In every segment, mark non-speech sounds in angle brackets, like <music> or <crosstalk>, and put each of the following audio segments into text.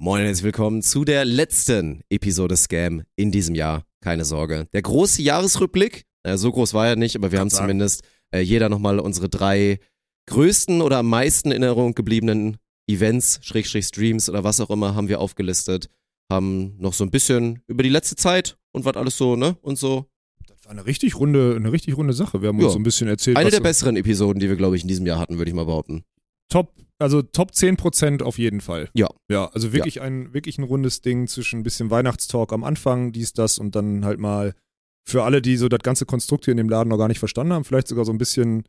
Moin und herzlich willkommen zu der letzten Episode Scam in diesem Jahr. Keine Sorge. Der große Jahresrückblick, äh, so groß war er nicht, aber wir haben sagen. zumindest äh, jeder nochmal unsere drei größten oder am meisten in Erinnerung gebliebenen Events, Schrägstrich Streams oder was auch immer, haben wir aufgelistet. Haben noch so ein bisschen über die letzte Zeit und was alles so, ne? Und so. Das war eine richtig runde, eine richtig runde Sache. Wir haben Ja. uns so ein bisschen erzählt. Eine der besseren Episoden, die wir, glaube ich, in diesem Jahr hatten, würde ich mal behaupten. Top, also Top 10% auf jeden Fall. Ja. Ja, also wirklich ein, wirklich ein rundes Ding zwischen ein bisschen Weihnachtstalk am Anfang, dies, das und dann halt mal für alle, die so das ganze Konstrukt hier in dem Laden noch gar nicht verstanden haben, vielleicht sogar so ein bisschen,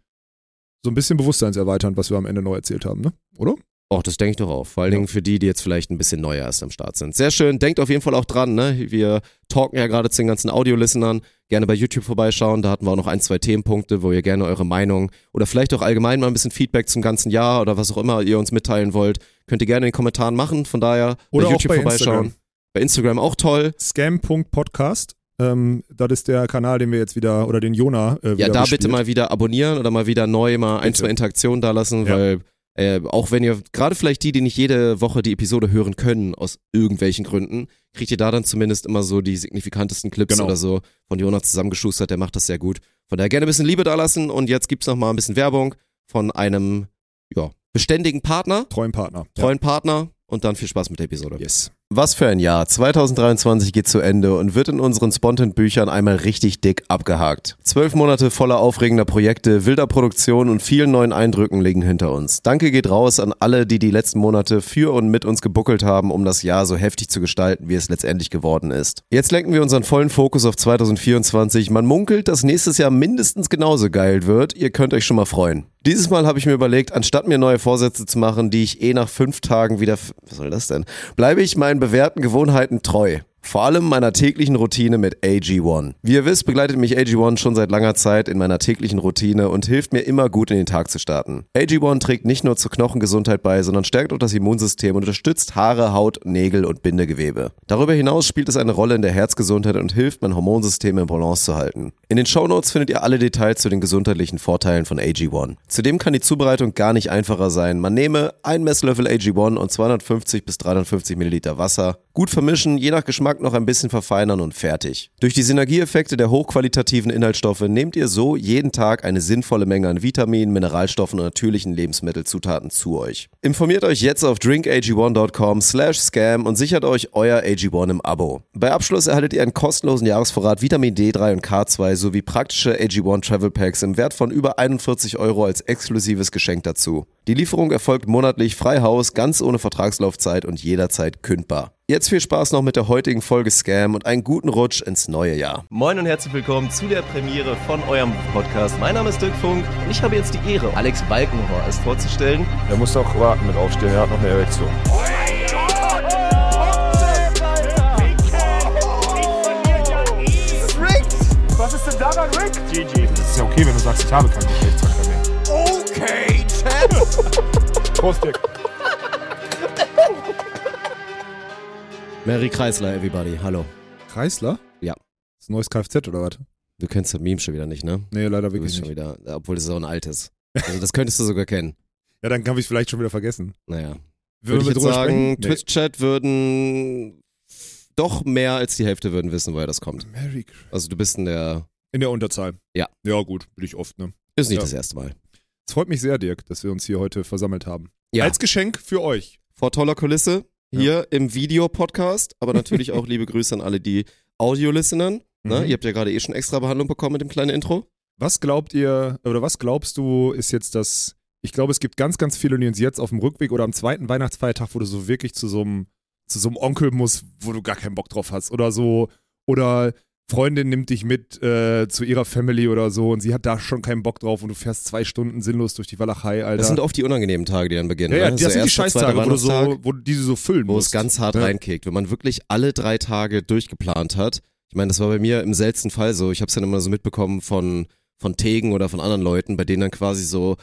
so ein bisschen bewusstseinserweiternd, was wir am Ende neu erzählt haben, ne? Oder? Och, das denke ich doch auch. Vor allen. Dingen für die, die jetzt vielleicht ein bisschen neuer erst am Start sind. Sehr schön. Denkt auf jeden Fall auch dran, ne? Wir talken ja gerade zu den ganzen Audio-Listenern. Gerne bei YouTube vorbeischauen. Da hatten wir auch noch ein, zwei Themenpunkte, wo ihr gerne eure Meinung oder vielleicht auch allgemein mal ein bisschen Feedback zum ganzen Jahr oder was auch immer ihr uns mitteilen wollt, könnt ihr gerne in den Kommentaren machen. Von daher Oder bei auch YouTube bei vorbeischauen. Instagram. Bei Instagram auch toll. Scam.podcast. Ähm, das ist der Kanal, den wir jetzt wieder, oder den Jona äh, wieder Ja, da bespielt. bitte mal wieder abonnieren oder mal wieder neu mal ein, Bitte. zwei Interaktionen da lassen, Ja. weil äh, auch wenn ihr, gerade vielleicht die, die nicht jede Woche die Episode hören können, aus irgendwelchen Gründen, kriegt ihr da dann zumindest immer so die signifikantesten Clips Genau. oder so von Jonas zusammengeschustert, der macht das sehr gut. Von daher gerne ein bisschen Liebe da lassen und jetzt gibt's noch mal ein bisschen Werbung von einem, ja, beständigen Partner, Treuen Partner. treuen Partner und dann viel Spaß mit der Episode. Yes. Was für ein Jahr. 2023 geht zu Ende und wird in unseren Spontan-Büchern einmal richtig dick abgehakt. Zwölf Monate voller aufregender Projekte, wilder Produktion und vielen neuen Eindrücken liegen hinter uns. Danke geht raus an alle, die die letzten Monate für und mit uns gebuckelt haben, um das Jahr so heftig zu gestalten, wie es letztendlich geworden ist. Jetzt lenken wir unseren vollen Fokus auf 2024. Man munkelt, dass nächstes Jahr mindestens genauso geil wird. Ihr könnt euch schon mal freuen. Dieses Mal habe ich mir überlegt, anstatt mir neue Vorsätze zu machen, die ich eh nach fünf Tagen wieder, was soll das denn, bleibe ich meinen bewährten Gewohnheiten treu. Vor allem meiner täglichen Routine mit AG1. Wie ihr wisst, begleitet mich AG1 schon seit langer Zeit in meiner täglichen Routine und hilft mir immer gut in den Tag zu starten. AG1 trägt nicht nur zur Knochengesundheit bei, sondern stärkt auch das Immunsystem und unterstützt Haare, Haut, Nägel und Bindegewebe. Darüber hinaus spielt es eine Rolle in der Herzgesundheit und hilft, mein Hormonsystem in Balance zu halten. In den Shownotes findet ihr alle Details zu den gesundheitlichen Vorteilen von AG1. Zudem kann die Zubereitung gar nicht einfacher sein. Man nehme ein Messlöffel AG1 und 250 bis 350 Milliliter Wasser, gut vermischen, je nach Geschmack noch ein bisschen verfeinern und fertig. Durch die Synergieeffekte der hochqualitativen Inhaltsstoffe nehmt ihr so jeden Tag eine sinnvolle Menge an Vitaminen, Mineralstoffen und natürlichen Lebensmittelzutaten zu euch. Informiert euch jetzt auf drinkag1.com slash scam und sichert euch euer AG1 im Abo. Bei Abschluss erhaltet ihr einen kostenlosen Jahresvorrat Vitamin D3 und K2 sowie praktische AG1 Travel Packs im Wert von über 41 Euro als exklusives Geschenk dazu. Die Lieferung erfolgt monatlich frei Haus, ganz ohne Vertragslaufzeit und jederzeit kündbar. Jetzt viel Spaß noch mit der heutigen Folge Scam und einen guten Rutsch ins neue Jahr. Moin und herzlich willkommen zu der Premiere von eurem Podcast. Mein Name ist Dirk Funk und ich habe jetzt die Ehre, Alex Balkenhorst vorzustellen. Er muss doch warten mit aufstehen, er hat noch eine Erektion. Was ist denn daran, Rick? GG. Das ist ja okay, wenn du sagst, ich habe keinen Prost, Dick. Mary Kreisler, everybody. Hallo. Kreisler? Ja. Das ist ein neues Kfz oder was? Du kennst das Meme schon wieder nicht, ne? Nee, leider wirklich schon nicht. wieder, obwohl es so ein altes. <laughs> Also das könntest du sogar kennen. Ja, dann kann ich es vielleicht schon wieder vergessen. Naja. Würden Würde ich jetzt sagen? Nee. Twitch-Chat würden doch mehr als die Hälfte würden wissen, woher das kommt. Mary Chr- Also du bist in der, In der Unterzahl. Ja. Ja, gut, bin ich oft, ne? ist nicht Ja. das erste Mal. Es freut mich sehr, Dirk, dass wir uns hier heute versammelt haben. Ja. Als Geschenk für euch. Vor toller Kulisse hier im Videopodcast, aber natürlich auch liebe Grüße an alle, die Audio-Listenern. Ne? Mhm. Ihr habt ja gerade eh schon extra Behandlung bekommen mit dem kleinen Intro. Was glaubt ihr, oder was glaubst du, ist jetzt das, ich glaube, es gibt ganz, ganz viele, die uns jetzt auf dem Rückweg oder am zweiten Weihnachtsfeiertag, wo du so wirklich zu so einem, zu so einem Onkel musst, wo du gar keinen Bock drauf hast. Oder so, oder Freundin nimmt dich mit äh, zu ihrer Family oder so und sie hat da schon keinen Bock drauf und du fährst zwei Stunden sinnlos durch die Walachei, Alter. Das sind oft die unangenehmen Tage, die dann beginnen. ja, ja, ne? das sind die Scheißtage, wo du so, wo die du so füllen wo musst. es ganz hart Ja. reinkickt. Wenn man wirklich alle drei Tage durchgeplant hat. Ich meine, das war bei mir im seltensten Fall so. Ich habe es dann immer so mitbekommen von, von Tegen oder von anderen Leuten, bei denen dann quasi so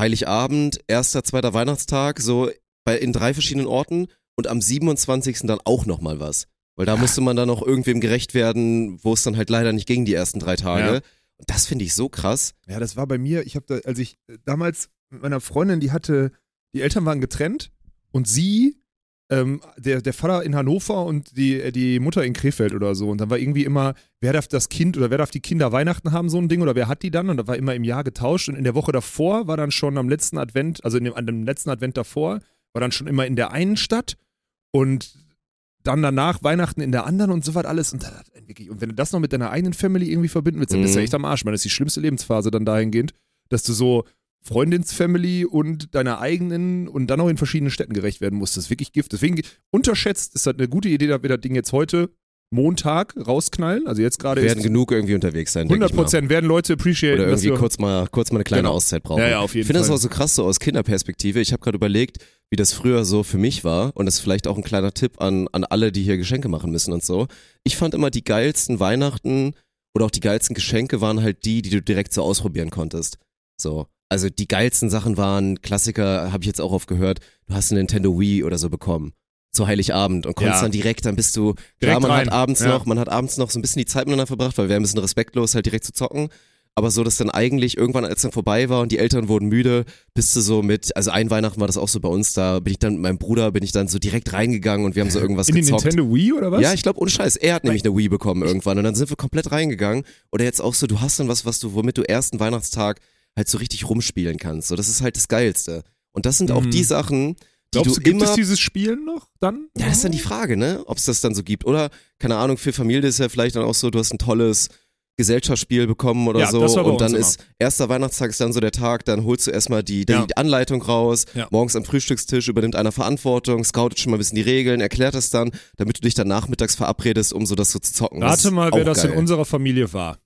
Heiligabend, erster, zweiter Weihnachtstag, so bei, in drei verschiedenen Orten und am 27. dann auch nochmal was. Weil da musste man dann noch irgendwem gerecht werden, wo es dann halt leider nicht ging, die ersten drei Tage. Ja. Und das finde ich so krass. Ja, das war bei mir, ich habe da, als ich äh, damals mit meiner Freundin, die hatte, die Eltern waren getrennt und sie ähm, der, der Vater in Hannover und die, die Mutter in Krefeld oder so. Und dann war irgendwie immer, wer darf das Kind oder wer darf die Kinder Weihnachten haben, so ein Ding, oder wer hat die dann? Und da war immer im Jahr getauscht. Und in der Woche davor war dann schon am letzten Advent, also in dem, an dem letzten Advent davor, war dann schon immer in der einen Stadt und dann danach Weihnachten in der anderen und so was alles. Und, und wenn du das noch mit deiner eigenen Family irgendwie verbinden willst, dann bist du Mhm. echt am Arsch. Ich meine, das ist die schlimmste Lebensphase dann dahingehend, dass du so Freundins-Family und deiner eigenen und dann noch in verschiedenen Städten gerecht werden musst. Das ist wirklich Gift. Deswegen unterschätzt ist das eine gute Idee, dass wir das Ding jetzt heute Montag rausknallen. Also jetzt gerade werden genug irgendwie unterwegs sein, denke 100 ich mal. Prozent werden Leute appreciaten, Oder irgendwie kurz mal, kurz mal eine kleine Genau. Auszeit brauchen. Ja, ja, auf jeden ich finde das auch so krass so aus Kinderperspektive. Ich habe gerade überlegt, wie das früher so für mich war und das ist vielleicht auch ein kleiner Tipp an, an alle, die hier Geschenke machen müssen und so. Ich fand immer die geilsten Weihnachten oder auch die geilsten Geschenke waren halt die, die du direkt so ausprobieren konntest. So. Also die geilsten Sachen waren, Klassiker habe ich jetzt auch oft gehört, du hast eine Nintendo Wii oder so bekommen. Zu Heiligabend und konntest Ja. dann direkt, dann bist du, klar, Direkt man rein. hat abends Ja. noch, man hat abends noch so ein bisschen die Zeit miteinander verbracht, weil wir ein bisschen respektlos halt direkt zu zocken. Aber so, dass dann eigentlich irgendwann, als dann vorbei war und die Eltern wurden müde, bist du so mit, also ein Weihnachten war das auch so bei uns, da bin ich dann mit meinem Bruder, bin ich dann so direkt reingegangen und wir haben so irgendwas in die gezockt. Nintendo Wii oder was? Ja, ich glaube, ohne Scheiß. Er hat nämlich eine Wii bekommen irgendwann und dann sind wir komplett reingegangen. Oder jetzt auch so, du hast dann was, was du, womit du ersten Weihnachtstag halt so richtig rumspielen kannst. So, das ist halt das Geilste. Und das sind auch Mhm. die Sachen, die Glaubst du gibt immer es dieses Spielen noch dann? ja, das ist dann die Frage, ne? Ob es das dann so gibt. Oder, keine Ahnung, für Familie ist ja vielleicht dann auch so, du hast ein tolles Gesellschaftsspiel bekommen oder Ja, so. und dann ist erster Weihnachtstag ist dann so der Tag, dann holst du erstmal die, die Ja. Anleitung raus, Ja. morgens am Frühstückstisch übernimmt einer Verantwortung, scoutet schon mal ein bisschen die Regeln, erklärt das dann, damit du dich dann nachmittags verabredest, um so das so zu zocken. Rate ist mal, wer auch das in geil. unserer Familie war.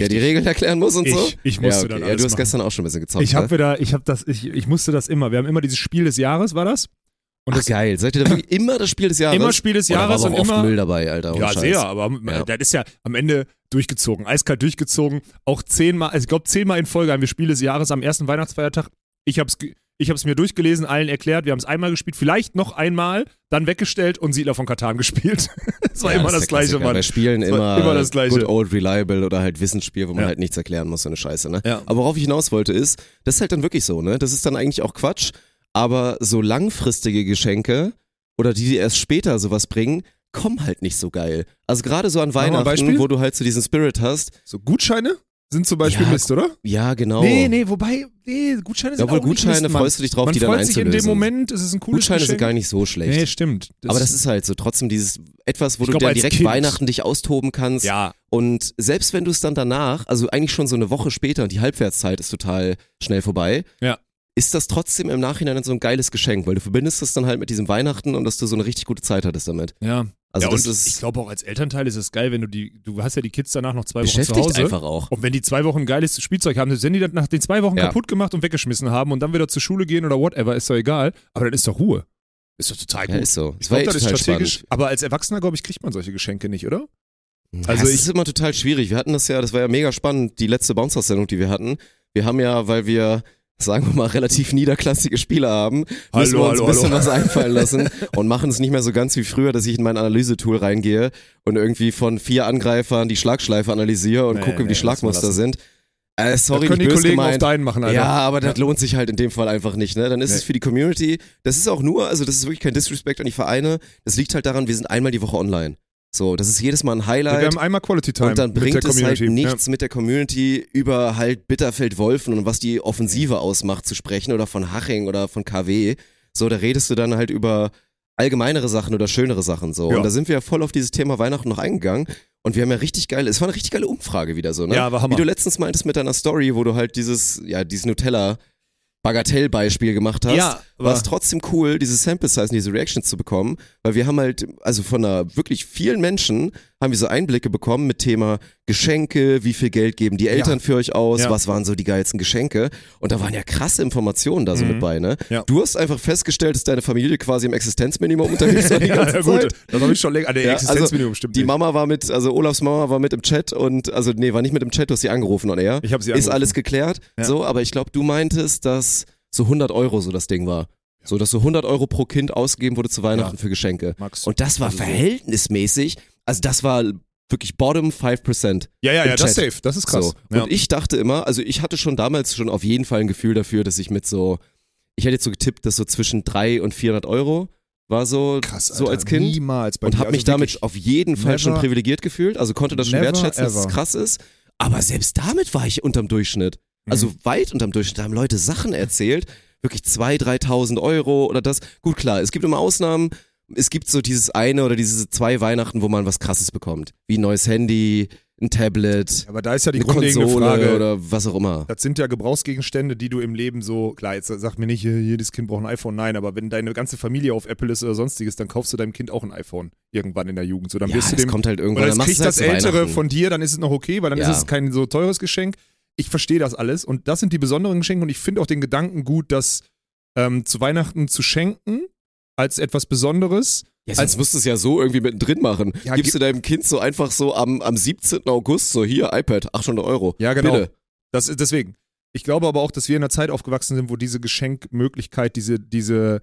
Der die Regeln erklären muss und so? Ich, ich musste ja, okay. dann ja, du hast machen. gestern auch schon ein bisschen gezockt. Ich habe ne? wieder, ich habe das, ich, ich musste das immer. Wir haben immer dieses Spiel des Jahres, war das? Und Ach, das geil. Seid ihr da wirklich <laughs> immer das Spiel des Jahres? immer Spiel des Jahres und immer. Müll dabei, Alter. Ja, Scheiß. sehr, aber Ja. das ist ja am Ende durchgezogen, eiskalt durchgezogen. Auch zehnmal, also ich glaube zehnmal in Folge haben wir Spiel des Jahres am ersten Weihnachtsfeiertag. Ich hab's, ich hab's mir durchgelesen, allen erklärt, wir haben es einmal gespielt, vielleicht noch einmal, dann weggestellt und Siedler von Katan gespielt. <laughs> das war Ja, immer das der gleiche. Mann. Bei Spielen Das immer, immer das Gleiche. Good Old Reliable oder halt Wissensspiel, wo man Ja. halt nichts erklären muss, so eine Scheiße, ne? Ja. Aber worauf ich hinaus wollte ist, das ist halt dann wirklich so, ne? Das ist dann eigentlich auch Quatsch, aber so langfristige Geschenke oder die, die erst später sowas bringen, kommen halt nicht so geil. Also gerade so an Weihnachten, wo du halt so diesen Spirit hast, So Gutscheine sind zum Beispiel Ja, Mist, oder? ja genau. Nee, nee, wobei, nee, Gutscheine sind Jawohl, auch nicht Gutscheine Mist, Mann. freust du dich drauf, Man die dann freut sich in dem. Moment, es ist ein cooles Gutscheine sind Geschenk. gar nicht so schlecht. Nee, stimmt. aber das ist halt so trotzdem dieses etwas, wo Ich du glaub, dann direkt Kind- Weihnachten dich austoben kannst. ja, Und selbst wenn du es dann danach, also eigentlich schon so eine Woche später und die Halbwertszeit ist total schnell vorbei, Ja. ist das trotzdem im Nachhinein so ein geiles Geschenk, weil du verbindest das dann halt mit diesem Weihnachten und dass du so eine richtig gute Zeit hattest damit. ja. Also ja, das und ist ich glaube auch als Elternteil ist es geil, wenn du die, du hast ja die Kids danach noch zwei Wochen zu beschäftigt Hause. einfach auch. Und wenn die zwei Wochen geiles Spielzeug haben, selbst wenn die dann nach den zwei Wochen Ja. kaputt gemacht und weggeschmissen haben und dann wieder zur Schule gehen oder whatever, ist doch egal. Aber dann ist doch Ruhe. Ist doch total gut. Ja, ist so. ich glaube, das ist strategisch. spannend. Aber als Erwachsener, glaube ich, kriegt man solche Geschenke nicht, oder? Also es ist immer total schwierig. Wir hatten das ja, das war ja mega spannend, die letzte Bouncer-Sendung, die wir hatten. Wir haben ja, weil wir, sagen wir mal, relativ niederklassige Spiele haben, müssen Hallo, wir uns hallo, ein bisschen hallo. was einfallen lassen <laughs> und machen es nicht mehr so ganz wie früher, dass ich in mein Analysetool reingehe und irgendwie von vier Angreifern die Schlagschleife analysiere und Nee, gucke, wie nee, die Schlagmuster sind. Äh, sorry, das können die Kollegen auf gemeint. deinen machen, Alter. Ja, aber das lohnt sich halt in dem Fall einfach nicht, ne? Dann ist Nee. es für die Community, das ist auch nur, also das ist wirklich kein Disrespect an die Vereine, das liegt halt daran, wir sind einmal die Woche online. So, das ist jedes Mal ein Highlight. wir haben einmal Quality Time Und dann bringt es halt nichts mit der Community über halt Bitterfeld-Wolfen und was die Offensive ausmacht zu sprechen oder von Haching oder von KW. So, da redest du dann halt über allgemeinere Sachen oder schönere Sachen so. Ja. Und da sind wir ja voll auf dieses Thema Weihnachten noch eingegangen. Und wir haben ja richtig geile, es war eine richtig geile Umfrage wieder so, ne? Ja, war Hammer. Wie du letztens meintest mit deiner Story, wo du halt dieses, ja, dieses Nutella Bagatellbeispiel gemacht hast, Ja, war es trotzdem cool, diese Sample Size und diese Reactions zu bekommen, weil wir haben halt, also von einer wirklich vielen Menschen haben wir so Einblicke bekommen mit Thema Geschenke, wie viel Geld geben die Eltern für euch aus, Ja. was waren so die geilsten Geschenke und da waren ja krasse Informationen da so Mhm. mit bei, ne? Ja. Du hast einfach festgestellt, dass deine Familie quasi im Existenzminimum unterwegs war die ja, <laughs> ganze ja, Zeit. gut. Das habe ich schon länger. Ah, der Ja, also Existenzminimum stimmt Die nicht. Mama war mit, also Olafs Mama war mit im Chat und, also nee, war nicht mit im Chat, du hast sie angerufen und er. Ich habe sie Ist angerufen. alles geklärt. Ja. So, aber ich glaube, du meintest, dass so 100 Euro so das Ding war. So, dass so 100 Euro pro Kind ausgegeben wurde zu Weihnachten Ja. für Geschenke. Max. Und das war Also so. verhältnismäßig, also das war wirklich bottom 5%. Ja, ja, ja, das safe. Das ist krass. So. Ja. Und ich dachte immer, also ich hatte schon damals schon auf jeden Fall ein Gefühl dafür, dass ich mit so, ich hätte jetzt so getippt, dass so zwischen 300 und 400 Euro war so, Krass, so Alter, als Kind. Niemals bei und habe Also mich damit auf jeden Fall schon never- privilegiert gefühlt. Also konnte das schon wertschätzen, dass es ever. krass ist. Aber selbst damit war ich unterm Durchschnitt. Also Mhm. weit unterm Durchschnitt. Da haben Leute Sachen erzählt. Wirklich 2.000, 3.000 Euro oder das. Gut, klar, es gibt immer Ausnahmen. Es gibt so dieses eine oder diese zwei Weihnachten, wo man was Krasses bekommt. Wie ein neues Handy, ein Tablet, Aber da ist ja die grundlegende Konsole Frage. oder was auch immer. Das sind ja Gebrauchsgegenstände, die du im Leben so, klar, jetzt sag mir nicht, jedes Kind braucht ein iPhone, nein, aber wenn deine ganze Familie auf Apple ist oder sonstiges, dann kaufst du deinem Kind auch ein iPhone irgendwann in der Jugend. So, dann Ja, wirst du das dem, kommt halt irgendwann. oder es machst kriegt das halt Ältere von dir, dann ist es noch okay, weil dann Ja. ist es kein so teures Geschenk. Ich verstehe das alles und das sind die besonderen Geschenke und ich finde auch den Gedanken gut, das ähm, zu Weihnachten zu schenken als etwas Besonderes. Ja, sonst musst du es ja so irgendwie mittendrin machen. Ja, Gibst gib- du deinem Kind so einfach so am, am 17. August so hier iPad, 800 Euro. Ja, genau. Bitte. Das ist deswegen. Ich glaube aber auch, dass wir in einer Zeit aufgewachsen sind, wo diese Geschenkmöglichkeit, diese, diese,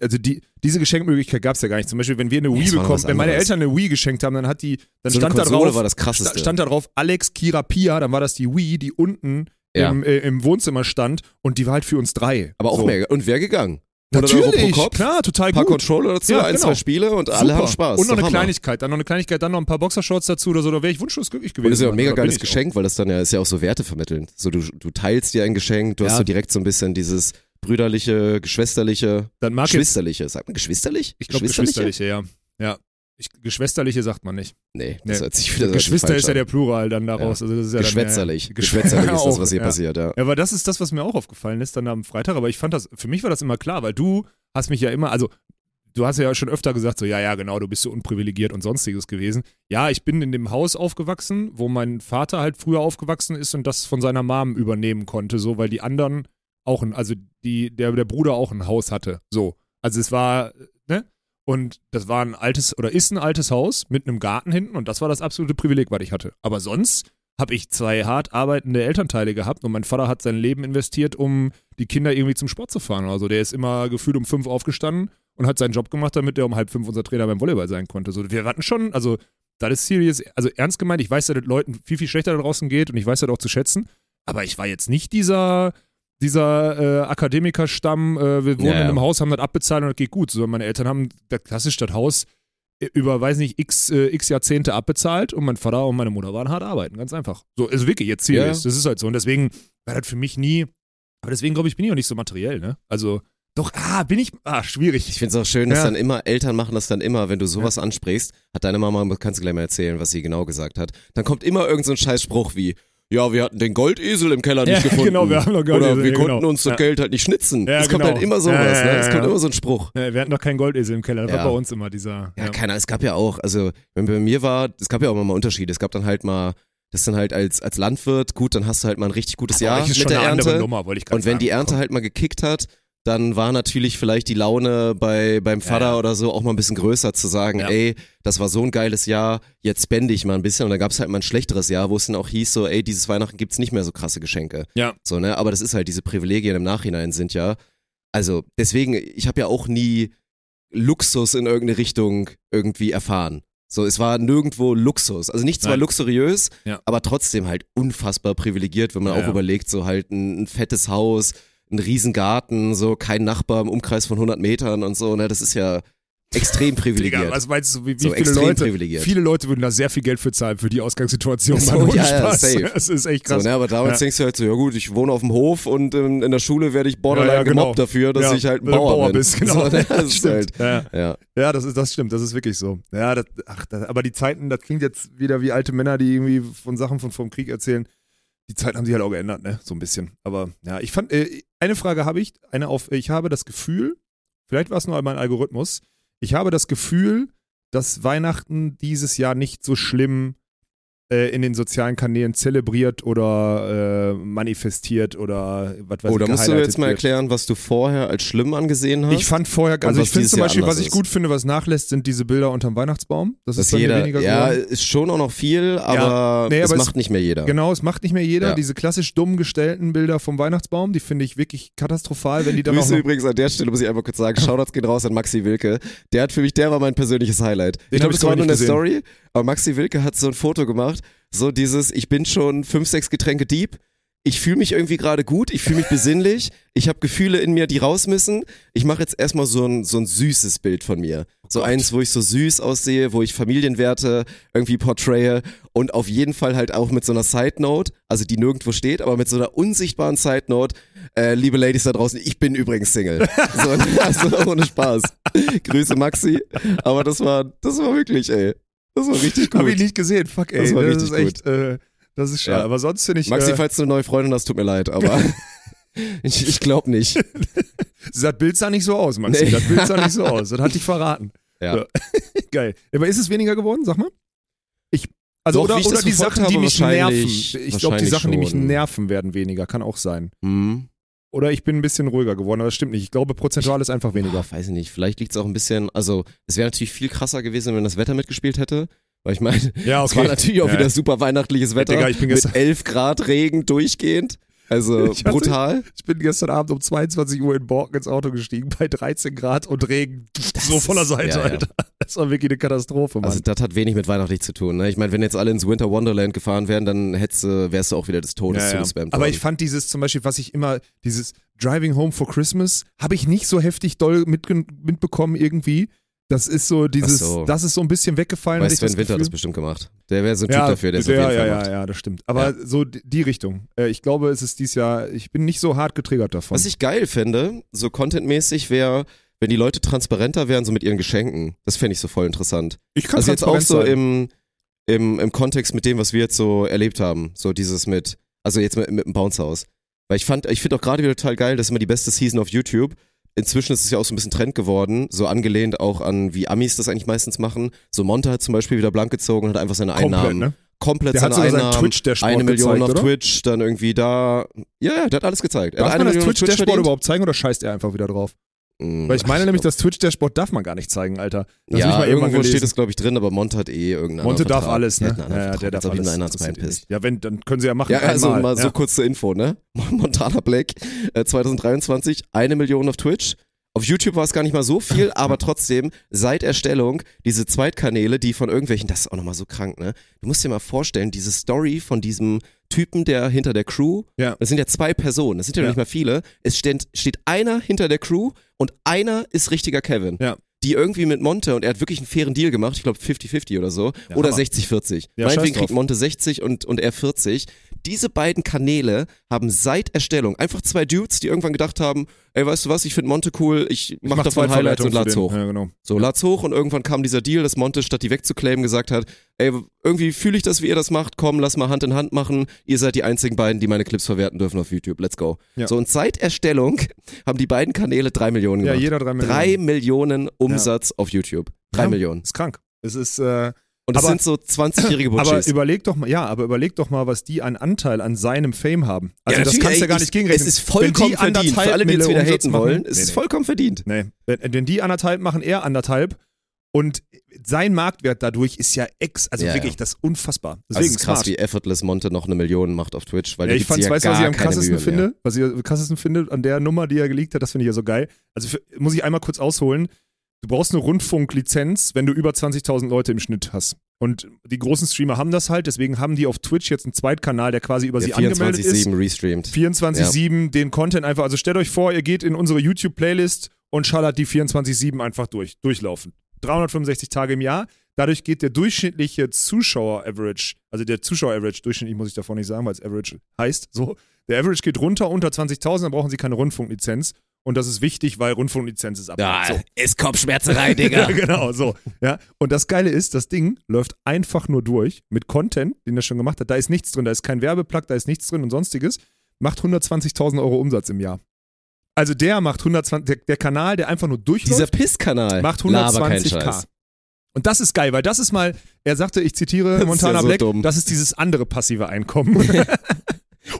also die, diese Geschenkmöglichkeit gab es ja gar nicht. Zum Beispiel, wenn wir eine Ja, Wii noch bekommen, wenn meine. Eltern eine Wii geschenkt haben, dann hat die, dann So stand da drauf, war das krasseste. sta- stand da drauf Alex Kira Pia, dann war das die Wii, die unten Ja. im, äh, im Wohnzimmer stand und die war halt für uns drei. Aber auch so. mehr. Und wer gegangen? 100 Natürlich, Kopf, klar, total paar gut. Controller dazu, Ja, ein, genau. zwei Spiele und alle Super. haben Spaß. Und noch eine Hammer. Kleinigkeit, dann noch eine Kleinigkeit, dann noch ein paar Boxershorts dazu oder so, da wäre ich wunschlos glücklich gewesen. Und das ist ja ein mega geiles ich auch. Geschenk, weil das dann ja ist ja auch so Werte vermittelnd. So du, du teilst dir ein Geschenk, du hast Ja. so direkt so ein bisschen dieses brüderliche, geschwisterliche, Dann mag geschwisterliche. Sagt man geschwisterlich? ich glaube, geschwisterliche, ja. Ja. Ich, geschwisterliche sagt man nicht. Nee, das Nee. hört sich wieder Geschwister ist ja der Plural dann daraus. Also das ist ja Geschwätzerlich. Dann, ja, Geschwätzerlich <laughs> ist das, was hier ja. passiert, ja. Ja, aber das ist das, was mir auch aufgefallen ist dann am Freitag. Aber ich fand das, für mich war das immer klar, weil du hast mich ja immer, also du hast ja schon öfter gesagt, so, ja, ja, genau, du bist so unprivilegiert und sonstiges gewesen. Ja, ich bin in dem Haus aufgewachsen, wo mein Vater halt früher aufgewachsen ist und das von seiner Mom übernehmen konnte, so, weil die anderen auch ein, also die, der, der Bruder auch ein Haus hatte. So. Also es war, ne? Und das war ein altes oder ist ein altes Haus mit einem Garten hinten und das war das absolute Privileg, was ich hatte. Aber sonst habe ich zwei hart arbeitende Elternteile gehabt und mein Vater hat sein Leben investiert, um die Kinder irgendwie zum Sport zu fahren. Also der ist immer gefühlt um fünf aufgestanden und hat seinen Job gemacht, damit er um halb fünf unser Trainer beim Volleyball sein konnte. So, wir hatten schon, also das ist serious, also ernst gemeint, ich weiß, dass es Leuten viel, viel schlechter da draußen geht und ich weiß das auch zu schätzen, aber ich war jetzt nicht dieser, dieser äh, Akademikerstamm, äh, wir wohnen Ja, ja. in einem Haus, haben das abbezahlt und das geht gut. So, meine Eltern haben das klassisch das Haus äh, über, weiß nicht, x, äh, x Jahrzehnte abbezahlt und mein Vater und meine Mutter waren hart arbeiten, ganz einfach. So, also wirklich, jetzt Ja. serious, das ist halt so. Und deswegen war das für mich nie, aber deswegen glaube ich, bin ich auch nicht so materiell, ne? Also, doch, ah, bin ich, ah, schwierig. Ich finde es auch schön, dass Ja. dann immer, Eltern machen das dann immer, wenn du sowas ansprichst, hat deine Mama, kannst du gleich mal erzählen, was sie genau gesagt hat, dann kommt immer irgend so ein scheiß Spruch wie, ja, wir hatten den Goldesel im Keller nicht Ja, <laughs> gefunden. genau, wir haben noch Goldesel, Oder wir konnten genau. uns das Ja. Geld halt nicht schnitzen. Ja, es kommt genau. halt immer sowas, Ja, ne? Es kommt immer so ein Spruch. Wir hatten noch keinen Goldesel im Keller, das war bei uns immer dieser. Ja, keiner, es gab ja auch, also, wenn bei mir war, es gab ja auch immer mal Unterschiede. Es gab dann halt mal, das dann halt als, als Landwirt, gut, dann hast du halt mal ein richtig gutes Aber Jahr mit der Ernte. Nummer, Und wenn die sagen. Ernte Komm. halt mal gekickt hat, dann war natürlich vielleicht die Laune bei, beim Vater ja. oder so auch mal ein bisschen größer zu sagen, Ja. ey, das war so ein geiles Jahr, jetzt spende ich mal ein bisschen. Und dann gab es halt mal ein schlechteres Jahr, wo es dann auch hieß, so, ey, dieses Weihnachten gibt's nicht mehr so krasse Geschenke. Ja. So, ne? Aber das ist halt, diese Privilegien im Nachhinein sind ja. Also, deswegen, ich habe ja auch nie Luxus in irgendeine Richtung irgendwie erfahren. So, es war nirgendwo Luxus. Also nicht zwar Nein. luxuriös, Ja. aber trotzdem halt unfassbar privilegiert, wenn man Ja, auch ja. überlegt, so halt ein, ein fettes Haus, ein Riesengarten, so kein Nachbar im Umkreis von 100 Metern und so, ne, das ist ja extrem privilegiert. Digga, was meinst du, wie, wie So viele extrem Leute, privilegiert. viele Leute würden da sehr viel Geld für zahlen, für die Ausgangssituation. So, ja, ja, Spaß. safe. <laughs> Das ist echt so, krass. ne, aber damals Ja. denkst du halt so, ja gut, ich wohne auf dem Hof und ähm, in der Schule werde ich borderline Ja, ja, genau. gemobbt dafür, dass Ja, ich halt ein Bauer, Bauer bin. bist, genau. <laughs> So, ne, <laughs> das Stimmt. halt, Ja. ja. Ja, das, ist, das stimmt, das ist wirklich so. Ja, das, ach, das, aber die Zeiten, das klingt jetzt wieder wie alte Männer, die irgendwie von Sachen von vom Krieg erzählen. Die Zeiten haben sich halt auch geändert, ne? So ein bisschen. Aber ja, ich fand, äh, eine Frage habe ich, eine auf, ich habe das Gefühl, vielleicht war es nur mein Algorithmus, ich habe das Gefühl, dass Weihnachten dieses Jahr nicht so schlimm in den sozialen Kanälen zelebriert oder äh, manifestiert oder was weiß Oh, ich, da musst du jetzt mal erklären, was du vorher als schlimm angesehen hast. Ich fand vorher, also ich finde zum Beispiel, was ich gut finde, was nachlässt, sind diese Bilder unterm Weihnachtsbaum. Das ist dass mir jeder, weniger ja, geworden. ist schon auch noch viel, aber Nee, es aber es- macht nicht mehr jeder. Genau, es macht nicht mehr jeder. Ja. Diese klassisch dumm gestellten Bilder vom Weihnachtsbaum, die finde ich wirklich katastrophal, wenn die dann Grüße übrigens an der Stelle, muss ich einfach kurz sagen, Shoutouts gehen raus an Maxi Wilke. Der hat für mich, der war mein persönliches Highlight. Den ich glaube, das war nur eine. Story, aber Maxi Wilke hat so ein Foto gemacht, so dieses, ich bin schon fünf, sechs Getränke deep, ich fühle mich irgendwie gerade gut, ich fühle mich <laughs> besinnlich, ich habe Gefühle in mir, die raus müssen. Ich mache jetzt erstmal so ein, so ein süßes Bild von mir. So eins, wo ich so süß aussehe, wo ich Familienwerte irgendwie portraye und auf jeden Fall halt auch mit so einer Side Note, also die nirgendwo steht, aber mit so einer unsichtbaren Side Note. Äh, liebe Ladies da draußen, ich bin übrigens Single. So, <laughs> also ohne Spaß. Grüße Maxi. Aber das war, das war wirklich, ey. Das war richtig gut. Hab ich nicht gesehen. Fuck, ey. Das war ist richtig echt, äh, das ist schade. Ja. Aber sonst finde ich, Maxi, äh, falls du eine neue Freundin hast, tut mir leid, aber <laughs> ich, ich glaube nicht. <laughs> das Bild sah nicht so aus, Maxi. Nee. Das Bild sah nicht so <laughs> aus. Das hat dich verraten. Ja. Ja. Geil. Aber ist es weniger geworden, sag mal? Ich, also, Doch, oder, oder das die Sachen, die habe, mich nerven. Ich glaube, die Sachen, die mich schon. nerven, werden weniger. Kann auch sein. Hm. Oder ich bin ein bisschen ruhiger geworden, aber das stimmt nicht. Ich glaube, prozentual ist einfach weniger. Ja, weiß ich nicht. Vielleicht liegt es auch ein bisschen, also es wäre natürlich viel krasser gewesen, wenn das Wetter mitgespielt hätte. Weil ich meine, Ja, <laughs> es war natürlich auch Ja. wieder super weihnachtliches Wetter. Digga, ich bin mit gestern- 11 Grad Regen durchgehend. Also <laughs> Ich hatte- brutal. Ich bin gestern Abend um 22 Uhr in Borken ins Auto gestiegen, bei 13 Grad und Regen. so von der ist- Seite, ja, ja. Alter. Das war wirklich eine Katastrophe, Mann. Also das hat wenig mit weihnachtlich zu tun. Ne? Ich meine, wenn jetzt alle ins Winter Wonderland gefahren wären, dann hättest wärst du auch wieder des Todes Ja, ja. zugespammt Aber worden. ich fand dieses zum Beispiel, was ich immer, dieses Driving Home for Christmas, habe ich nicht so heftig doll mitbekommen irgendwie. Das ist so dieses, so. das ist so ein bisschen weggefallen. Weißt Sven Winter hat das bestimmt gemacht. Der wäre so ein Typ ja, dafür, der es ja, auf jeden ja, Fall ja, macht. ja, das stimmt. Aber so die Richtung. Äh, Ich glaube, es ist dieses Jahr, ich bin nicht so hart getriggert davon. Was ich geil fände, so contentmäßig wäre, wenn die Leute transparenter wären, so mit ihren Geschenken. Das fände ich so voll interessant. ich kann Also jetzt auch so im, im, im Kontext mit dem, was wir jetzt so erlebt haben. So dieses mit, also jetzt mit, mit dem Bounce House. Weil ich fand, ich finde auch gerade wieder total geil, das ist immer die beste Season auf YouTube. Inzwischen ist es ja auch so ein bisschen Trend geworden, so angelehnt auch an, wie Amis das eigentlich meistens machen. So Monte hat zum Beispiel wieder blank gezogen und hat einfach seine komplett, Einnahmen. ne? Komplett Der hat seine seinen Einnahmen. Twitch-Dashboard eine Million gezeigt, auf oder? Twitch, dann irgendwie da. Ja, ja, der hat alles gezeigt. Er Darf hat man eine das Million auf Twitch Twitch-Dashboard verdient. überhaupt zeigen oder scheißt er einfach wieder drauf? Mm, Weil ich meine ach, nämlich, glaub- das Twitch-Dashboard darf man gar nicht zeigen, Alter. Das ja, ich irgendwo steht es, glaube ich, drin, aber Monte hat eh irgendeinen Monte darf Vertrag. alles, ne? Einen Ja, ja, der darf alles. einer ans Das. Ja, wenn, dann können sie ja machen. Ja, also einmal. mal so ja. kurze Info, ne? <laughs> Montana Black, äh, 2023, eine Million auf Twitch. Auf YouTube war es gar nicht mal so viel, <laughs> aber trotzdem, seit Erstellung, diese Zweitkanäle, die von irgendwelchen, das ist auch nochmal so krank, ne? Du musst dir mal vorstellen, diese Story von diesem Typen, der hinter der Crew, Ja. das sind ja zwei Personen, das sind ja, Ja. nicht mal viele. Es steht, steht einer hinter der Crew und einer ist richtiger Kevin. Ja. Die irgendwie mit Monte, und er hat wirklich einen fairen Deal gemacht, ich glaube 50-50 oder so, Ja, oder Hammer. 60-40. Ja, Meinetwegen kriegt Monte 60 und, und er 40. Diese beiden Kanäle haben seit Erstellung einfach zwei Dudes, die irgendwann gedacht haben, ey, weißt du was, ich finde Monte cool, ich, Ich mach, davon Highlights und lad's hoch. Ja, genau. So, lad's hoch und irgendwann kam dieser Deal, dass Monte, statt die wegzuclaimen, gesagt hat, ey, irgendwie fühle ich das, wie ihr das macht, komm, lass mal Hand in Hand machen, ihr seid die einzigen beiden, die meine Clips verwerten dürfen auf YouTube, let's go. Ja. So, und seit Erstellung haben die beiden Kanäle drei Millionen Ja, gemacht. jeder drei Millionen. Drei Millionen Umsatz auf YouTube. Drei Ja, Millionen. Ist krank. Es ist, äh, Und das Aber- sind so 20-jährige <clears throat> aber Butchis. überleg doch mal, ja, aber überleg doch mal, was die an Anteil an seinem Fame haben. Also Ja, das kannst du ja gar ich- nicht gegenrechnen. Es ist vollkommen Wenn die verdient. Für alle, die jetzt wieder Umsatz haten machen- wollen, es Nee, ist vollkommen verdient. Nee, wenn, wenn die anderthalb machen, er anderthalb. Und sein Marktwert dadurch ist ja ex, also Ja, wirklich, das ist unfassbar. Also Deswegen es ist krass, smart. wie effortless Monte noch eine Million macht auf Twitch, weil Ja, ich fand's, ja weißt du, was ich am krassesten Mühe mehr. finde? Was ich am krassesten finde an der Nummer, die er geleakt hat, das finde ich ja so geil. Also für, muss ich einmal kurz ausholen. Du brauchst eine Rundfunklizenz, wenn du über 20.000 Leute im Schnitt hast. Und die großen Streamer haben das halt, deswegen haben die auf Twitch jetzt einen Zweitkanal, der quasi über sie Der angemeldet ist. 24-7 restreamt. 24-7 den Content einfach, also stellt euch vor, ihr geht in unsere YouTube-Playlist und schallert die 24-7 einfach durch, durchlaufen. 365 Tage im Jahr. Dadurch geht der durchschnittliche Zuschauer-Average, also der Zuschauer-Average, durchschnittlich muss ich davon nicht sagen, weil es Average heißt, so. Der Average geht runter unter 20.000, dann brauchen sie keine Rundfunklizenz. Und das ist wichtig, weil Rundfunklizenz ist ab. so. ist Kopfschmerzerei, <laughs> Ja, Digga. genau, so. Ja. Und das Geile ist, das Ding läuft einfach nur durch mit Content, den er schon gemacht hat. Da ist nichts drin, da ist kein Werbeplug, da ist nichts drin und sonstiges. Macht 120.000 Euro Umsatz im Jahr. Also der macht 120, der, der Kanal, der einfach nur Dieser durchläuft, Pisskanal. macht Laber keinen 120k. Scheiß. Und das ist geil, weil das ist mal, er sagte, ich zitiere Montana ja so Black, dumm. das ist dieses andere passive Einkommen. <laughs> <laughs>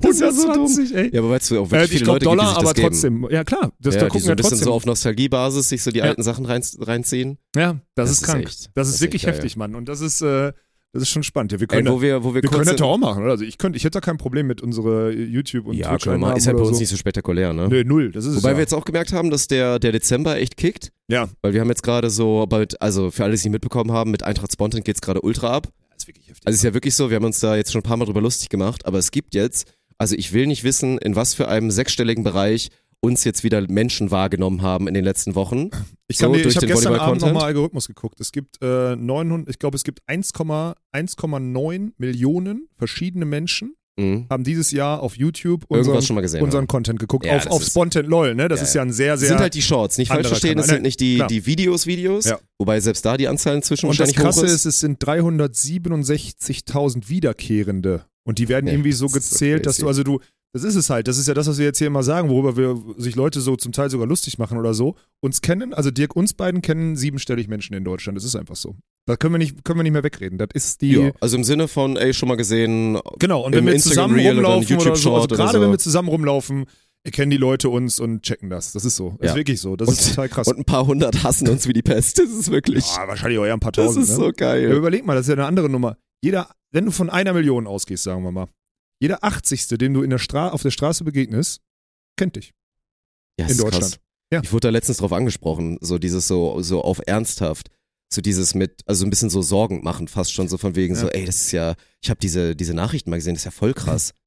Das ist ja so. 120, ey. Ja, aber weißt du auch Äh, wirklich ich viele glaube Leute, Dollar, gibt, die sich aber geben. trotzdem. Ja klar, das, ja, da die gucken so ein bisschen trotzdem. so auf Nostalgiebasis sich so die Ja. alten Sachen rein, reinziehen. ja, das, Das ist ist krank. echt- das, ist ist wirklich echt heftig, Mann. Und das ist, äh, das ist schon spannend. Ja, wir Ey, können, wo wir, wo wir, wir können das auch machen, oder? Also ich könnte, ich hätte da kein Problem mit unsere YouTube und ja, Twitch mal. Ist halt bei uns so. nicht so spektakulär, ne? Nee, null. Das ist Wobei es ja. wir jetzt auch gemerkt haben, dass der, der Dezember echt kickt. ja, Weil wir haben jetzt gerade so, bald, also für alle, die es nicht mitbekommen haben, mit Eintracht Spontan geht's gerade ultra ab. das ist wirklich heftig. Also es ist ja wirklich so, wir haben uns da jetzt schon ein paar Mal drüber lustig gemacht, aber es gibt jetzt Also ich will nicht wissen, in was für einem sechsstelligen Bereich uns jetzt wieder Menschen wahrgenommen haben in den letzten Wochen. Ich, So, ich habe gestern Abend nochmal Algorithmus geguckt. Es gibt äh, 900, ich glaube, es gibt 1,9 1,9 Millionen verschiedene Menschen Mhm. haben dieses Jahr auf YouTube unseren, gesehen. unseren. Content geguckt. Ja, auf das auf Spontan LOL, ne? Das Ja, ist ja ein sehr, sehr. sind halt die Shorts, nicht falsch verstehen, das Kanal. sind nicht die, Klar. die Videos, Videos, Ja. wobei selbst da die Anzahl inzwischen und das Krasse ist, ist. es sind 367.000 Wiederkehrende. Und die werden irgendwie so das ist so gezählt, dass du, also du, das ist es halt, das ist ja das, was wir jetzt hier immer sagen, worüber wir sich Leute so zum Teil sogar lustig machen oder so. Uns kennen, also Dirk, uns beiden kennen siebenstellig Menschen in Deutschland. Das ist einfach so. Da können wir nicht, können wir nicht mehr wegreden. Das ist die. ja, also im Sinne von, ey, schon mal gesehen, Genau, und wenn wir Instagram zusammen oder ein rumlaufen oder, YouTube so, Short also oder gerade so. wenn wir zusammen rumlaufen, erkennen die Leute uns und checken das. Das ist so. Das Ja. ist wirklich so. Das Und- ist total krass. und ein paar hundert hassen uns wie die Pest. Das ist wirklich, ja, wahrscheinlich auch eher ein paar das tausend. ist ne? so geil. Ja, überleg mal, das ist ja eine andere Nummer. Jeder, wenn du von einer Million ausgehst, sagen wir mal, jeder 80. dem du in der Stra auf der Straße begegnest, kennt dich Ja, in ist krass. Deutschland. Ja. Ich wurde da letztens drauf angesprochen, so dieses so, so auf ernsthaft, so dieses mit, also ein bisschen so Sorgen machen, fast schon so von wegen Ja. so, ey, das ist ja, ich habe diese, diese Nachrichten mal gesehen, das ist ja voll krass. <laughs>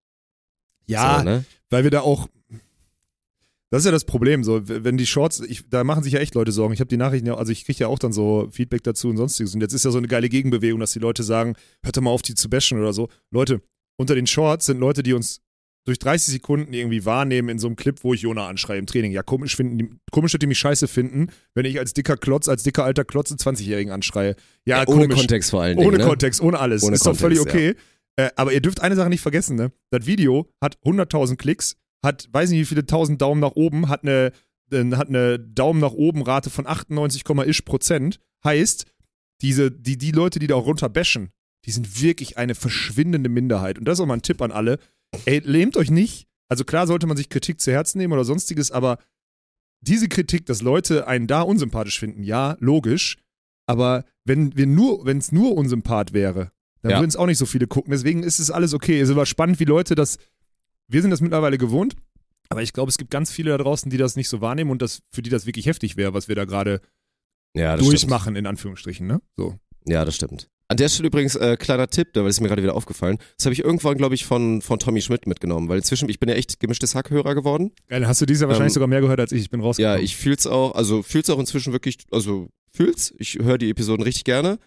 Ja, so, ne? weil wir da auch. Das ist ja das Problem, so, wenn die Shorts, ich, da machen sich ja echt Leute Sorgen. Ich habe die Nachrichten ja, also ich kriege ja auch dann so Feedback dazu und sonstiges. Und jetzt ist ja so eine geile Gegenbewegung, dass die Leute sagen, hört doch mal auf, die zu bashen oder so. Leute, unter den Shorts sind Leute, die uns durch 30 Sekunden irgendwie wahrnehmen in so einem Clip, wo ich Jona anschreie im Training. Ja, komisch finden, die, komisch, dass die mich scheiße finden, wenn ich als dicker Klotz, als dicker alter Klotz einen 20-Jährigen anschreie. Ja, Ja, ohne komisch. Kontext vor allen Dingen. Ohne ne? Kontext, ohne alles. Ohne ist doch völlig Kontext, okay. Äh, aber ihr dürft eine Sache nicht vergessen, ne? Das Video hat 100.000 Klicks, hat, weiß nicht wie viele tausend Daumen nach oben, hat eine, äh, hat eine Daumen nach oben Rate von 98,ish Prozent. Heißt, diese, die, die Leute, die da auch runter bashen, die sind wirklich eine verschwindende Minderheit. Und das ist auch mal ein Tipp an alle. Ey, lähmt euch nicht. Also klar sollte man sich Kritik zu Herzen nehmen oder sonstiges, aber diese Kritik, dass Leute einen da unsympathisch finden, ja, logisch. Aber wenn wir nur, wenn es nur unsympath wäre, dann Ja. würden es auch nicht so viele gucken. Deswegen ist es alles okay. Es ist aber spannend, wie Leute das. Wir sind das mittlerweile gewohnt, aber ich glaube, es gibt ganz viele da draußen, die das nicht so wahrnehmen und das, für die das wirklich heftig wäre, was wir da gerade Ja, durchmachen, in Anführungsstrichen, ne? So. Stimmt. Ja, das stimmt. An der Stelle übrigens, äh, kleiner Tipp, da ist mir gerade wieder aufgefallen. Das habe ich irgendwann, glaube ich, von, von Tommy Schmidt mitgenommen, weil inzwischen, ich bin ja echt gemischtes Hackhörer geworden. Geil, hast du dieses Jahr wahrscheinlich Ähm, sogar mehr gehört als ich. Ich bin rausgekommen. Ja, ich fühl's auch, also fühl's auch inzwischen wirklich, also fühl's. Ich höre die Episoden richtig gerne.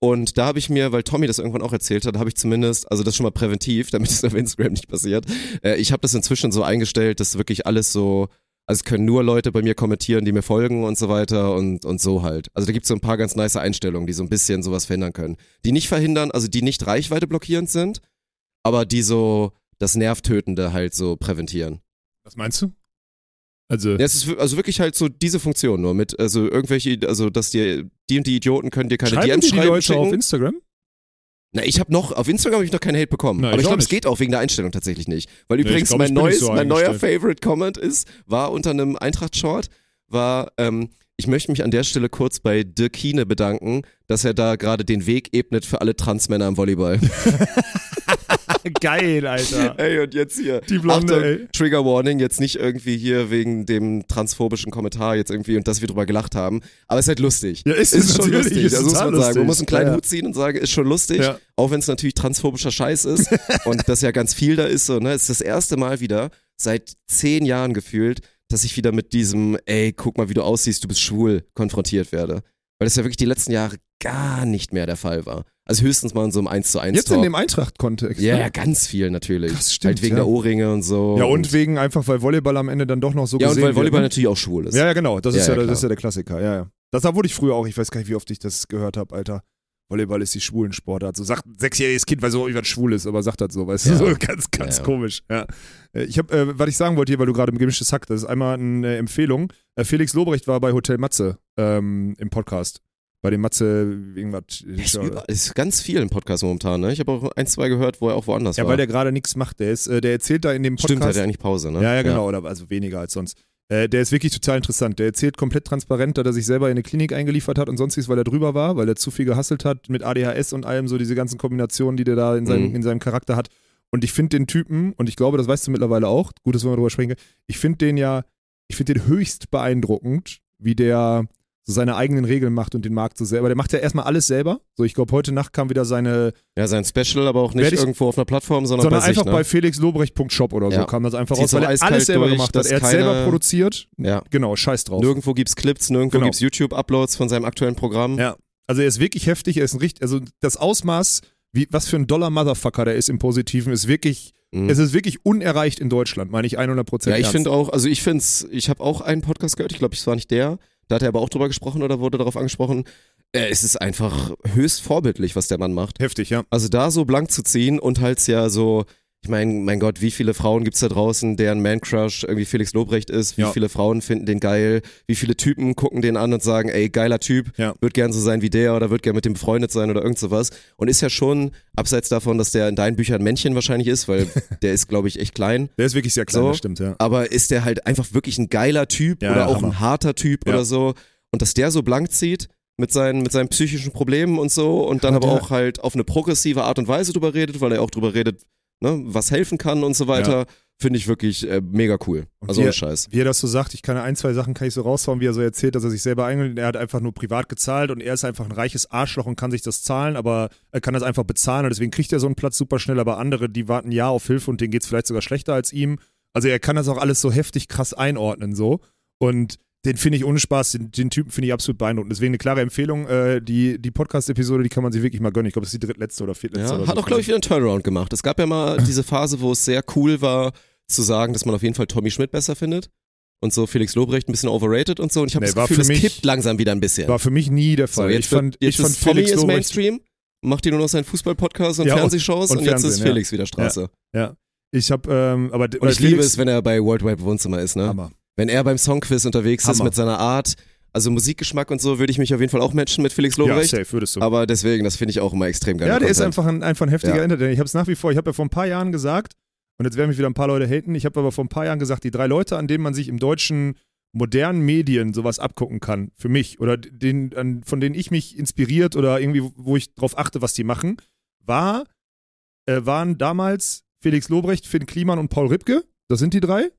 Und da habe ich mir, weil Tommy das irgendwann auch erzählt hat, habe ich zumindest, also das schon mal präventiv, <laughs> damit es auf Instagram nicht passiert. Äh, ich habe das inzwischen so eingestellt, dass wirklich alles so, also es können nur Leute bei mir kommentieren, die mir folgen und so weiter und, und so halt. Also da gibt's so ein paar ganz nice Einstellungen, die so ein bisschen sowas verhindern können. Die nicht verhindern, also die nicht Reichweite blockierend sind, aber die so das Nervtötende halt so präventieren. Was meinst du? Also, Ja, es ist also wirklich halt so diese Funktion nur mit, also irgendwelche, also dass dir, die und die Idioten können dir keine schreiben DMs die, die schreiben Leute schicken. auf Instagram? Na, ich habe noch, auf Instagram habe ich noch keinen Hate bekommen. Na, aber ich ich glaube, es geht auch wegen der Einstellung tatsächlich nicht. Weil ich übrigens glaub, mein neues, so mein neuer. Favorite Comment ist, war unter einem Eintracht-Short, war, ähm, ich möchte mich an der Stelle kurz bei Dirk Kiene bedanken, dass er da gerade den Weg ebnet für alle Transmänner im Volleyball. <laughs> <laughs> <laughs> Geil, Alter. Ey, und jetzt hier. Die Blonde, Achtung, ey. Trigger Warning, jetzt nicht irgendwie hier wegen dem transphobischen Kommentar jetzt irgendwie und dass wir drüber gelacht haben. Aber es ist halt lustig. Ja, ist ist schon lustig. ist Das muss man sagen. Man lustig. muss einen kleinen ja. Hut ziehen und sagen, ist schon lustig. Ja. Auch wenn es natürlich transphobischer Scheiß ist <laughs> und das ja ganz viel da ist. So, ne? Es ist das erste Mal wieder seit zehn Jahren gefühlt, dass ich wieder mit diesem, ey, guck mal, wie du aussiehst, du bist schwul, konfrontiert werde. Weil das ja wirklich die letzten Jahre gar nicht mehr der Fall war. Also höchstens mal in so einem 1 zu 1 Jetzt in dem Eintracht-Kontext. ja, ne? ja, ganz viel natürlich. Das stimmt, halt wegen ja. der Ohrringe und so. Ja, und wegen einfach, weil Volleyball am Ende dann doch noch so ja, und gesehen weil Volleyball wird. natürlich auch schwul ist. Ne? Ja, ja, genau. Das, Ja, ist ja, ja, das ist ja der Klassiker. Ja, ja. Das wurde ich früher auch. Ich weiß gar nicht, wie oft ich das gehört habe, Alter. Volleyball ist die schwulen Sportart. So sagt ein sechsjähriges Kind, weil so irgendwas schwul ist, aber sagt das so, weißt du? Ja. So ganz, ganz Ja, ja. komisch. Ja. Äh, Ich habe, äh, was ich sagen wollte hier, weil du gerade im gemischtes Hack, das ist einmal eine Empfehlung. Äh, Felix Lobrecht war bei Hotel Matze ähm, im Podcast. Bei dem Matze irgendwas. Ist, überall, ist ganz viel im Podcast momentan, ne? Ich habe auch ein, zwei gehört, wo er auch woanders ja, war. weil der gerade nichts macht. Der ist, äh, der erzählt da in dem Podcast. Stimmt, hat er eigentlich Pause, ne? Ja, ja, genau, oder also weniger als sonst. Äh, der ist wirklich total interessant. Der erzählt komplett transparent, dass er sich selber in eine Klinik eingeliefert hat und sonstiges, weil er drüber war, weil er zu viel gehasselt hat mit ADHS und allem, so diese ganzen Kombinationen, die der da in seinem, Mhm. in seinem Charakter hat. Und ich finde den Typen, und ich glaube, das weißt du mittlerweile auch, gut, dass wir mal drüber sprechen, ich finde den ja, ich finde den höchst beeindruckend, wie der so seine eigenen Regeln macht und den Markt so selber. Der macht ja erstmal alles selber. So, ich glaube, heute Nacht kam wieder seine, Ja, sein Special, aber auch nicht ich- irgendwo auf einer Plattform, sondern, sondern bei einfach sich, ne? bei felixlobrecht.shop oder so Ja. kam das einfach Zieht raus, weil er alles selber durch, gemacht hat. Er hat selber produziert. Ja. Genau, scheiß drauf. Nirgendwo gibt's Clips, nirgendwo Genau. gibt's YouTube-Uploads von seinem aktuellen Programm. Ja. Also er ist wirklich heftig, er ist ein richtig, also das Ausmaß, wie, was für ein Dollar-Motherfucker der ist im Positiven, ist wirklich, Mhm. es ist wirklich unerreicht in Deutschland, meine ich 100 Prozent. Ja, ich finde auch, also ich finde es, ich habe auch einen Podcast gehört, ich glaube, es war nicht der, da hat er aber auch drüber gesprochen oder wurde darauf angesprochen. Äh, es ist einfach höchst vorbildlich, was der Mann macht. heftig, ja. Also da so blank zu ziehen und halt ja so, ich meine, mein Gott, wie viele Frauen gibt's da draußen, deren Man-Crush irgendwie Felix Lobrecht ist, wie Ja. viele Frauen finden den geil, wie viele Typen gucken den an und sagen, ey, geiler Typ, Ja. wird gern so sein wie der oder wird gern mit dem befreundet sein oder irgend sowas. Und ist ja schon, abseits davon, dass der in deinen Büchern Männchen wahrscheinlich ist, weil <laughs> der ist, glaube ich, echt klein. Der ist wirklich sehr klein, So. stimmt, ja. aber ist der halt einfach wirklich ein geiler Typ Ja, oder auch Hammer. ein harter Typ oder so und dass der so blank zieht mit seinen, mit seinen psychischen Problemen und so und dann aber auch halt auf eine progressive Art und Weise drüber redet, weil er auch drüber redet, ne, was helfen kann und so weiter, finde ich wirklich äh, mega cool. Und Also wir- ohne Scheiß. Wie er das so sagt, ich kann ein, zwei Sachen kann ich so raushauen, wie er so erzählt, dass er sich selber eingeholt, er hat einfach nur privat gezahlt und er ist einfach ein reiches Arschloch und kann sich das zahlen, aber er kann das einfach bezahlen und deswegen kriegt er so einen Platz super schnell, aber andere, die warten Jahr auf Hilfe und denen geht's vielleicht sogar schlechter als ihm. Also er kann das auch alles so heftig krass einordnen so und den finde ich ohne Spaß, den, den Typen finde ich absolut beeindruckend. Deswegen eine klare Empfehlung, äh, die, die Podcast-Episode, die kann man sich wirklich mal gönnen. Ich glaube, das ist die drittletzte oder viertletzte. Ja, oder hat so. auch, glaube ich, wieder einen Turnaround gemacht. Es gab ja mal <laughs> diese Phase, wo es sehr cool war, zu sagen, dass man auf jeden Fall Tommy Schmidt besser findet. Und so Felix Lobrecht ein bisschen overrated und so. Und ich habe Nee, das Gefühl, es kippt langsam wieder ein bisschen. War für mich nie der So, Fall. jetzt ich fand, ich fand ist Tommy Felix ist Mainstream, macht hier nur noch seinen Fußball-Podcast und Ja, und- Fernsehshows und, und jetzt ist Fernsehen, ja. Felix wieder Straße. Ja. Ich habe, ähm, aber Und ich liebe es, wenn er bei World Wide Wohnzimmer ist, ne? Hammer. Wenn er beim Songquiz unterwegs ist Hammer. mit seiner Art, also Musikgeschmack und so, würde ich mich auf jeden Fall auch matchen mit Felix Ja, Lobrecht. safe, würdest du. aber deswegen, das finde ich auch immer extrem geil. ja, der ist Content. einfach ein, einfach ein heftiger Ja. Entertainer. Ich habe es nach wie vor, ich habe ja vor ein paar Jahren gesagt, und jetzt werden mich wieder ein paar Leute haten, ich habe aber vor ein paar Jahren gesagt, die drei Leute, an denen man sich im deutschen modernen Medien sowas abgucken kann, für mich, oder den, an, von denen ich mich inspiriert oder irgendwie, wo ich drauf achte, was die machen, war, äh, waren damals Felix Lobrecht, Finn Kliman und Paul Ripke. Das sind die drei.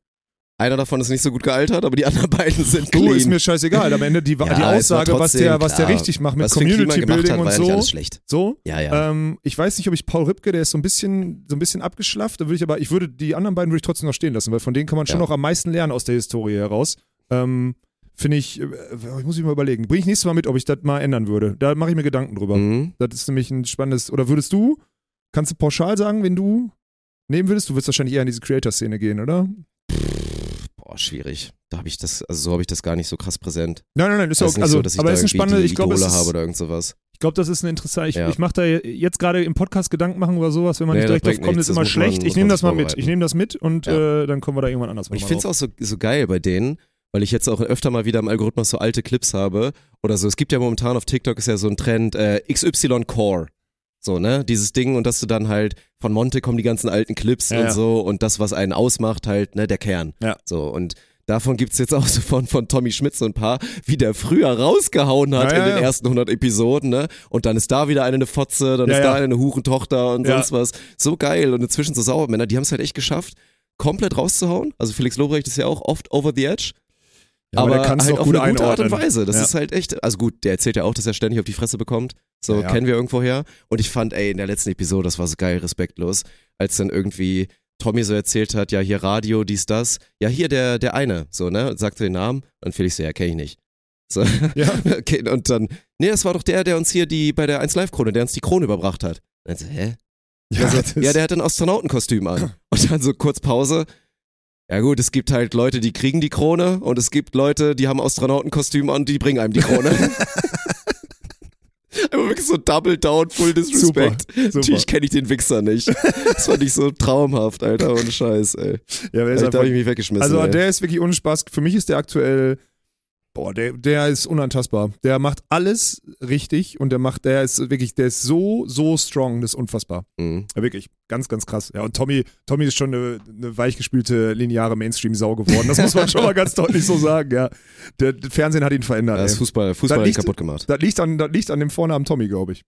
Einer davon ist nicht so gut gealtert, aber die anderen <laughs> beiden sind Du, clean. ist mir scheißegal. Am Ende die, <laughs> Ja, die Aussage, was trotzdem der, was der richtig macht mit Was Finn Kliman Community gemacht Building hat, und so. alles schlecht. So. Ja, ja. Ähm, ich weiß nicht, ob ich Paul Ripke, der ist so ein bisschen, so ein bisschen abgeschlafft, da würde ich aber, ich würde die anderen beiden würde ich trotzdem noch stehen lassen, weil von denen kann man schon noch am meisten lernen aus der Historie heraus. Ähm, Finde ich, äh, ich muss mich mal überlegen. Bring ich nächstes Mal mit, ob ich das mal ändern würde. Da mache ich mir Gedanken drüber. Mhm. Das ist nämlich ein spannendes. Oder würdest du, kannst du pauschal sagen, wenn du nehmen würdest? Du würdest wahrscheinlich eher in diese Creator-Szene gehen, oder? Boah, schwierig. Da habe ich das, also so habe ich das gar nicht so krass präsent. Nein, nein, nein, ist Das auch, also, so, dass ich aber da ist eine spannende, ich glaube, es Idole ist, habe oder irgend sowas. Ich glaube, das ist eine interessante. Ich, Ja. ich mache da jetzt gerade im Podcast Gedanken machen über sowas, wenn man Nee, nicht direkt drauf kommt, nichts, ist immer man- schlecht. muss ich nehme man das mal mit. Ich nehme das mit und Ja. äh, dann kommen wir da irgendwann anders Und ich finde es auch so, so geil bei denen, weil ich jetzt auch öfter mal wieder im Algorithmus so alte Clips habe oder so. Es gibt ja momentan auf TikTok ist ja so ein Trend, äh, XY Core. So, ne? Dieses Ding und dass du dann halt von Monte kommen die ganzen alten Clips Ja, und ja. so und das, was einen ausmacht, halt, ne, der Kern. Ja. So, und davon gibt's jetzt auch so von, von Tommy Schmidt so ein paar, wie der früher rausgehauen hat Ja, in den ersten 100 Episoden, ne? Und dann ist da wieder eine eine Fotze, dann ist da eine eine Hurentochter und sonst was. So geil und inzwischen so Sauermänner, die haben es halt echt geschafft, komplett rauszuhauen. Also Felix Lobrecht ist ja auch oft over the edge. Ja, aber aber der kann's halt auf gut eine gute Art und einordnen. Weise. Das Ja. ist halt echt, also gut, der erzählt ja auch, dass er ständig auf die Fresse bekommt. So Ja, kennen wir irgendwoher. Und ich fand, ey, in der letzten Episode, das war so geil, respektlos, als dann irgendwie Tommy so erzählt hat, ja, hier Radio, dies, das. Ja, hier der, der eine, so, ne? Und sagte den Namen. Und Felix so, ja, kenn ich nicht. So. Ja. <laughs> Okay, und dann, nee, das war doch der, der uns hier die, bei der 1 Live-Krone, der uns die Krone überbracht hat. Und dann so, hä? Ja, Also, ja, der hat ein Astronautenkostüm an. Und dann so kurz Pause. Ja gut, es gibt halt Leute, die kriegen die Krone und es gibt Leute, die haben Astronautenkostüm an, die bringen einem die Krone. <laughs> Einfach wirklich so Double Down, Full Disrespect. Super, super. Natürlich kenne ich den Wichser nicht. Das fand ich so traumhaft, Alter, ohne Scheiß, ey. Ja, der ist Da habe ich mich weggeschmissen. also ey. der ist wirklich ohne Spaß. Für mich ist der aktuell, boah, der, der ist unantastbar. Der macht alles richtig und der macht, der ist wirklich, der ist so, so strong, das ist unfassbar. Mhm. Ja, wirklich, ganz, ganz krass. Ja, und Tommy, Tommy ist schon eine, eine weichgespülte, lineare Mainstream-Sau geworden. Das muss man schon mal <laughs> ganz deutlich so sagen, ja. Der, der Fernsehen hat ihn verändert. Das ey. Fußball, Fußball Da hat ihn liegt- kaputt gemacht. Das liegt an, das liegt an dem Vornamen Tommy, glaube ich.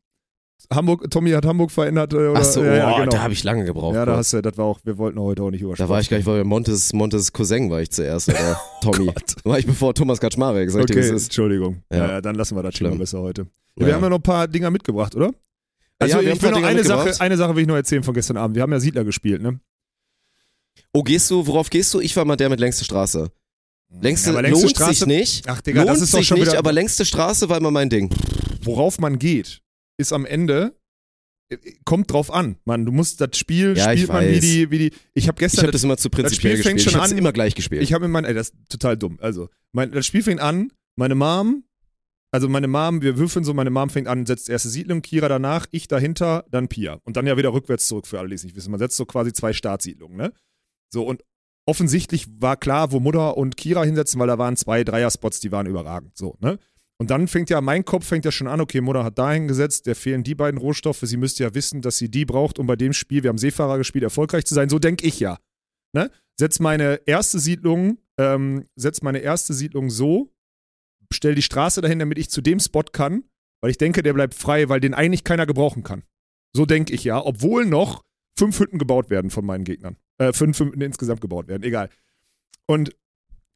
Hamburg, Tommy hat Hamburg verändert. Äh, oder, Ach so, ja, ja, oh, genau. da habe ich lange gebraucht. Ja, da hast du, das war auch, wir wollten heute auch nicht über Da war ich gar nicht, weil Montes, Montes Cousin war ich zuerst, oder <laughs> Tommy. war ich bevor Thomas Kaczmarek, sag ich Okay, ist. Entschuldigung. Ja. Ja. dann lassen wir das Schlimm. besser heute. Wir haben ja noch ein paar Dinger mitgebracht, oder? Also ich will noch Dinger eine Sache, eine Sache will ich noch erzählen von gestern Abend. Wir haben ja Siedler gespielt, ne? Oh, gehst du, worauf gehst du? Ich war mal der mit längste Straße. Längste, Ja, längste lohnt Straße- sich nicht. Ach, Digga, lohnt das ist doch schon nicht, wieder- aber längste Straße war immer mein Ding. Worauf man geht, ist am Ende äh, kommt drauf an, Mann. Du musst das Spiel Ja, ich spielt man wie die wie die. Ich habe Ich gestern habe das immer zu prinzipiell Spiel fängt gespielt. Ich schon hab's an- immer gleich gespielt. Ich habe in mein, ey, das ist total dumm. Also, mein, das Spiel fängt an, meine Mom, also meine Mom, wir würfeln so, meine Mom fängt an, setzt erste Siedlung, Kira danach, ich dahinter, dann Pia. Und dann ja wieder rückwärts zurück für alle, die es nicht wissen. Man setzt so quasi zwei Startsiedlungen, ne? So, und offensichtlich war klar, wo Mutter und Kira hinsetzen, weil da waren zwei Dreier-Spots, die waren überragend. So, ne? Und dann fängt ja, mein Kopf fängt ja schon an, okay, Mutter hat da hingesetzt, der fehlen die beiden Rohstoffe, sie müsste ja wissen, dass sie die braucht, um bei dem Spiel, wir haben Seefahrer gespielt, erfolgreich zu sein. So denke ich ja. Ne? Setz meine erste Siedlung, ähm, setz meine erste Siedlung so, stell die Straße dahin, damit ich zu dem Spot kann, weil ich denke, der bleibt frei, weil den eigentlich keiner gebrauchen kann. So denke ich ja, obwohl noch fünf Hütten gebaut werden von meinen Gegnern. Äh, fünf Hütten insgesamt gebaut werden, egal. Und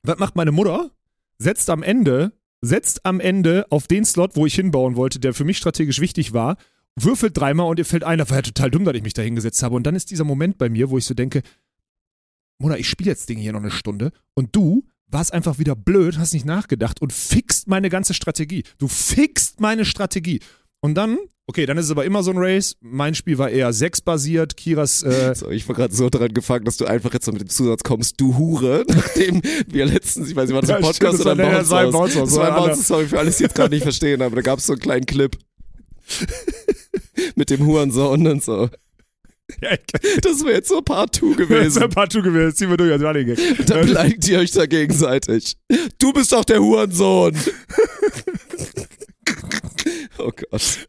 was macht meine Mutter? Setzt am Ende, setzt am Ende auf den Slot, wo ich hinbauen wollte, der für mich strategisch wichtig war, würfelt dreimal und ihr fällt ein, das war ja total dumm, dass ich mich da hingesetzt habe. Und dann ist dieser Moment bei mir, wo ich so denke, Mutter, ich spiele jetzt Dinge hier noch eine Stunde und du warst einfach wieder blöd, hast nicht nachgedacht und fixt meine ganze Strategie. Du fixt meine Strategie. Und dann, okay, dann ist es aber immer so ein Race. Mein Spiel war eher sechs-basiert, Kiras, äh, <laughs> So, ich war gerade so daran gefangen, dass du einfach jetzt noch mit dem Zusatz kommst, du Hure, <laughs> nachdem wir letztens, ich weiß nicht, war das ein Podcast stimmt, oder ein das das Bounce Das war ein ein Bounce, sorry für alle, die jetzt gerade nicht verstehen, aber da gab es so einen kleinen Clip mit dem Hurensohn und so. <laughs> ja, Das wäre jetzt so Part 2 das ist gewesen. ein Partout gewesen, ziehen wir durch als Running Gag. Da beleidigt ihr euch da gegenseitig. Du bist doch der Hurensohn. <laughs> oh Gott.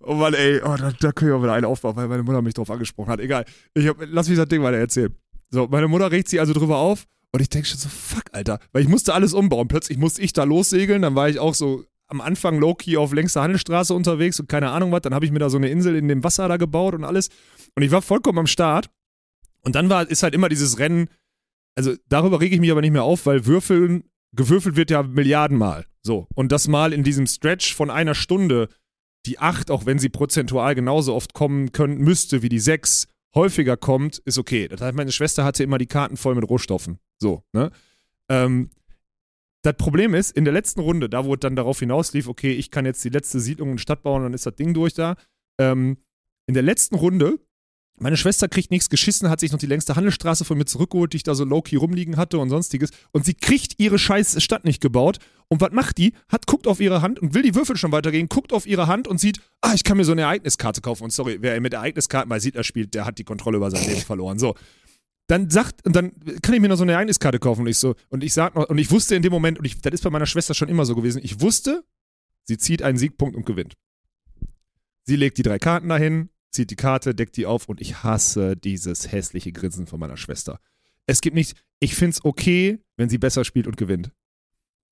Oh Mann, ey, oh, da, da können wir wieder einen aufbauen, weil meine Mutter mich drauf angesprochen hat. Egal. Ich hab, lass mich das Ding weiter erzählen. So, meine Mutter regt sich also drüber auf und ich denke schon so, fuck, Alter. Weil ich musste alles umbauen. Plötzlich musste ich da lossegeln, dann war ich auch so am Anfang low-key auf längster Handelsstraße unterwegs und keine Ahnung was. Dann habe ich mir da so eine Insel in dem Wasser da gebaut und alles. Und ich war vollkommen am Start. Und dann war, ist halt immer dieses Rennen, also darüber rege ich mich aber nicht mehr auf, weil Würfeln, gewürfelt wird ja Milliardenmal. So. Und das mal in diesem Stretch von einer Stunde, die acht, auch wenn sie prozentual genauso oft kommen können, müsste wie die sechs, häufiger kommt, ist okay. Das heißt, meine Schwester hatte immer die Karten voll mit Rohstoffen. So, ne? Ähm, das Problem ist, in der letzten Runde, da wo es dann darauf hinauslief, okay, ich kann jetzt die letzte Siedlung in Stadt bauen, dann ist das Ding durch da. Ähm, in der letzten Runde, meine Schwester kriegt nichts geschissen, hat sich noch die längste Handelsstraße von mir zurückgeholt, die ich da so low-key rumliegen hatte und sonstiges. Und sie kriegt ihre scheiß Stadt nicht gebaut. Und was macht die? Hat, guckt auf ihre Hand und will die Würfel schon weitergehen, guckt auf ihre Hand und sieht, ah, ich kann mir so eine Ereigniskarte kaufen. Und sorry, wer mit Ereigniskarten bei Siedler spielt, der hat die Kontrolle über sein Leben verloren. So. Dann sagt, und dann kann ich mir noch so eine Ereigniskarte kaufen. Und ich so, und ich sag noch, und ich wusste in dem Moment, und ich, das ist bei meiner Schwester schon immer so gewesen, ich wusste, sie zieht einen Siegpunkt und gewinnt. Sie legt die drei Karten dahin, zieht die Karte, deckt die auf und ich hasse dieses hässliche Grinsen von meiner Schwester. Es gibt nicht, ich find's okay, wenn sie besser spielt und gewinnt.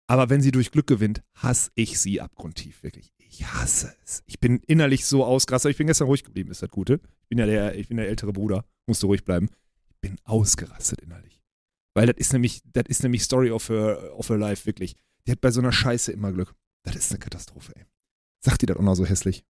Aber wenn sie durch Glück gewinnt, hasse ich sie abgrundtief, wirklich. Ich hasse es. Ich bin innerlich so ausgerastet. Ich bin gestern ruhig geblieben, ist das Gute. Ich bin ja der, ich bin der ältere Bruder, musste ruhig bleiben. Ich bin ausgerastet innerlich. Weil das ist nämlich, das ist nämlich Story of her, of her life, wirklich. Die hat bei so einer Scheiße immer Glück. Das ist eine Katastrophe, ey. Sagt die das auch noch so hässlich?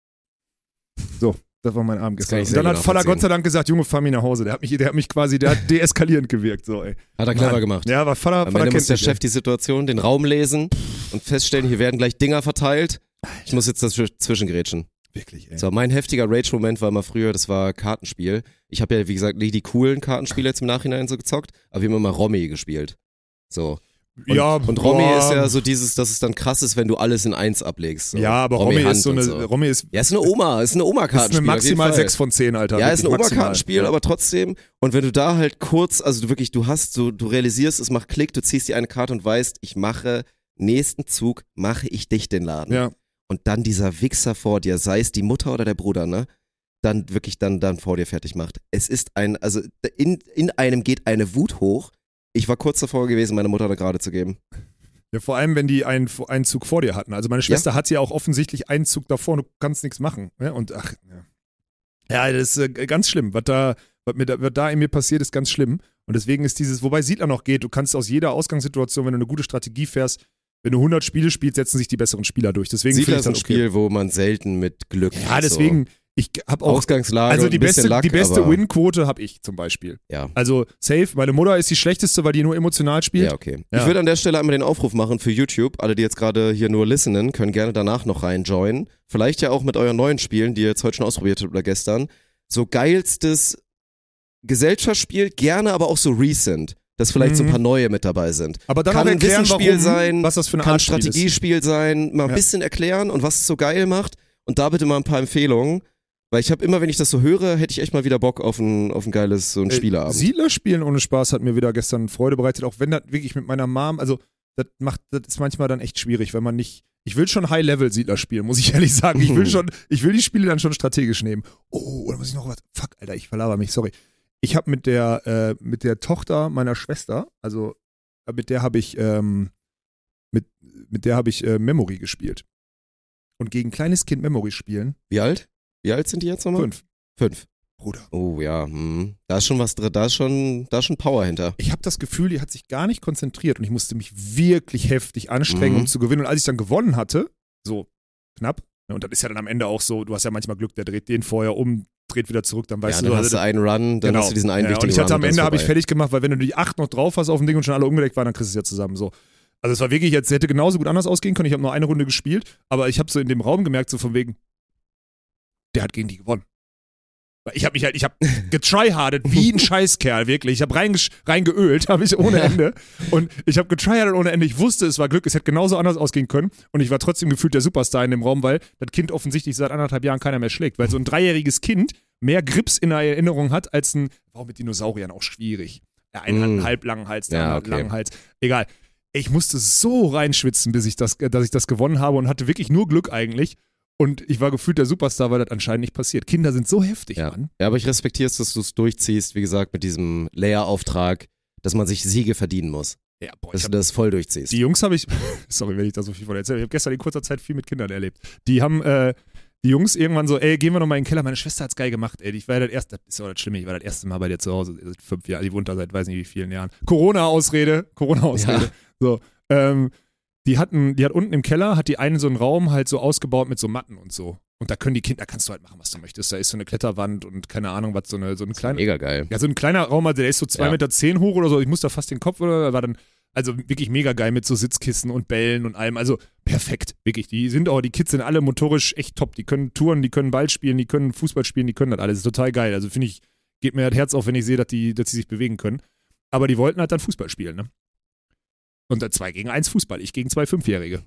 So, das war mein Abend Das kann gestern. ich Und dann hat nachvollziehen. Gott sei Dank gesagt, Junge, fahr mich nach Hause. Der hat mich, der hat mich quasi, der hat deeskalierend gewirkt, so, ey. Hat er clever Mann. gemacht. Ja, aber Vater, Am Vater Ende muss der Chef die Situation, den Raum lesen und feststellen, hier werden gleich Dinger verteilt. Ich muss jetzt dazw- zwischengrätschen. ey. Wirklich, ey. So, mein heftiger Rage-Moment war immer früher, das war Kartenspiel. Ich habe ja, wie gesagt, nicht die coolen Kartenspiele jetzt im Nachhinein so gezockt, aber wir haben immer Romy gespielt. So. Und, ja, und Romy boah. ist ja so dieses, dass es dann krass ist, wenn du alles in eins ablegst. So. Ja, aber Romy, Hand ist so eine, Romy ist, Ja, ist eine Oma, ist eine ist Oma-Kartenspiel. eine maximal auf jeden 6 von 10, Alter. ja, ist ein Ja. aber trotzdem. Und wenn du da halt kurz, also du wirklich, du hast so, du realisierst, es macht Klick, du ziehst dir eine Karte und weißt, ich mache, nächsten Zug mache ich dich den Laden. Ja, Und dann dieser Wichser vor dir, sei es die Mutter oder der Bruder, ne? Dann wirklich dann, dann vor dir fertig macht. Es ist ein, also in, in einem geht eine Wut hoch. Ich war kurz davor gewesen, meine Mutter da gerade zu geben. Ja, vor allem, wenn die einen, einen Zug vor dir hatten. Also meine Schwester hat ja auch offensichtlich einen Zug davor und du kannst nichts machen. Ja, und ach, ja. ja, das ist äh, ganz schlimm. Was da, was, mir da, was da in mir passiert, ist ganz schlimm. Und deswegen ist dieses, wobei Siedler noch geht, du kannst aus jeder Ausgangssituation, wenn du eine gute Strategie fährst, wenn du 100 Spiele spielst, setzen sich die besseren Spieler durch. Deswegen Siedler finde ist ich ein das okay. Spiel, wo man selten mit Glück. Ja, deswegen, ich habe auch Ausgangslage. also die ein beste, Luck, die beste Win-Quote habe ich zum Beispiel. Ja. Also safe, meine Mutter ist die schlechteste, weil die nur emotional spielt. Ja, okay. Ja. Ich würde an der Stelle einmal den Aufruf machen für YouTube. Alle, die jetzt gerade hier nur listenen, können gerne danach noch reinjoinen. Vielleicht ja auch mit euren neuen Spielen, die ihr jetzt heute schon ausprobiert habt oder gestern. So geilstes Gesellschaftsspiel, gerne aber auch so recent. Dass vielleicht so ein Mhm. paar neue mit dabei sind. Aber dann Kann auch ein erklären, Wissensspiel warum, sein, was das für eine Kann ein Art ist. Strategiespiel sein, mal ein Ja. bisschen erklären und was es so geil macht. Und da bitte mal ein paar Empfehlungen. Weil ich habe immer, wenn ich das so höre, hätte ich echt mal wieder Bock auf ein, auf ein geiles so ein Äh, Spieleabend. Siedler spielen ohne Spaß hat mir wieder gestern Freude bereitet, auch wenn das wirklich mit meiner Mom, also das macht, das ist manchmal dann echt schwierig, wenn man nicht, ich will schon High-Level-Siedler spielen, muss ich ehrlich sagen. Ich will <laughs> schon, ich will die Spiele dann schon strategisch nehmen. Oh, oder muss ich noch was? Fuck, Alter, ich verlaber mich, sorry. Ich habe mit der, äh, mit der Tochter meiner Schwester, also äh, mit der habe ich, ähm, mit, mit der habe ich äh, Memory gespielt. Und gegen kleines Kind Memory spielen, Wie alt? Wie alt sind die jetzt nochmal? fünf. Fünf. Bruder. Oh ja, hm. da ist schon was drin, da ist schon, da ist schon Power hinter. ich habe das Gefühl, die hat sich gar nicht konzentriert und ich musste mich wirklich heftig anstrengen, Mhm. um zu gewinnen. Und als ich dann gewonnen hatte, so knapp, ne, und das ist ja dann am Ende auch so, du hast ja manchmal Glück, der dreht den vorher um, dreht wieder zurück, dann weißt ja, du, dann hast du einen Run, dann hast du diesen einen ja, und wichtigen ich hatte Run am und Ende habe ich fertig gemacht, weil wenn du die acht noch drauf hast auf dem Ding und schon alle umgedeckt waren, dann kriegst du es ja zusammen so. Also es war wirklich, jetzt hätte genauso gut anders ausgehen können. Ich habe nur eine Runde gespielt, aber ich habe so in dem Raum gemerkt, so von wegen, der hat gegen die gewonnen. Ich habe mich halt, ich habe <laughs> getryhardet wie ein Scheißkerl, wirklich. Ich habe reingeölt, habe ich ohne Ende. Und ich habe getryhardet ohne Ende. Ich wusste, es war Glück, es hätte genauso anders ausgehen können. Und ich war trotzdem gefühlt der Superstar in dem Raum, weil das Kind offensichtlich seit anderthalb Jahren keiner mehr schlägt. Weil so ein dreijähriges Kind mehr Grips in der Erinnerung hat als ein, war auch mit Dinosauriern auch schwierig. Der eine hat einen Mm. halblangen Hals, der Ja, andere hat einen okay. langen Hals. Egal. Ich musste so reinschwitzen, bis ich das, dass ich das gewonnen habe und hatte wirklich nur Glück eigentlich. Und ich war gefühlt der Superstar, weil das anscheinend nicht passiert. Kinder sind so heftig, Ja. Mann. ja, aber ich respektiere es, dass du es durchziehst, wie gesagt, mit diesem Lehrauftrag, dass man sich Siege verdienen muss. Ja, boah, Dass du das voll durchziehst. die Jungs habe ich, <laughs> sorry, wenn ich da so viel von erzähle, ich habe gestern in kurzer Zeit viel mit Kindern erlebt. Die haben, äh, die Jungs irgendwann so, ey, gehen wir nochmal in den Keller. Meine Schwester hat's geil gemacht, ey. Ich war ja das erste, das ist ja auch das Schlimme, ich war das erste Mal bei dir zu Hause, seit fünf Jahren, die wohnt da seit weiß nicht wie vielen Jahren. Corona-Ausrede, Corona-Ausrede. Ja. So, ähm, die hatten, die hat unten im Keller, hat die einen so einen Raum halt so ausgebaut mit so Matten und so. Und da können die Kinder, da kannst du halt machen, was du möchtest. Da ist so eine Kletterwand und keine Ahnung, was so eine, so eine kleine, Mega geil. ja, so ein kleiner Raum, also der ist so zwei Ja. Meter zehn hoch oder so. Ich musste da fast den Kopf oder war dann, also wirklich mega geil mit so Sitzkissen und Bällen und allem. Also perfekt, wirklich. Die sind auch, die Kids sind alle motorisch echt top. Die können Touren, die können Ball spielen, die können Fußball spielen, die können das alles. ist total geil. Also finde ich, geht mir das Herz auf, wenn ich sehe, dass die, dass sie sich bewegen können. Aber die wollten halt dann Fußball spielen, ne? Und dann zwei gegen eins Fußball, ich gegen zwei Fünfjährige.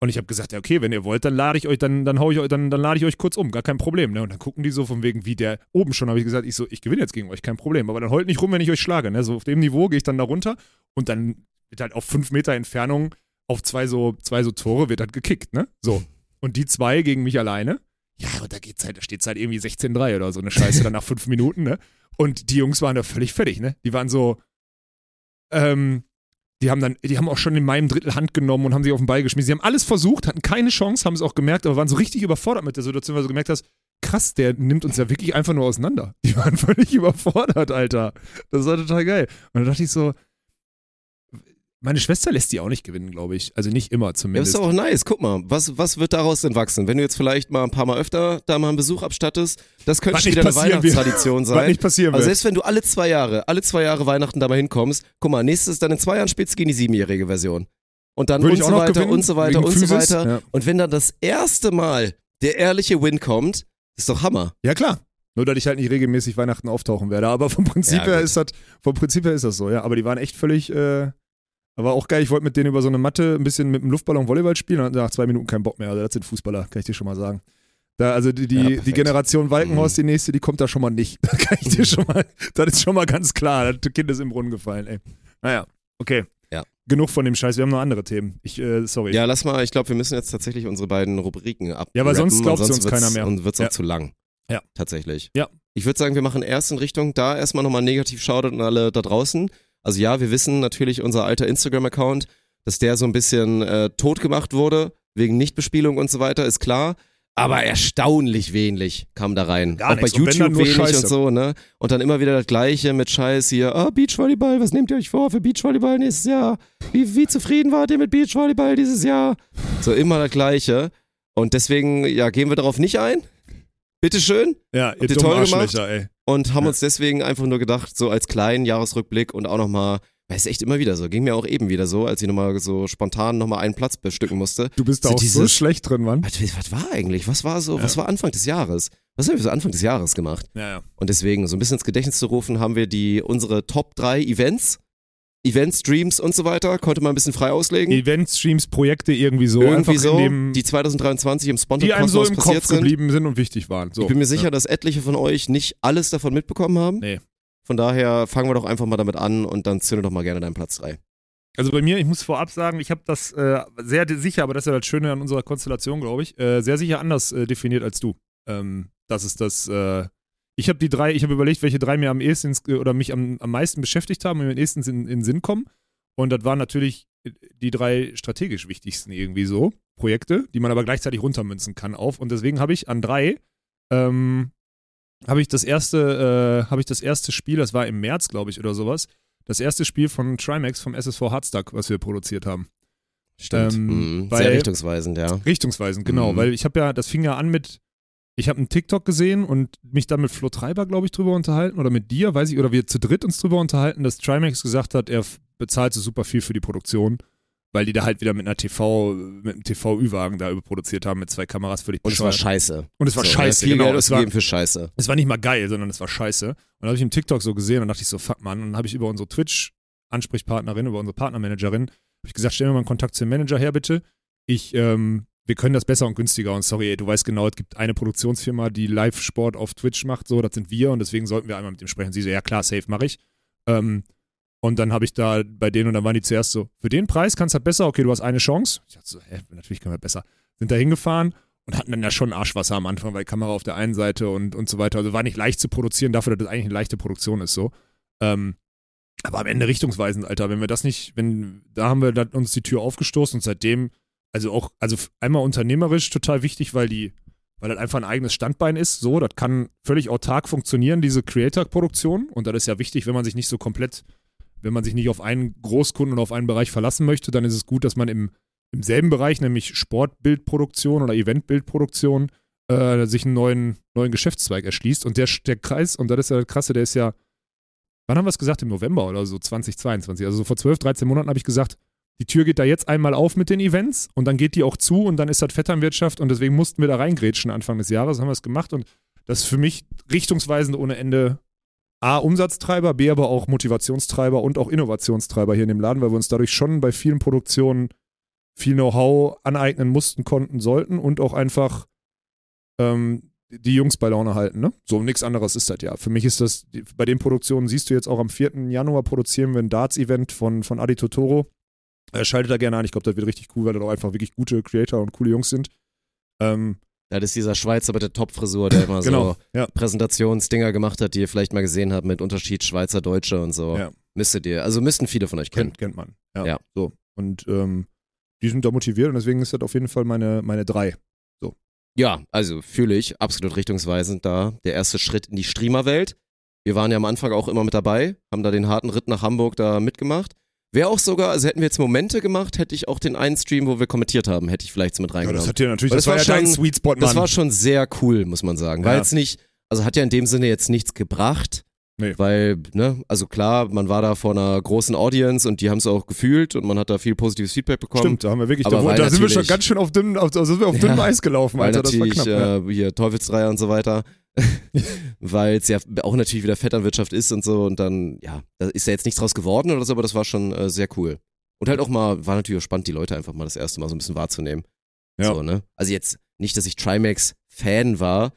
Und ich habe gesagt, ja, okay, wenn ihr wollt, dann lade ich euch, dann, dann hau ich euch, dann, dann lade ich euch kurz um, gar kein Problem. Ne? Und dann gucken die so von wegen, wie der oben schon, habe ich gesagt, ich so, ich gewinne jetzt gegen euch, kein Problem. Aber dann heult nicht rum, wenn ich euch schlage. Ne? So auf dem Niveau gehe ich dann da runter und dann wird halt auf fünf Meter Entfernung auf zwei so, zwei so Tore wird halt gekickt, ne? So. Und die zwei gegen mich alleine. Ja, und da geht's halt, da steht's halt irgendwie 16-3 oder so eine Scheiße dann nach fünf Minuten, ne? Und die Jungs waren da völlig fertig, ne? Die waren so, ähm, die haben dann, die haben auch schon in meinem Drittel Hand genommen und haben sich auf den Ball geschmissen. Sie haben alles versucht, hatten keine Chance, haben es auch gemerkt, aber waren so richtig überfordert mit der Situation, weil du gemerkt hast, krass, der nimmt uns ja wirklich einfach nur auseinander. Die waren <laughs> völlig überfordert, Alter. Das war total geil. Und da dachte ich so, meine Schwester lässt die auch nicht gewinnen, glaube ich. Also nicht immer Ja, ist zumindest. doch auch nice. Guck mal, was, was wird daraus denn wachsen? Wenn du jetzt vielleicht mal ein paar Mal öfter da mal einen Besuch abstattest, das könnte Was schon wieder eine. Weihnachtstradition <laughs> Was sein. nicht passieren Also wird. selbst wenn du alle zwei Jahre, alle zwei Jahre Weihnachten da mal hinkommst, guck mal, nächstes dann in zwei Jahren spielst du gegen die siebenjährige Version. Und dann und so weiter gewinnen, und so weiter und so Physis. weiter. Ja. Und wenn dann das erste Mal der ehrliche Win kommt, ist doch Hammer. Ja, klar. Nur, dass ich halt nicht regelmäßig Weihnachten auftauchen werde. Aber vom Prinzip Ja, her gut. ist das, vom Prinzip her ist das so, ja. Aber die waren echt völlig, äh, aber auch geil. Ich wollte mit denen über so eine Matte ein bisschen mit dem Luftballon Volleyball spielen und nach zwei Minuten keinen Bock mehr. Also, das sind Fußballer, kann ich dir schon mal sagen. Da, also die, Ja, die, perfekt. die Generation Walkenhorst, die nächste, die kommt da schon mal nicht. <laughs> Das kann ich dir schon mal, das ist schon mal ganz klar. Das Kind ist im Brunnen gefallen, ey. Naja, okay. Ja. Genug von dem Scheiß, wir haben noch andere Themen. Ich, äh, sorry. Ja, lass mal, ich glaube, wir müssen jetzt tatsächlich unsere beiden Rubriken ab. Ja, weil sonst glaubt sie uns keiner mehr. Und wird's Ja. auch zu lang. Ja. Tatsächlich. Ja. Ich würde sagen, wir machen erst in Richtung da erstmal nochmal negativ Shoutout an alle da draußen. Also ja, wir wissen natürlich, unser alter Instagram-Account, dass der so ein bisschen äh, tot gemacht wurde, wegen Nichtbespielung und so weiter, ist klar. Aber erstaunlich wenig kam da rein. Gar auch bei nichts. Dann YouTube wenig Scheiße. und so, ne? Und dann immer wieder das Gleiche mit Scheiß hier, ah, Beachvolleyball, was nehmt ihr euch vor für Beachvolleyball nächstes Jahr? Wie, wie zufrieden wart ihr mit Beachvolleyball dieses Jahr? So immer das Gleiche. Und deswegen, ja, gehen wir darauf nicht ein. Bitteschön. Ja, ihr dummen toll gemacht? Ey. Und haben Ja. uns deswegen einfach nur gedacht, so als kleinen Jahresrückblick und auch nochmal, weil es echt immer wieder so, ging mir auch eben wieder so, als ich nochmal so spontan nochmal einen Platz bestücken musste. Du bist da So auch so dieses- schlecht drin, Mann. Was, was war eigentlich? Was war so, Ja. was war Anfang des Jahres? Was haben wir so Anfang des Jahres gemacht? Ja, ja. Und deswegen, so ein bisschen ins Gedächtnis zu rufen, haben wir die, unsere Top 3 Events, Events, Streams und so weiter, konnte man ein bisschen frei auslegen. Events, Streams, Projekte irgendwie so. Irgendwie so, in dem, die 2023 im Spontan die einem so im passiert Kopf sind. geblieben sind und wichtig waren. So. Ich bin mir sicher, Ja. dass etliche von euch nicht alles davon mitbekommen haben. Nee. Von daher fangen wir doch einfach mal damit an und dann zünde doch mal gerne deinen Platz 3. Also bei mir, ich muss vorab sagen, ich habe das äh, sehr sicher, aber das ist ja das Schöne an unserer Konstellation, glaube ich, äh, sehr sicher anders äh, definiert als du. Ähm, das ist das. Äh, ich habe die drei, ich habe überlegt, welche drei mir am ehesten ins- oder mich am, am meisten beschäftigt haben und mir am ehesten in, in den Sinn kommen. Und das waren natürlich die drei strategisch wichtigsten irgendwie so Projekte, die man aber gleichzeitig runtermünzen kann auf. Und deswegen habe ich an drei ähm, habe ich das erste, äh, habe ich das erste Spiel, das war im März, glaube ich, oder sowas, das erste Spiel von Trimax vom SSV Hardstuck, was wir produziert haben. Stimmt. Ähm, mhm. weil- Sehr richtungsweisend, ja. Richtungsweisend, genau, Mhm. weil ich habe ja, das fing ja an mit, ich habe einen TikTok gesehen und mich dann mit Flo Treiber, glaube ich, drüber unterhalten oder mit dir, weiß ich, oder wir zu dritt uns drüber unterhalten, dass Trimax gesagt hat, er bezahlt so super viel für die Produktion, weil die da halt wieder mit einer TV, mit einem TV-Ü-Wagen da überproduziert haben mit zwei Kameras völlig Und es war scheiße. Und es war So, scheiße, Viel genau. Geld Es war, für Scheiße. es war nicht mal geil, sondern es war scheiße. Und dann habe ich im TikTok so gesehen und dachte ich so, fuck man. Und dann habe ich über unsere Twitch-Ansprechpartnerin, über unsere Partnermanagerin, habe ich gesagt, stell mir mal einen Kontakt zu dem Manager her, bitte. Ich, ähm, wir können das besser und günstiger. Und sorry, ey, du weißt genau, es gibt eine Produktionsfirma, die Live-Sport auf Twitch macht, so, das sind wir und deswegen sollten wir einmal mit dem sprechen. Sie so, ja klar, safe mache ich. Ähm, und dann habe ich da bei denen und dann waren die zuerst so, für den Preis kannst du halt besser, okay, du hast eine Chance. Ich dachte so, hä, natürlich können wir besser. Sind da hingefahren und hatten dann ja schon Arschwasser am Anfang, weil Kamera auf der einen Seite und, und so weiter. Also war nicht leicht zu produzieren, dafür, dass das eigentlich eine leichte Produktion ist so. Ähm, aber am Ende richtungsweisend, Alter. Wenn wir das nicht, wenn, da haben wir uns die Tür aufgestoßen und seitdem, also auch, also einmal unternehmerisch total wichtig, weil die, weil das einfach ein eigenes Standbein ist, so, das kann völlig autark funktionieren, diese Creator-Produktion. Und das ist ja wichtig, wenn man sich nicht so komplett, wenn man sich nicht auf einen Großkunden und auf einen Bereich verlassen möchte, dann ist es gut, dass man im, im selben Bereich, nämlich Sportbildproduktion oder Eventbildproduktion, äh, sich einen neuen, neuen Geschäftszweig erschließt. Und der, der Kreis, und das ist ja das Krasse, der ist ja, wann haben wir es gesagt? Im November oder so, 2022. Also so vor 12, 13 Monaten habe ich gesagt, die Tür geht da jetzt einmal auf mit den Events und dann geht die auch zu und dann ist das Vetternwirtschaft und deswegen mussten wir da reingrätschen Anfang des Jahres, haben wir es gemacht und das ist für mich richtungsweisend ohne Ende A, Umsatztreiber, B, aber auch Motivationstreiber und auch Innovationstreiber hier in dem Laden, weil wir uns dadurch schon bei vielen Produktionen viel Know-how aneignen mussten, konnten, sollten und auch einfach ähm, die Jungs bei Laune halten. Ne? So, nichts anderes ist das ja. Für mich ist das, bei den Produktionen siehst du jetzt auch am 4. Januar produzieren wir ein Darts-Event von, von Adi Totoro. Äh, schaltet da gerne an. Ich glaube, das wird richtig cool, weil da auch einfach wirklich gute Creator und coole Jungs sind. Ähm, Das ist dieser Schweizer mit der Topfrisur, der immer <clears throat> genau. so Ja. Präsentationsdinger gemacht hat, die ihr vielleicht mal gesehen habt mit Unterschied Schweizer, Deutsche und so. Ja. Müsstet ihr, also müssten viele von euch kennen. Kennt, kennt man. Ja. Ja. So. Und ähm, die sind da motiviert und deswegen ist das auf jeden Fall meine, meine drei. Ja, also fühle ich, absolut richtungsweisend da. Der erste Schritt in die Streamerwelt. Wir waren ja am Anfang auch immer mit dabei, haben da den harten Ritt nach Hamburg da mitgemacht. Wäre auch sogar, also hätten wir jetzt Momente gemacht, hätte ich auch den einen Stream, wo wir kommentiert haben, hätte ich vielleicht so mit Ja, reingenommen. das hat ja natürlich, das, das war ja dein schon- Sweet Spot, Mann. Das war schon sehr cool, muss man sagen. War Ja. jetzt nicht, also hat ja in dem Sinne jetzt nichts gebracht. Nee. Weil, ne, also klar, man war da vor einer großen Audience und die haben es auch gefühlt und man hat da viel positives Feedback bekommen. Stimmt, da haben wir wirklich, Aber da, da sind wir schon ganz schön auf dünnem, auf, also sind wir auf Ja, dünnem Eis gelaufen, Alter, das war knapp. ja. äh, hier Teufelsdreier und so weiter. <laughs> weil es ja auch natürlich wieder Vetternwirtschaft ist und so und dann, ja, da ist ja jetzt nichts draus geworden oder so, aber das war schon äh, sehr cool. Und halt auch mal, war natürlich auch spannend, die Leute einfach mal das erste Mal so ein bisschen wahrzunehmen. Ja. So, ne? Also jetzt nicht, dass ich Trimax-Fan war,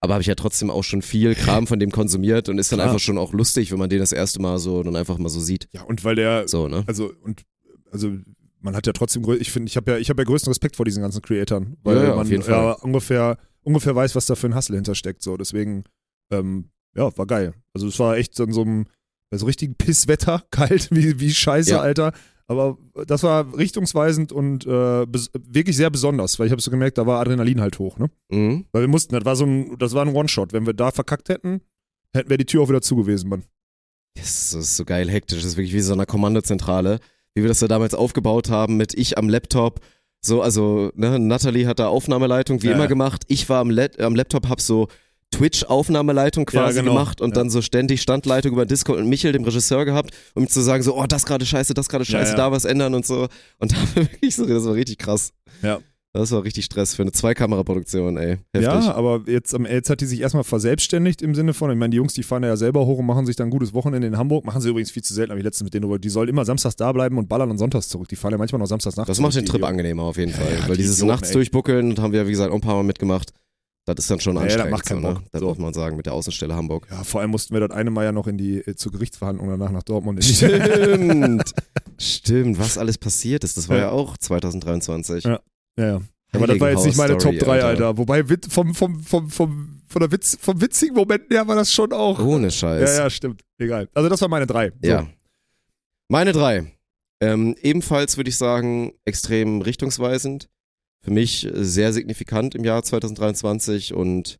aber habe ich ja trotzdem auch schon viel Kram von dem konsumiert und ist dann Klar. einfach schon auch lustig, wenn man den das erste Mal so dann einfach mal so sieht. ja, und weil der, So, ne? also, und, also, man hat ja trotzdem, ich finde, ich habe ja, ich habe ja größten Respekt vor diesen ganzen Creatoren, weil Ja, ja, auf man ja ungefähr, ungefähr weiß, was da für ein Hustle hintersteckt, so, deswegen, ähm, ja, war geil. Also, es war echt so in so einem, bei so richtigen Pisswetter, <laughs> kalt, wie, wie scheiße, Ja. Alter, aber das war richtungsweisend und äh, wirklich sehr besonders, weil ich habe so gemerkt, da war Adrenalin halt hoch, ne? Mhm. Weil wir mussten, das war so ein, das war ein One-Shot. Wenn wir da verkackt hätten, hätten wir die Tür auch wieder zu gewesen, Mann. Das ist so geil hektisch. Das ist wirklich wie so eine Kommandozentrale, wie wir das da damals aufgebaut haben mit ich am Laptop. So, also, ne, Natalie hat da Aufnahmeleitung wie Ja, immer ja. gemacht. Ich war am, Let am Laptop, hab so Twitch-Aufnahmeleitung quasi Ja, genau. gemacht und Ja. dann so ständig Standleitung über Discord und Michel, dem Regisseur, gehabt, um zu sagen, so, oh, das gerade scheiße, das gerade scheiße, ja. da was ändern und so. Und <laughs> da war wirklich so, das war richtig krass. Ja. Das war richtig Stress für eine Zweikamera-Produktion, ey. Heftig. Ja, aber jetzt, am- jetzt hat die sich erstmal verselbstständigt im Sinne von, ich meine, die Jungs, die fahren ja selber hoch und machen sich dann ein gutes Wochenende in Hamburg. Machen sie übrigens viel zu selten, habe ich letztens mit denen drüber. Die sollen immer samstags da bleiben und ballern und sonntags zurück. Die fahren ja manchmal noch samstags nachts. Das macht den Trip angenehmer auf jeden Ja, Fall. ja, weil die dieses Idioten, nachts ey. durchbuckeln, haben wir, wie gesagt, auch ein paar Mal mitgemacht. Das ist dann schon Ja, ja, anstrengend. das macht keinen so, ne? Bock. Das So. muss man sagen, mit der Außenstelle Hamburg. Ja, vor allem mussten wir das eine Mal ja noch in die äh, zur Gerichtsverhandlung danach nach Dortmund. <laughs> <laughs> Stimmt. Stimmt, was alles passiert ist. Das war ja, Ja. auch 2023. Ja. Ja, ja. Aber das war jetzt nicht meine Top 3, Alter. Wobei wit- vom, vom, vom, vom, von der Witz, vom witzigen Moment her war das schon auch. Ohne ja, Scheiß. ja, stimmt. Egal. Also das war meine 3. So. Ja. Meine drei. Ähm, ebenfalls würde ich sagen, extrem richtungsweisend. Für mich sehr signifikant im Jahr 2023 und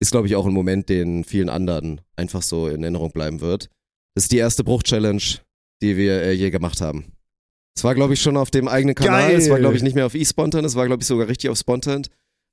ist, glaube ich, auch ein Moment, den vielen anderen einfach so in Erinnerung bleiben wird. Das ist die erste Bruch-Challenge, die wir äh, je gemacht haben. Es war, glaube ich, schon auf dem eigenen Kanal. Es war, glaube ich, nicht mehr auf eSpontan. Es war, glaube ich, sogar richtig auf Spontan.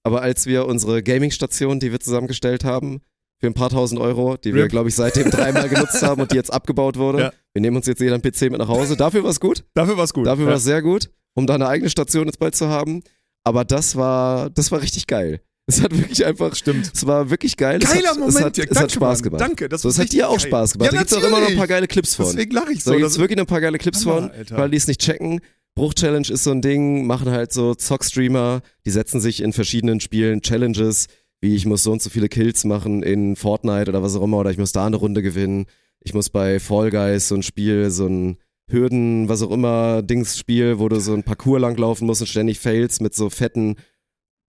Aber als wir unsere Gaming-Station, die wir zusammengestellt haben, für ein paar tausend Euro, die wir, Rip. glaube ich, seitdem dreimal genutzt haben und die jetzt abgebaut wurde. Ja. Wir nehmen uns jetzt jeder einen PC mit nach Hause. Dafür war es gut. Dafür war es gut. Dafür ja. war es sehr gut, um da eine eigene Station jetzt bald zu haben. Aber das war, das war richtig geil. Es hat wirklich einfach, Stimmt. es war wirklich geil. es Geiler hat, Moment, es hat, Dirk. es Danke, hat Spaß Mann. gemacht. Danke, das So, es hat dir auch richtig Spaß geil. gemacht. da Ja, gibt's auch immer noch ein paar geile Clips von. Deswegen lache ich Da so. gibt's Das, wirklich ein paar geile Clips Hammer, von, Alter. weil die es nicht checken. Bruch-Challenge ist so ein Ding, machen halt so Zock-Streamer, die setzen sich in verschiedenen Spielen Challenges, wie ich muss so und so viele Kills machen in Fortnite oder was auch immer, oder ich muss da eine Runde gewinnen. Ich muss bei Fall Guys so ein Spiel, so ein Hürden, was auch immer, Dings-Spiel, wo du so ein Parcours langlaufen musst und ständig fails mit so fetten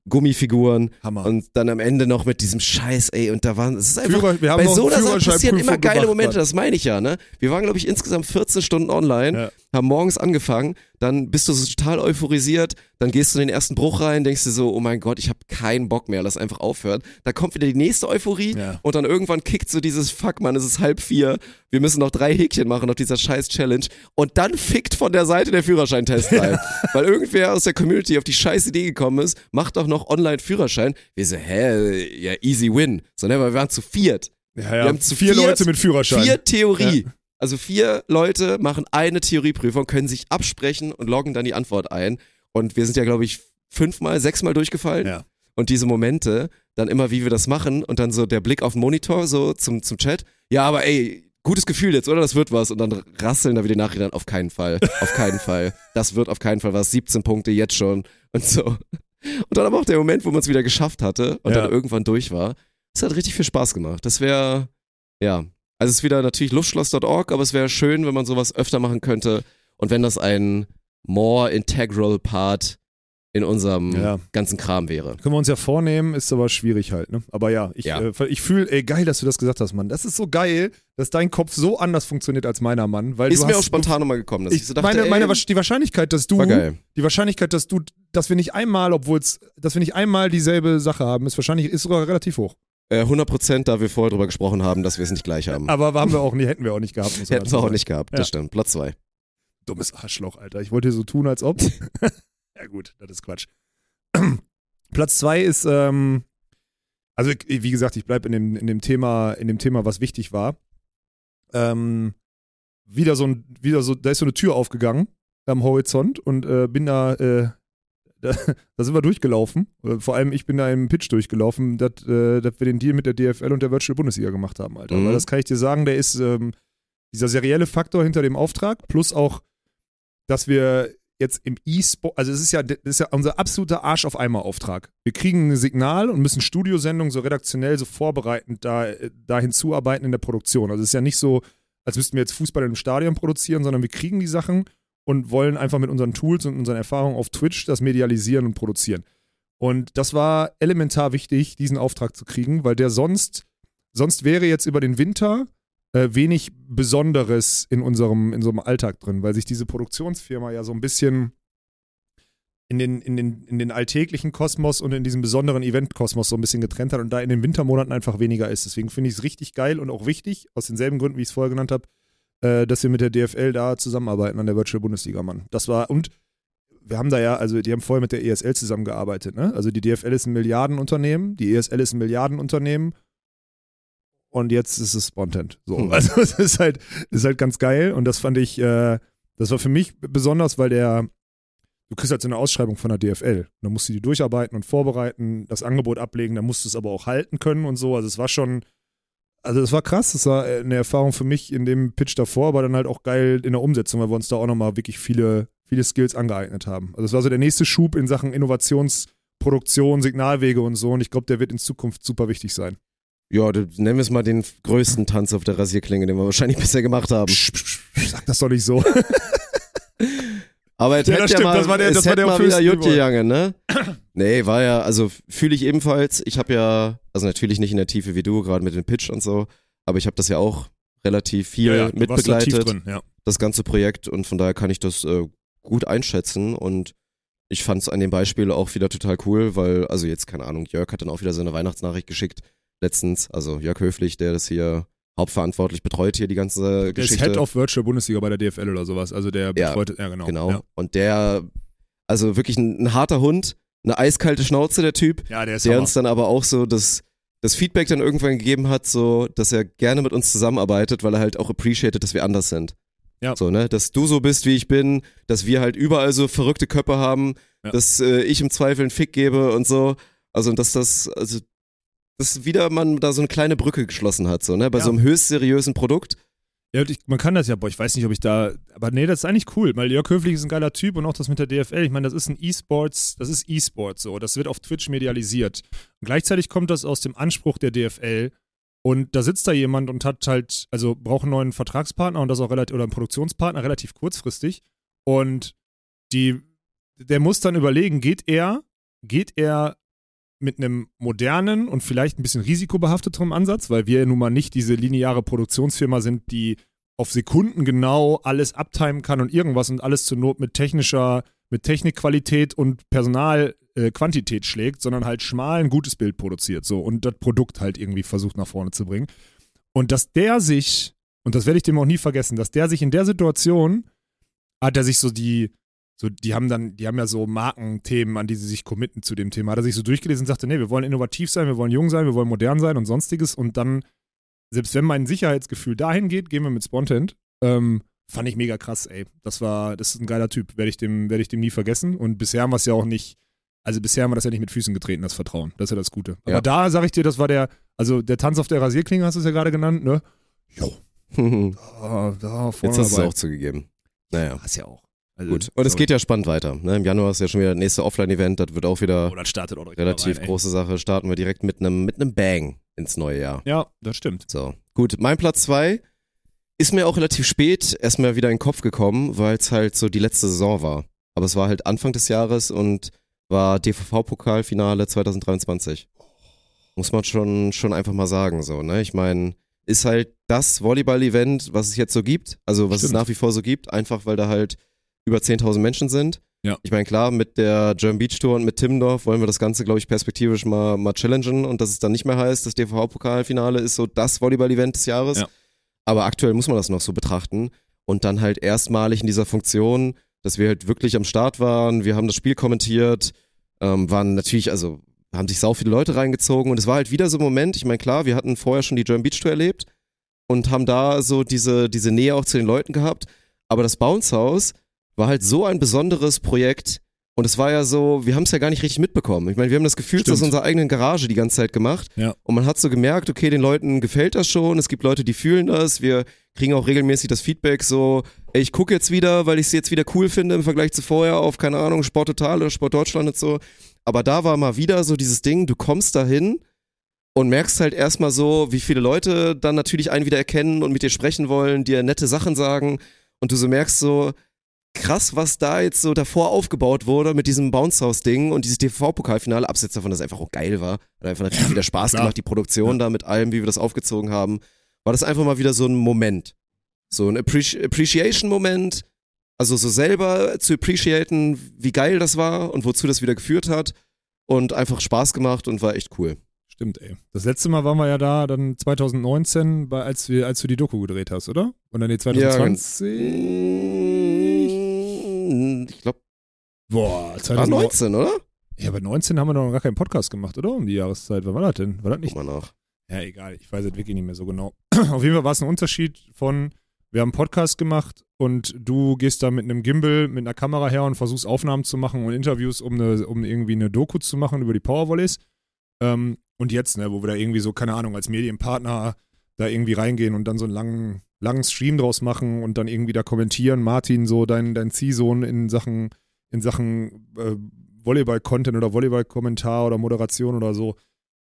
Gummifiguren Hammer. und dann am Ende noch mit diesem Scheiß, ey, und da waren, es ist einfach Führer, wir haben bei so einer Sache passieren immer geile Momente, das meine ich ja, ne? Wir waren, glaube ich, insgesamt 14 Stunden online, Ja. Haben morgens angefangen, dann bist du so total euphorisiert, dann gehst du in den ersten Bruch rein, denkst dir so, oh mein Gott, ich habe keinen Bock mehr, lass einfach aufhören. Da kommt wieder die nächste Euphorie Ja. und dann irgendwann kickt so dieses Fuck, Mann, es ist halb vier, wir müssen noch drei Häkchen machen auf dieser scheiß Challenge und dann fickt von der Seite der Führerscheintest rein, <laughs> weil irgendwer aus der Community auf die scheiß Idee gekommen ist, macht doch noch online Führerschein. Wir so, hä, ja, easy win. So, ne, weil wir waren zu viert. Ja, Wir ja. haben zu vier viert- Leute mit Führerschein. Vier Theorie. Also vier Leute machen eine Theorieprüfung, können sich absprechen und loggen dann die Antwort ein. Und wir sind ja, glaube ich, fünfmal, sechsmal durchgefallen. Ja. Und diese Momente, dann immer, wie wir das machen und dann so der Blick auf den Monitor, so zum, zum Chat. Ja, aber ey, gutes Gefühl jetzt, oder? Das wird was. Und dann rasseln da wieder Nachrichten. Auf keinen Fall. Auf keinen Fall. Das wird auf keinen Fall was. 17 Punkte jetzt schon. Und so. Und dann aber auch der Moment, wo man es wieder geschafft hatte und Ja. dann irgendwann durch war. Es hat richtig viel Spaß gemacht. Das wäre, ja. Also es ist wieder natürlich luftschloss.org, aber es wäre schön, wenn man sowas öfter machen könnte und wenn das ein more integral Part in unserem Ja. ganzen Kram wäre. Können wir uns ja vornehmen, ist aber schwierig halt, ne? Aber ja, ich, Ja. Äh, ich fühle, ey, geil, dass du das gesagt hast, Mann. Das ist so geil, dass dein Kopf so anders funktioniert als meiner, Mann. Weil Ist du mir hast, auch spontan nochmal gekommen, dass ich, Ich, so dachte, meine, meine, die Wahrscheinlichkeit, dass du, geil. die Wahrscheinlichkeit, dass du, dass wir nicht einmal, obwohl es, dass wir nicht einmal dieselbe Sache haben, ist wahrscheinlich, ist sogar relativ hoch. Äh, 100 Prozent, da wir vorher drüber gesprochen haben, dass wir es nicht gleich haben. Aber haben wir auch nie, hätten wir auch nicht gehabt. <laughs> Hätten wir auch nicht gehabt, Ja. das stimmt. Platz zwei. Dummes Arschloch, Alter. Ich wollte hier so tun, als ob. <laughs> ja, gut, das ist Quatsch. <clears throat> Platz zwei ist, ähm, also wie gesagt, ich bleibe in dem, in dem Thema, in dem Thema, was wichtig war. Ähm, wieder so ein, wieder so, da ist so eine Tür aufgegangen am Horizont und äh, bin da, äh, da, da sind wir durchgelaufen. Äh, Vor allem ich bin da im Pitch durchgelaufen, dass äh, dass wir den Deal mit der DFL und der Virtual Bundesliga gemacht haben, Alter. Mhm. Weil das kann ich dir sagen, der ist ähm, dieser serielle Faktor hinter dem Auftrag, plus auch, dass wir jetzt im E-Sport, also es ist ja, das ist ja unser absoluter Arsch auf einmal Auftrag. Wir kriegen ein Signal und müssen Studiosendungen so redaktionell, so vorbereitend da, äh, da hinzuarbeiten in der Produktion. Also es ist ja nicht so, als müssten wir jetzt Fußball im Stadion produzieren, sondern wir kriegen die Sachen und wollen einfach mit unseren Tools und unseren Erfahrungen auf Twitch das medialisieren und produzieren. Und das war elementar wichtig, diesen Auftrag zu kriegen, weil der sonst, sonst wäre jetzt über den Winter äh, wenig Besonderes in unserem, in einem Alltag drin, weil sich diese Produktionsfirma ja so ein bisschen in den, in, den, in den alltäglichen Kosmos und in diesem besonderen Event-Kosmos so ein bisschen getrennt hat und da in den Wintermonaten einfach weniger ist. Deswegen finde ich es richtig geil und auch wichtig, aus denselben Gründen, wie ich es vorher genannt habe, äh, dass wir mit der DFL da zusammenarbeiten an der Virtual Bundesliga, Mann. Das war, und wir haben da ja, also die haben vorher mit der ESL zusammengearbeitet, ne? Also die DFL ist ein Milliardenunternehmen, die ESL ist ein Milliardenunternehmen und jetzt ist es Spontent. So, Hm. also <laughs> es ist halt, ist halt ganz geil und das fand ich, äh, das war für mich besonders, weil der, du kriegst halt so eine Ausschreibung von der DFL. Da musst du die durcharbeiten und vorbereiten, das Angebot ablegen, dann musst du es aber auch halten können und so. Also es war schon, also es war krass, das war eine Erfahrung für mich in dem Pitch davor, aber dann halt auch geil in der Umsetzung, weil wir uns da auch nochmal wirklich viele, viele Skills angeeignet haben. Also es war so der nächste Schub in Sachen Innovationsproduktion, Signalwege und so und ich glaube, der wird in Zukunft super wichtig sein. Ja, du- nennen wir es mal den größten Tanz auf der Rasierklinge, den wir wahrscheinlich <laughs> bisher gemacht haben. Psch, psch, psch, Sag das doch nicht so. <laughs> Aber es Ja, hätte ja mal, das war der- es das war hätte der mal wieder gegangen, ne? Nee, war ja, also fühle ich ebenfalls. Ich habe ja, also natürlich nicht in der Tiefe wie du, gerade mit dem Pitch und so, aber ich habe das ja auch relativ viel da tief mitbegleitet, drin, ja. das ganze Projekt und von daher kann ich das äh, gut einschätzen und ich fand es an dem Beispiel auch wieder total cool, weil, also jetzt, keine Ahnung, Jörg hat dann auch wieder seine Weihnachtsnachricht geschickt, letztens, also Jörg Höflich, der das hier hauptverantwortlich betreut hier die ganze Der ist Geschichte. Head of Virtual Bundesliga bei der DFL oder sowas. Also der Ja, betreut, ja, genau. Genau. Ja, Und der, also wirklich ein, ein harter Hund, eine eiskalte Schnauze, der Typ, ja der ist der Hammer. uns dann aber auch so das, das Feedback dann irgendwann gegeben hat, so, dass er gerne mit uns zusammenarbeitet, weil er halt auch appreciated, dass wir anders sind. Ja. So, ne, dass du so bist, wie ich bin, dass wir halt überall so verrückte Köpfe haben, Ja. dass äh, ich im Zweifel einen Fick gebe und so. Also, und dass das, also, dass wieder man da so eine kleine Brücke geschlossen hat, so, ne, bei Ja. so einem höchst seriösen Produkt. Ja, ich, man kann das ja, boah, ich weiß nicht, ob ich da, aber nee, das ist eigentlich cool, weil Jörg Höflich ist ein geiler Typ und auch das mit der DFL, ich meine, das ist ein E-Sports, das ist E-Sports so, das wird auf Twitch medialisiert. Und gleichzeitig kommt das aus dem Anspruch der DFL und da sitzt da jemand und hat halt, also braucht einen neuen Vertragspartner und das auch relativ, oder einen Produktionspartner relativ kurzfristig und die, der muss dann überlegen, geht er, geht er mit einem modernen und vielleicht ein bisschen risikobehafteteren Ansatz, weil wir nun mal nicht diese lineare Produktionsfirma sind, die auf Sekunden genau alles uptimen kann und irgendwas und alles zur Not mit technischer, mit Technikqualität und Personalquantität äh, schlägt, sondern halt schmal ein gutes Bild produziert so und das Produkt halt irgendwie versucht nach vorne zu bringen. Und dass der sich, und das werde ich dem auch nie vergessen, dass der sich in der Situation, hat er sich so die, so, die haben dann, die haben ja so Markenthemen, an die sie sich committen zu dem Thema. Hat er sich so durchgelesen und sagte, nee, wir wollen innovativ sein, wir wollen jung sein, wir wollen modern sein und sonstiges. Und dann, selbst wenn mein Sicherheitsgefühl dahin geht, gehen wir mit Spontent. Ähm, fand ich mega krass, ey. Das war, das ist ein geiler Typ. Werde ich dem, werde ich dem nie vergessen. Und bisher haben wir es ja auch nicht, also bisher haben wir das ja nicht mit Füßen getreten, das Vertrauen. Das ist ja das Gute. Aber Ja. da sage ich dir, das war der, also der Tanz auf der Rasierklinge hast du es ja gerade genannt, ne? Jo, <laughs> da, da vorne Jetzt hast du es auch zugegeben. Naja. Hast ja auch. Also, Gut. Und es sorry. geht ja spannend weiter. Ne? Im Januar ist ja schon wieder das nächste Offline-Event. Das wird auch wieder Oh, startet auch relativ rein, große Sache. Starten wir direkt mit einem mit einem Bang ins neue Jahr. Ja, das stimmt. So. Gut. Mein Platz zwei ist mir auch relativ spät erstmal wieder in den Kopf gekommen, weil es halt so die letzte Saison war. Aber es war halt Anfang des Jahres und war DVV-Pokalfinale 2023. Muss man schon, schon einfach mal sagen, so, ne? Ich meine, ist halt das Volleyball-Event, was es jetzt so gibt, also was es Stimmt. nach wie vor so gibt, einfach weil da halt über 10.000 Menschen sind. Ja. Ich meine, klar, mit der German Beach Tour und mit Timmendorf wollen wir das Ganze, glaube ich, perspektivisch mal, mal challengen und dass es dann nicht mehr heißt, das DVV-Pokalfinale ist so das Volleyball-Event des Jahres. Ja. Aber aktuell muss man das noch so betrachten und dann halt erstmalig in dieser Funktion, dass wir halt wirklich am Start waren, wir haben das Spiel kommentiert, ähm, waren natürlich, also haben sich sau viele Leute reingezogen und es war halt wieder so ein Moment, ich meine, klar, wir hatten vorher schon die German Beach Tour erlebt und haben da so diese, diese Nähe auch zu den Leuten gehabt, aber das Bounce House war halt so ein besonderes Projekt und es war ja so, wir haben es ja gar nicht richtig mitbekommen. Ich meine, wir haben das Gefühl Stimmt. aus unserer eigenen Garage die ganze Zeit gemacht Ja. und man hat so gemerkt, okay, den Leuten gefällt das schon, es gibt Leute, die fühlen das, wir kriegen auch regelmäßig das Feedback so, ey, ich gucke jetzt wieder, weil ich es jetzt wieder cool finde im Vergleich zu vorher auf, keine Ahnung, Sport Total oder Sport Deutschland und so. Aber da war mal wieder so dieses Ding, du kommst dahin und merkst halt erstmal so, wie viele Leute dann natürlich einen wieder erkennen und mit dir sprechen wollen, dir nette Sachen sagen und du so merkst so, krass, was da jetzt so davor aufgebaut wurde mit diesem Bounce House Ding und dieses TV-Pokalfinale, abseits davon, dass es einfach auch geil war. Hat einfach <laughs> natürlich wieder Spaß Klar. gemacht, die Produktion da mit allem, wie wir das aufgezogen haben. war das einfach mal wieder so ein Moment. So ein Appreci Appreciation-Moment. Also so selber zu appreciaten, wie geil das war und wozu das wieder geführt hat. Und einfach Spaß gemacht und war echt cool. Stimmt, ey. Das letzte Mal waren wir ja da dann 2019, bei, als, wir, als du die Doku gedreht hast, oder? Und dann die 2020? Ich glaube, Boah, war 2019. 19, oder? Ja, bei 19 haben wir noch gar keinen Podcast gemacht, oder? Um die Jahreszeit. Wann war das denn? War das nicht? Guck mal nach. Ja, egal. Ich weiß es wirklich nicht mehr so genau. <clears throat> Auf jeden Fall war es ein Unterschied von, wir haben einen Podcast gemacht und du gehst da mit einem Gimbal, mit einer Kamera her und versuchst Aufnahmen zu machen und Interviews, um, eine, um irgendwie eine Doku zu machen über die Powervolleys. Ähm, und jetzt, ne, wo wir da irgendwie so, keine Ahnung, als Medienpartner da irgendwie reingehen und dann so einen langen, langen Stream draus machen und dann irgendwie da kommentieren, Martin, so dein, dein Ziehsohn in Sachen, in Sachen äh, Volleyball-Content oder Volleyball-Kommentar oder Moderation oder so,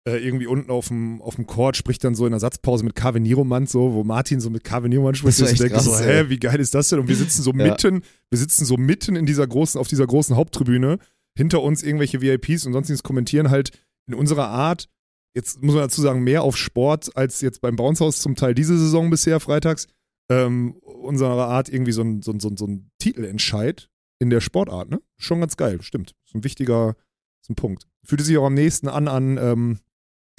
äh, irgendwie unten auf dem, auf dem Court spricht dann so in der Satzpause mit Kave Nieromant so, wo Martin so mit Kave Nieromant spricht. Denke krass, so, ey. hä, wie geil ist das denn? Und wir sitzen so Ja. mitten, wir sitzen so mitten in dieser großen, auf dieser großen Haupttribüne, hinter uns irgendwelche VIPs und sonstiges kommentieren halt in unserer Art, jetzt muss man dazu sagen, mehr auf Sport als jetzt beim Bouncehaus zum Teil diese Saison bisher freitags, ähm, unserer Art irgendwie so ein, so ein, so ein, so ein Titelentscheid in der Sportart, ne? Schon ganz geil, stimmt. Ist ein wichtiger ist ein Punkt. Fühlte sich auch am nächsten an an, ähm,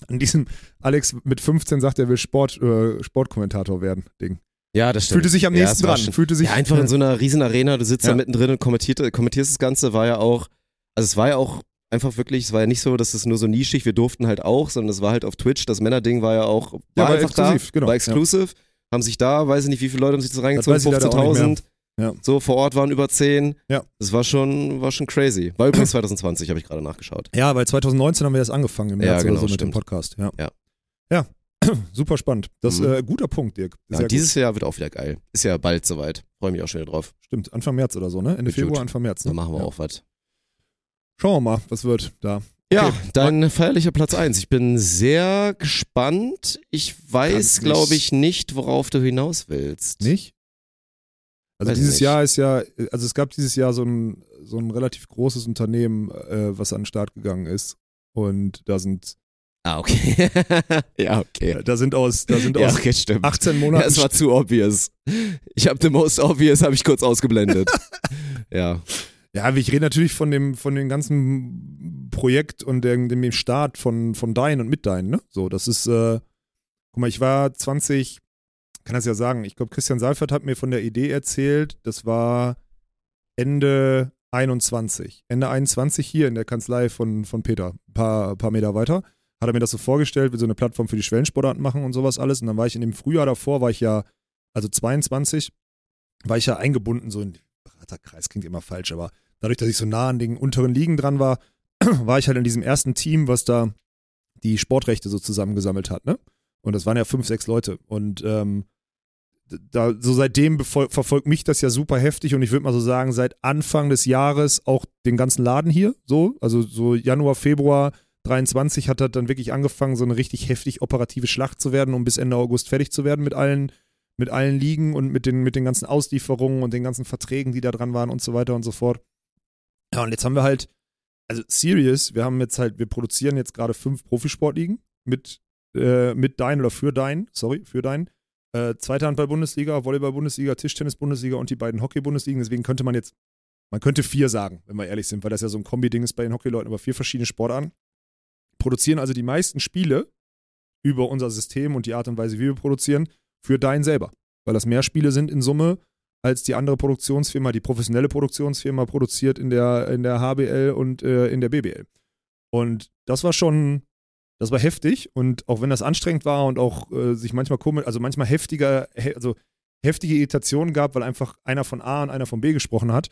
an diesem Alex mit 15 sagt, er will Sport, äh, Sportkommentator werden, Ding. Ja, das stimmt. Fühlte sich am Ja, nächsten war dran. schon- Fühlte sich Ja, einfach in so einer riesen Arena, du sitzt Ja. da mittendrin und kommentierst das Ganze, war ja auch, also es war ja auch einfach wirklich, es war ja nicht so, dass es nur so nischig, wir durften halt auch, sondern es war halt auf Twitch, das Männerding war ja auch, war, Ja, war einfach exklusiv, da, genau, war exclusive, haben sich da, weiß ich nicht, wie viele Leute haben sich das reingezogen, weiß ich leider auch nicht 15.000, Ja. so vor Ort waren über 10, Ja. das war schon, war schon crazy. War übrigens 2020, habe ich gerade nachgeschaut. Ja, weil 2019 haben wir das angefangen im Ja, März genau, oder so mit dem stimmt. Podcast. Ja. Ja. Ja. <clears throat> Super spannend. Das ist Mhm. äh, guter Punkt, Dirk. Ja, dieses Jahr wird auch wieder geil. Ist ja bald soweit. Freue mich auch schon wieder drauf. gut. Stimmt, Anfang März oder so, ne? Ende Februar, gut. Anfang März. Ne? Dann machen wir ja. auch was. Schauen wir mal, was wird da. Ja, Okay. dein feierlicher Platz 1. Ich bin sehr gespannt. Ich weiß, glaube ich, nicht, worauf du hinaus willst. Nicht? Also Weiß dieses nicht. Jahr ist ja, also es gab dieses Jahr so ein, so ein relativ großes Unternehmen, äh, was an den Start gegangen ist. Und da sind, Ah, okay. <laughs> ja, okay. da sind aus, da sind Ja, aus okay, stimmt. 18 Ja, Monaten es war zu obvious. Ich habe the most obvious, habe ich kurz ausgeblendet. <laughs> ja. Ja, ich rede natürlich von dem, von dem ganzen Projekt und dem, dem Start von, von Dein und mit Dein, ne? So, das ist, äh, guck mal, ich war 20, kann das ja sagen, ich glaube, Christian Seifert hat mir von der Idee erzählt, das war Ende 21. Ende 21 hier in der Kanzlei von, von Peter, ein paar, paar Meter weiter. Hat er mir das so vorgestellt, wir so eine Plattform für die Schwellensportarten machen und sowas alles. Und dann war ich in dem Frühjahr davor, war ich ja, also 22, war ich ja eingebunden, so in Beraterkreis, klingt immer falsch, aber dadurch, dass ich so nah an den unteren Ligen dran war, <clears throat> war ich halt in diesem ersten Team, was da die Sportrechte so zusammengesammelt hat, ne? Und das waren ja fünf, sechs Leute. Und ähm, da, so seitdem verfolgt mich das ja super heftig und ich würde mal so sagen, seit Anfang des Jahres auch den ganzen Laden hier, so, also so Januar, Februar 23 hat das dann wirklich angefangen, so eine richtig heftig operative Schlacht zu werden, um bis Ende August fertig zu werden mit allen, mit allen Ligen und mit den, mit den ganzen Auslieferungen und den ganzen Verträgen, die da dran waren und so weiter und so fort. Ja, und jetzt haben wir halt, also serious, wir haben jetzt halt, wir produzieren jetzt gerade fünf Profisportligen mit, äh, mit Dein oder für Dein, sorry, für Dein. Äh, zweite Handball-Bundesliga, Volleyball-Bundesliga, Tischtennis-Bundesliga und die beiden Hockey-Bundesligen. Deswegen könnte man jetzt, man könnte vier sagen, wenn wir ehrlich sind, weil das ja so ein Kombi-Ding ist bei den Hockeyleuten, aber vier verschiedene Sportarten. Produzieren also die meisten Spiele über unser System und die Art und Weise, wie wir produzieren, für Dein selber. Weil das mehr Spiele sind in Summe, als die andere Produktionsfirma, die professionelle Produktionsfirma produziert in der, in der HBL und äh, in der BBL. Und das war schon, das war heftig und auch wenn das anstrengend war und auch äh, sich manchmal komisch, also manchmal heftiger, he, also heftige Irritationen gab, weil einfach einer von A und einer von B gesprochen hat.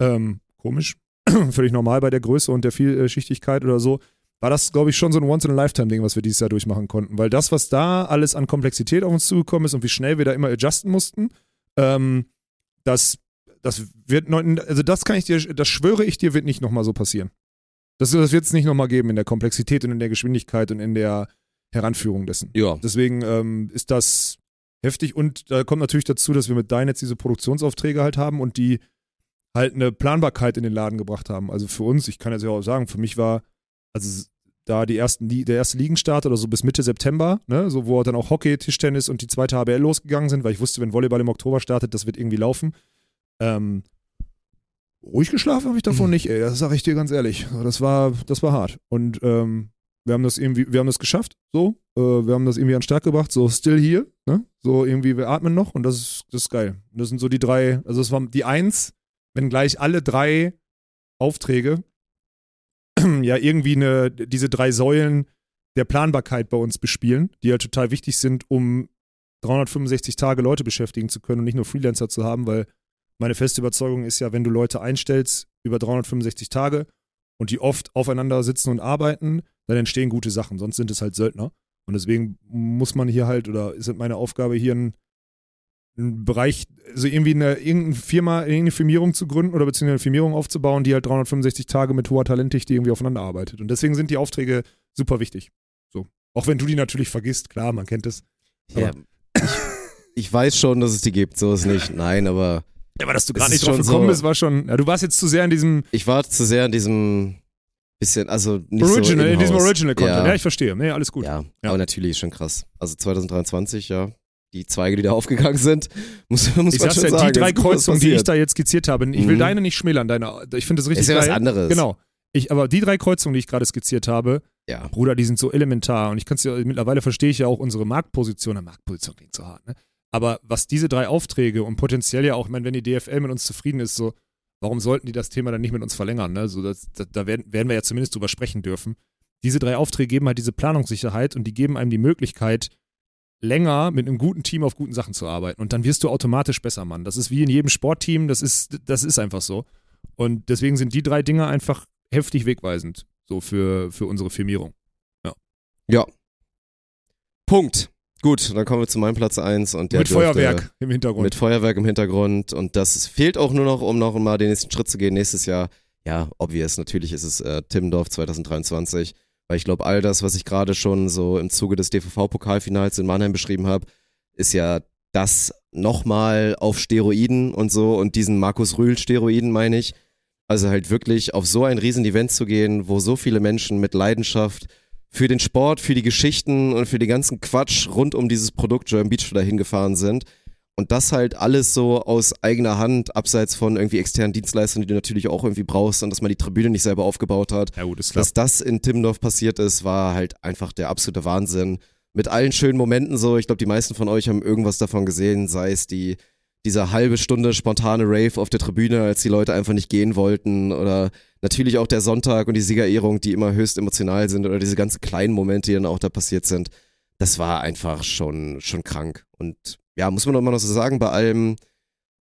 Ähm, komisch, <clears throat> völlig normal bei der Größe und der Vielschichtigkeit oder so. War das, glaube ich, schon so ein Once-in-a-Lifetime-Ding, was wir dieses Jahr durchmachen konnten. Weil das, was da alles an Komplexität auf uns zugekommen ist und wie schnell wir da immer adjusten mussten, ähm, das, das wird, also das kann ich dir, das schwöre ich dir, wird nicht nochmal so passieren. Das, das wird es nicht nochmal geben in der Komplexität und in der Geschwindigkeit und in der Heranführung dessen. Ja. Deswegen ähm, ist das heftig und da kommt natürlich dazu, dass wir mit Dein jetzt diese Produktionsaufträge halt haben und die halt eine Planbarkeit in den Laden gebracht haben. Also für uns, ich kann jetzt ja auch sagen, für mich war, also da die ersten, der erste Ligenstart oder so bis Mitte September, ne, so wo dann auch Hockey, Tischtennis und die zweite HBL losgegangen sind, weil ich wusste, wenn Volleyball im Oktober startet, das wird irgendwie laufen. Ähm, ruhig geschlafen habe ich davon nicht, ey, das sage ich dir ganz ehrlich. Das war, das war hart. Und ähm, wir haben das irgendwie, wir haben das geschafft, so. Äh, wir haben das irgendwie an den Start gebracht, so still hier, ne? So irgendwie, wir atmen noch und das ist, das ist geil. Und das sind so die drei, also es war die Eins, wenn gleich alle drei Aufträge <clears throat> ja irgendwie eine, diese drei Säulen der Planbarkeit bei uns bespielen, die ja total wichtig sind, um 365 Tage Leute beschäftigen zu können und nicht nur Freelancer zu haben, weil meine feste Überzeugung ist ja, wenn du Leute einstellst über 365 Tage und die oft aufeinander sitzen und arbeiten, dann entstehen gute Sachen, sonst sind es halt Söldner. Und deswegen muss man hier halt, oder ist meine Aufgabe, hier einen, einen Bereich, also irgendwie eine irgendeine Firma, irgendeine Firmierung zu gründen oder beziehungsweise eine Firmierung aufzubauen, die halt 365 Tage mit hoher Talentdichte irgendwie aufeinander arbeitet. Und deswegen sind die Aufträge super wichtig. So. Auch wenn du die natürlich vergisst, klar, man kennt es. Ja, ich, ich weiß schon, dass es die gibt, so ist nicht. Nein, aber Ja, aber dass du gerade nicht drauf schon gekommen so- bist, war schon. Ja, du warst jetzt zu sehr in diesem ich war zu sehr in diesem bisschen, also nicht so Original, in diesem in-house. Original-Content. Ja. Ja. ich verstehe. Nee, alles gut. Ja, aber natürlich schon krass. Also 2023, ja, die Zweige, die da aufgegangen sind, <laughs> muss, muss Ich man schon ja, sagen. die drei was Kreuzungen, die ich da jetzt skizziert habe, ich will Mhm. deine nicht schmälern, deine, ich finde das richtig Ist ja was geil. anderes. Genau. Ich, aber die drei Kreuzungen, die ich gerade skizziert habe, Ja. Bruder, die sind so elementar und ich kann es ja, mittlerweile verstehe ich ja auch unsere Marktposition, Marktposition klingt so hart, ne? Aber was diese drei Aufträge und potenziell ja auch, ich meine, wenn die DFL mit uns zufrieden ist, so, warum sollten die das Thema dann nicht mit uns verlängern, ne? So, das, da, da werden, werden wir ja zumindest drüber sprechen dürfen. Diese drei Aufträge geben halt diese Planungssicherheit und die geben einem die Möglichkeit, länger mit einem guten Team auf guten Sachen zu arbeiten. Und dann wirst du automatisch besser, Mann. Das ist wie in jedem Sportteam, das ist, das ist einfach so. Und deswegen sind die drei Dinge einfach heftig wegweisend, so für, für unsere Firmierung. Ja. Punkt. Gut, dann kommen wir zu meinem Platz 1 und der mit dürfte- Feuerwerk im Hintergrund. Mit Feuerwerk im Hintergrund und das fehlt auch nur noch, um noch mal den nächsten Schritt zu gehen. Nächstes Jahr, ja, obvious, natürlich ist es äh, Timmendorf 2023, weil ich glaube, all das, was ich gerade schon so im Zuge des DVV-Pokalfinals in Mannheim beschrieben habe, ist ja das nochmal auf Steroiden und so und diesen Markus Rühl-Steroiden meine ich. Also halt wirklich auf so ein Riesen-Event zu gehen, wo so viele Menschen mit Leidenschaft für den Sport, für die Geschichten und für den ganzen Quatsch rund um dieses Produkt German Beach dahin gefahren sind. Und das halt alles so aus eigener Hand, abseits von irgendwie externen Dienstleistern, die du natürlich auch irgendwie brauchst und dass man die Tribüne nicht selber aufgebaut hat. ja, gut, ist klar. Dass das in Timmendorf passiert ist, war halt einfach der absolute Wahnsinn. Mit allen schönen Momenten so. Ich glaube, die meisten von euch haben irgendwas davon gesehen, sei es die, dieser halbe Stunde spontane Rave auf der Tribüne, als die Leute einfach nicht gehen wollten oder natürlich auch der Sonntag und die Siegerehrung, die immer höchst emotional sind oder diese ganzen kleinen Momente, die dann auch da passiert sind. Das war einfach schon, schon krank. Und ja, muss man doch mal noch so sagen, bei allem,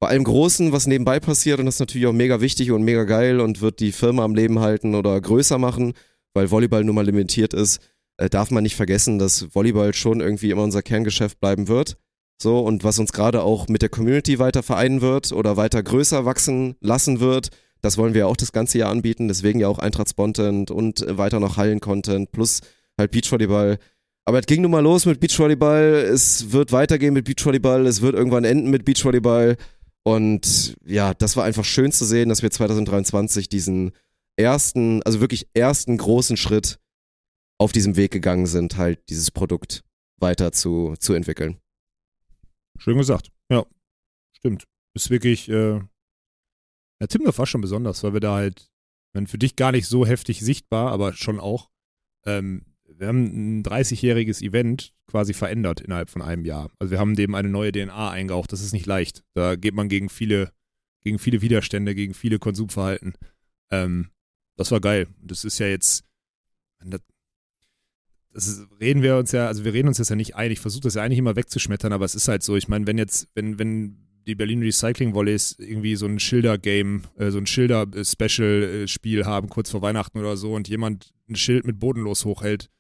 bei allem Großen, was nebenbei passiert, und das ist natürlich auch mega wichtig und mega geil und wird die Firma am Leben halten oder größer machen, weil Volleyball nun mal limitiert ist, äh, darf man nicht vergessen, dass Volleyball schon irgendwie immer unser Kerngeschäft bleiben wird. So, und was uns gerade auch mit der Community weiter vereinen wird oder weiter größer wachsen lassen wird, das wollen wir auch das ganze Jahr anbieten. Deswegen ja auch Eintracht-Content und äh, weiter noch Hallen-Content plus halt Beachvolleyball. Aber es ging nun mal los mit Beachvolleyball. Es wird weitergehen mit Beachvolleyball. Es wird irgendwann enden mit Beachvolleyball. Und ja, das war einfach schön zu sehen, dass wir 2023 diesen ersten, also wirklich ersten großen Schritt auf diesem Weg gegangen sind, halt dieses Produkt weiter zu, zu entwickeln. Schön gesagt. Ja, stimmt. Ist wirklich, äh, ja, Timdorf war schon besonders, weil wir da halt, wenn für dich gar nicht so heftig sichtbar, aber schon auch, ähm, wir haben ein 30-jähriges Event quasi verändert innerhalb von einem Jahr. Also wir haben dem eine neue DNA eingehaucht. Das ist nicht leicht. Da geht man gegen viele, gegen viele Widerstände, gegen viele Konsumverhalten. Ähm, das war geil. Das ist ja jetzt, das, das ist, reden wir uns ja, also wir reden uns jetzt ja nicht ein. Ich versuche das ja eigentlich immer wegzuschmettern, aber es ist halt so. Ich meine, wenn jetzt, wenn, wenn die Berlin Recycling Volleys irgendwie so ein Schilder-Game, äh, so ein Schilder-Special-Spiel haben, kurz vor Weihnachten oder so, und jemand ein Schild mit bodenlos hochhält,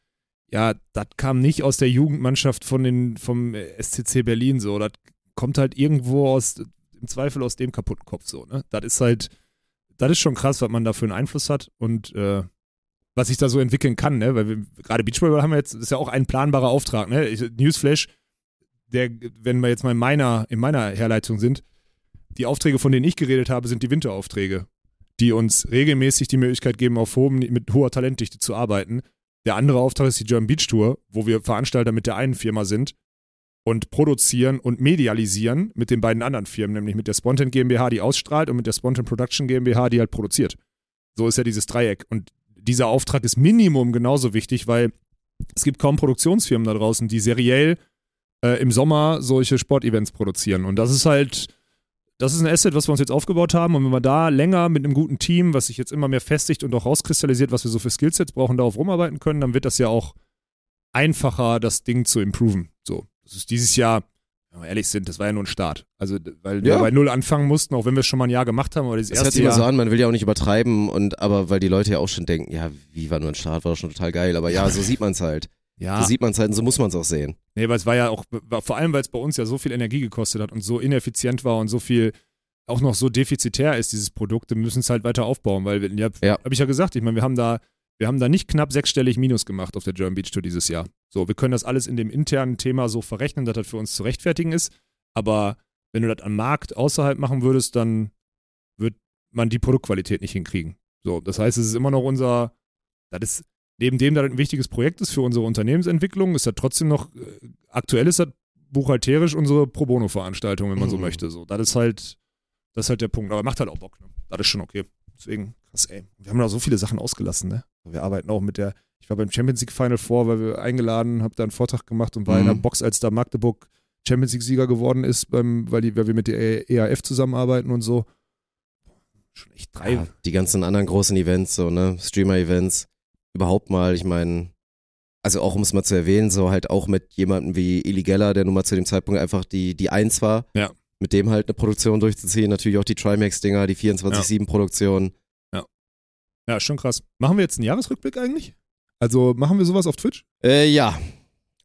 ja, das kam nicht aus der Jugendmannschaft von den, vom SCC Berlin so. Das kommt halt irgendwo aus, im Zweifel aus dem kaputten Kopf so, ne? Das ist halt, das ist schon krass, was man da für einen Einfluss hat und äh, was sich da so entwickeln kann, ne? Weil wir, gerade Beachvolleyball haben wir jetzt, ist ja auch ein planbarer Auftrag, ne? Ich, Newsflash, der, wenn wir jetzt mal in meiner, in meiner Herleitung sind, die Aufträge, von denen ich geredet habe, sind die Winteraufträge, die uns regelmäßig die Möglichkeit geben, auf hohem, mit hoher Talentdichte zu arbeiten. Der andere Auftrag ist die German Beach Tour, wo wir Veranstalter mit der einen Firma sind und produzieren und medialisieren mit den beiden anderen Firmen, nämlich mit der Spontan GmbH, die ausstrahlt und mit der Spontan Production GmbH, die halt produziert. So ist ja dieses Dreieck. Und dieser Auftrag ist Minimum genauso wichtig, weil es gibt kaum Produktionsfirmen da draußen, die seriell äh, im Sommer solche Sportevents produzieren. Und das ist halt, das ist ein Asset, was wir uns jetzt aufgebaut haben. Und wenn wir da länger mit einem guten Team, was sich jetzt immer mehr festigt und auch rauskristallisiert, was wir so für Skillsets brauchen, darauf rumarbeiten können, dann wird das ja auch einfacher, das Ding zu improven. So. Das ist dieses Jahr, wenn wir ehrlich sind, das war ja nur ein Start. Also, weil wir Ja. bei Null anfangen mussten, auch wenn wir es schon mal ein Jahr gemacht haben, aber das hört erste Jahr. so an, man will ja auch nicht übertreiben und aber weil die Leute ja auch schon denken, ja, wie war nur ein Start, war doch schon total geil. Aber ja, so sieht man es halt. Ja, So sieht man es halt und so muss man es auch sehen. nee, weil es war ja auch, vor allem, weil es bei uns ja so viel Energie gekostet hat und so ineffizient war und so viel auch noch so defizitär ist, dieses Produkt, wir müssen es halt weiter aufbauen, weil, wir- ja, Ja. habe ich ja gesagt, ich meine, wir haben da, wir haben da nicht knapp sechsstellig Minus gemacht auf der German Beach Tour dieses Jahr. So, wir können das alles in dem internen Thema so verrechnen, dass das für uns zu rechtfertigen ist, aber wenn du das am Markt außerhalb machen würdest, dann wird man die Produktqualität nicht hinkriegen. So, das heißt, es ist immer noch unser, das ist, neben dem, das ein wichtiges Projekt ist für unsere Unternehmensentwicklung, ist das trotzdem noch, äh, aktuell ist das buchhalterisch unsere Pro Bono-Veranstaltung, wenn man so Mhm. möchte. So, das ist halt, das ist halt der Punkt. Aber macht halt auch Bock, ne? Das ist schon okay. Deswegen, krass, ey. Wir haben da so viele Sachen ausgelassen, ne? Wir arbeiten auch mit der, ich war beim Champions League Final Four, weil wir eingeladen, habe da einen Vortrag gemacht und war in Mhm. der Box, als da Magdeburg Champions League-Sieger geworden ist, beim, weil, die, weil wir mit der EAF zusammenarbeiten und so. Schon echt drei. Ja, die ganzen anderen großen Events, so, ne, Streamer-Events, überhaupt mal, ich meine, also auch um es mal zu erwähnen, so halt auch mit jemandem wie Eli Geller, der nun mal zu dem Zeitpunkt einfach die, die Eins war, Ja. mit dem halt eine Produktion durchzuziehen, natürlich auch die Trimax-Dinger, die 24-7-Produktion. Ja, schon krass. Machen wir jetzt einen Jahresrückblick eigentlich? Also machen wir sowas auf Twitch? Äh, ja.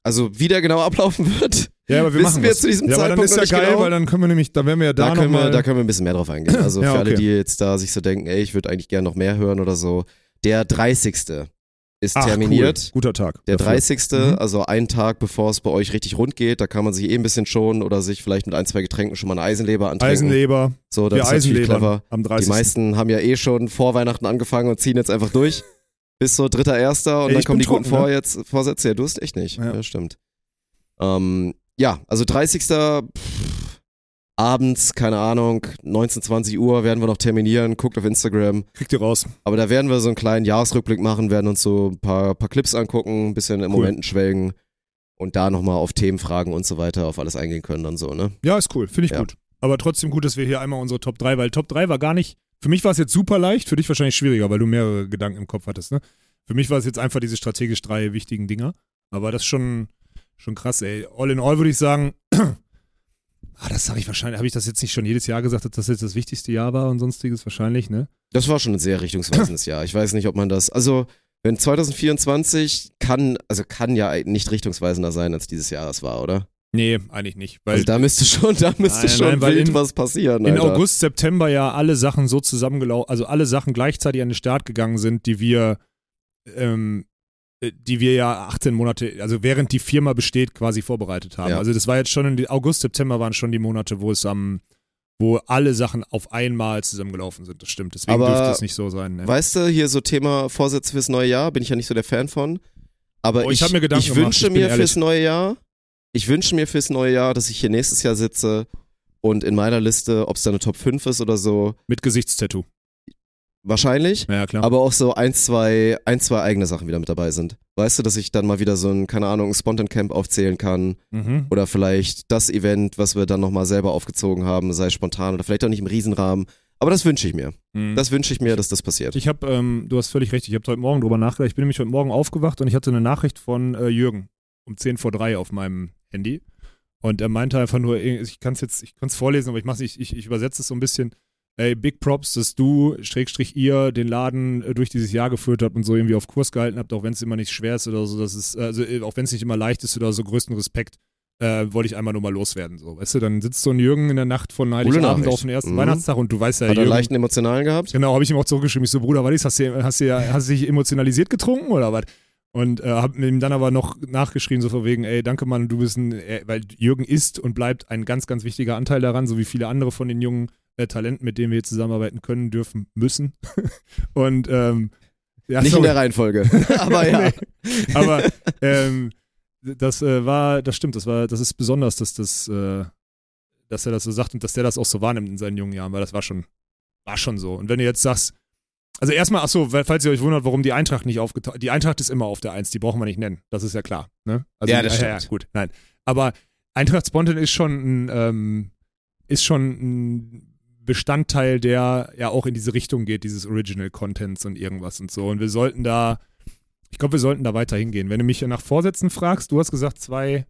Also, wie der genau ablaufen wird, Ja, aber Wissen wir zu diesem ja, aber dann Zeitpunkt ist ja geil, genau? weil dann können wir nämlich, da werden wir ja da, da, können noch wir, da können wir ein bisschen mehr drauf eingehen. Also <laughs> Ja, für alle, okay. die jetzt da sich so denken, ey, ich würde eigentlich gerne noch mehr hören oder so. Der 30. ist Ach, terminiert. Cool. Guter Tag. Der dafür. 30. Mhm. also einen Tag bevor es bei euch richtig rund geht, da kann man sich eh ein bisschen schonen oder sich vielleicht mit ein, zwei Getränken schon mal eine Eisenleber antrinken. Eisenleber. So, das wir ist natürlich clever. am Die 30. meisten haben ja eh schon vor Weihnachten angefangen und ziehen jetzt einfach durch. Bis so dritter, erster und Ey, dann kommen die guten trocken, ne? Vor jetzt, Vorsätze. Ja, du hast echt nicht. Ja. Ja, stimmt. Ähm, ja, also 30. Pff, abends, keine Ahnung, 19, 20 Uhr werden wir noch terminieren. Guckt auf Instagram. Kriegt ihr raus. Aber da werden wir so einen kleinen Jahresrückblick machen, werden uns so ein paar, paar Clips angucken, ein bisschen im Cool. Momenten schwelgen und da nochmal auf Themen, Fragen und so weiter, auf alles eingehen können dann so, ne? Ja, ist cool. Finde ich Ja. gut. Aber trotzdem gut, dass wir hier einmal unsere Top 3, weil Top 3 war gar nicht, für mich war es jetzt super leicht, für dich wahrscheinlich schwieriger, weil du mehrere Gedanken im Kopf hattest, ne? Für mich war es jetzt einfach diese strategisch drei wichtigen Dinger. Aber das ist schon, schon krass, ey. All in all würde ich sagen, <clears throat> ah, das sage ich wahrscheinlich, habe ich das jetzt nicht schon jedes Jahr gesagt, dass das jetzt das wichtigste Jahr war und sonstiges wahrscheinlich, ne? Das war schon ein sehr richtungsweisendes <clears throat> Jahr. Ich weiß nicht, ob man das, also wenn 2024 kann, also kann ja nicht richtungsweisender sein, als dieses Jahr es war, oder? Nee, eigentlich nicht. Weil Also da müsste schon, da müsste Nein, schon nein, weil wild in- was passieren. in Alter. August, September ja alle Sachen so zusammengelaufen, also alle Sachen gleichzeitig an den Start gegangen sind, die wir, ähm, äh, die wir ja 18 Monate, also während die Firma besteht, quasi vorbereitet haben. Ja. Also das war jetzt schon in August, September waren schon die Monate, wo es am, wo alle Sachen auf einmal zusammengelaufen sind. Das stimmt. Deswegen Aber dürfte es nicht so sein. Ne? Weißt du, hier so Thema Vorsätze fürs neue Jahr, bin ich ja nicht so der Fan von. Aber Oh, ich ich, mir Gedanken ich gemacht, wünsche ich mir ehrlich. fürs neue Jahr, ich wünsche mir fürs neue Jahr, dass ich hier nächstes Jahr sitze und in meiner Liste, ob es da eine Top 5 ist oder so, Mit Gesichtstattoo. Wahrscheinlich. Ja, klar. Aber auch so ein, zwei, ein, zwei eigene Sachen wieder mit dabei sind. Weißt du, dass ich dann mal wieder so ein, keine Ahnung, ein Spontan Camp aufzählen kann. mhm. Oder vielleicht das Event, was wir dann nochmal selber aufgezogen haben, sei spontan oder vielleicht auch nicht im Riesenrahmen. Aber das wünsche ich mir. Mhm. Das wünsche ich mir, dass das passiert. Ich habe, ähm, du hast völlig recht, ich habe heute Morgen drüber nachgedacht. Ich bin nämlich heute Morgen aufgewacht und ich hatte eine Nachricht von äh, Jürgen um 10 vor 3 auf meinem Handy. Und er meinte einfach nur, ich kann es jetzt, ich kann es vorlesen, aber ich ich, ich, ich übersetze es so ein bisschen. Ey, Big Props, dass du, Schrägstrich ihr, den Laden äh, durch dieses Jahr geführt habt und so irgendwie auf Kurs gehalten habt, auch wenn es immer nicht schwer ist oder so, dass es, also äh, auch wenn es nicht immer leicht ist oder so, größten Respekt, äh, wollte ich einmal nur mal loswerden. So, weißt du, dann sitzt so ein Jürgen in der Nacht von Heiligabend auf den ersten Mhm. Weihnachtstag und du weißt ja, Hat er Jürgen, leichten emotionalen gehabt? Genau, habe ich ihm auch zurückgeschrieben. Ich so, Bruder, was ist? Hast du, hast du, hast du dich emotionalisiert getrunken oder was? Und äh, habe ihm dann aber noch nachgeschrieben, so von wegen, ey, danke Mann, du bist ein, äh, weil Jürgen ist und bleibt ein ganz, ganz wichtiger Anteil daran, so wie viele andere von den jungen äh, Talenten, mit denen wir jetzt zusammenarbeiten können, dürfen, müssen. <laughs> und ähm, ja, Nicht in sorry. der Reihenfolge. <laughs> Aber ja. Nee. Aber ähm, das äh, war, das stimmt, das war, das ist besonders, dass das, äh, dass er das so sagt und dass der das auch so wahrnimmt in seinen jungen Jahren, weil das war schon, war schon so. Und wenn du jetzt sagst, also erstmal, achso, falls ihr euch wundert, warum die Eintracht nicht aufgetaucht Die Eintracht ist immer auf der Eins, die brauchen wir nicht nennen. Das ist ja klar. Ne? Also, Ja, das stimmt. Ja, gut, nein. Aber Eintracht Spontan ist schon ein, ähm, ist schon ein Bestandteil, der ja auch in diese Richtung geht, dieses Original Contents und irgendwas und so. Und wir sollten da, ich glaube, wir sollten da weiter hingehen. Wenn du mich nach Vorsätzen fragst, du hast gesagt, zwei,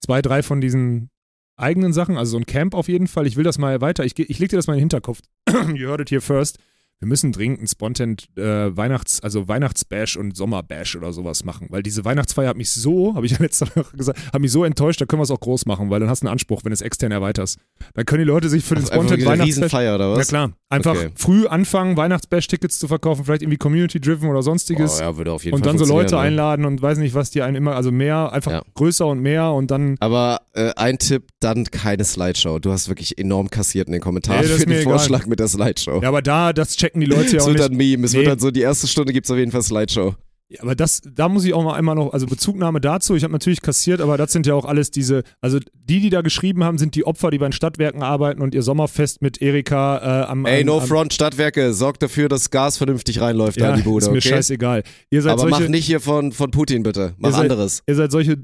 zwei, drei von diesen eigenen Sachen, also so ein Camp auf jeden Fall. Ich will das mal weiter. Ich, ich leg dir das mal in den Hinterkopf. <clears throat> you heard it here first. Wir müssen dringend ein Spontan äh, Weihnachts-, also Weihnachtsbash und Sommerbash oder sowas machen. Weil diese Weihnachtsfeier hat mich so, <laughs> habe ich ja letzte Woche gesagt, hat mich so enttäuscht, da können wir es auch groß machen, weil dann hast du einen Anspruch, wenn du es extern erweiterst. Dann können die Leute sich für den Also eine Weihnachtsbash oder ja was? klar, einfach Okay. früh anfangen, Weihnachtsbash-Tickets zu verkaufen, vielleicht irgendwie Community-driven oder sonstiges. Oh, ja, würde auf jeden und Fall dann so Leute ne? einladen und weiß nicht, was die einen immer, also mehr, einfach Ja. größer und mehr und dann. Aber äh, ein Tipp, dann keine Slideshow. Du hast wirklich enorm kassiert in den Kommentaren Nee, für den mir egal. Vorschlag mit der Slideshow. Ja, aber da, das checken die Leute ja <laughs> es auch wird nicht. dann Meme. Es Nee. wird dann so, die erste Stunde gibt es auf jeden Fall Slideshow. Ja, aber das, da muss ich auch mal einmal noch, also Bezugnahme dazu, ich habe natürlich kassiert, aber das sind ja auch alles diese, also die, die da geschrieben haben, sind die Opfer, die bei den Stadtwerken arbeiten und ihr Sommerfest mit Erika äh, am Ey, am, no am, front, Stadtwerke, sorgt dafür, dass Gas vernünftig reinläuft da Ja, in die Bude, ist mir okay? scheißegal. Ihr seid Aber solche, mach nicht hier von, von Putin, bitte. Mach Ihr seid- anderes. Ihr seid solche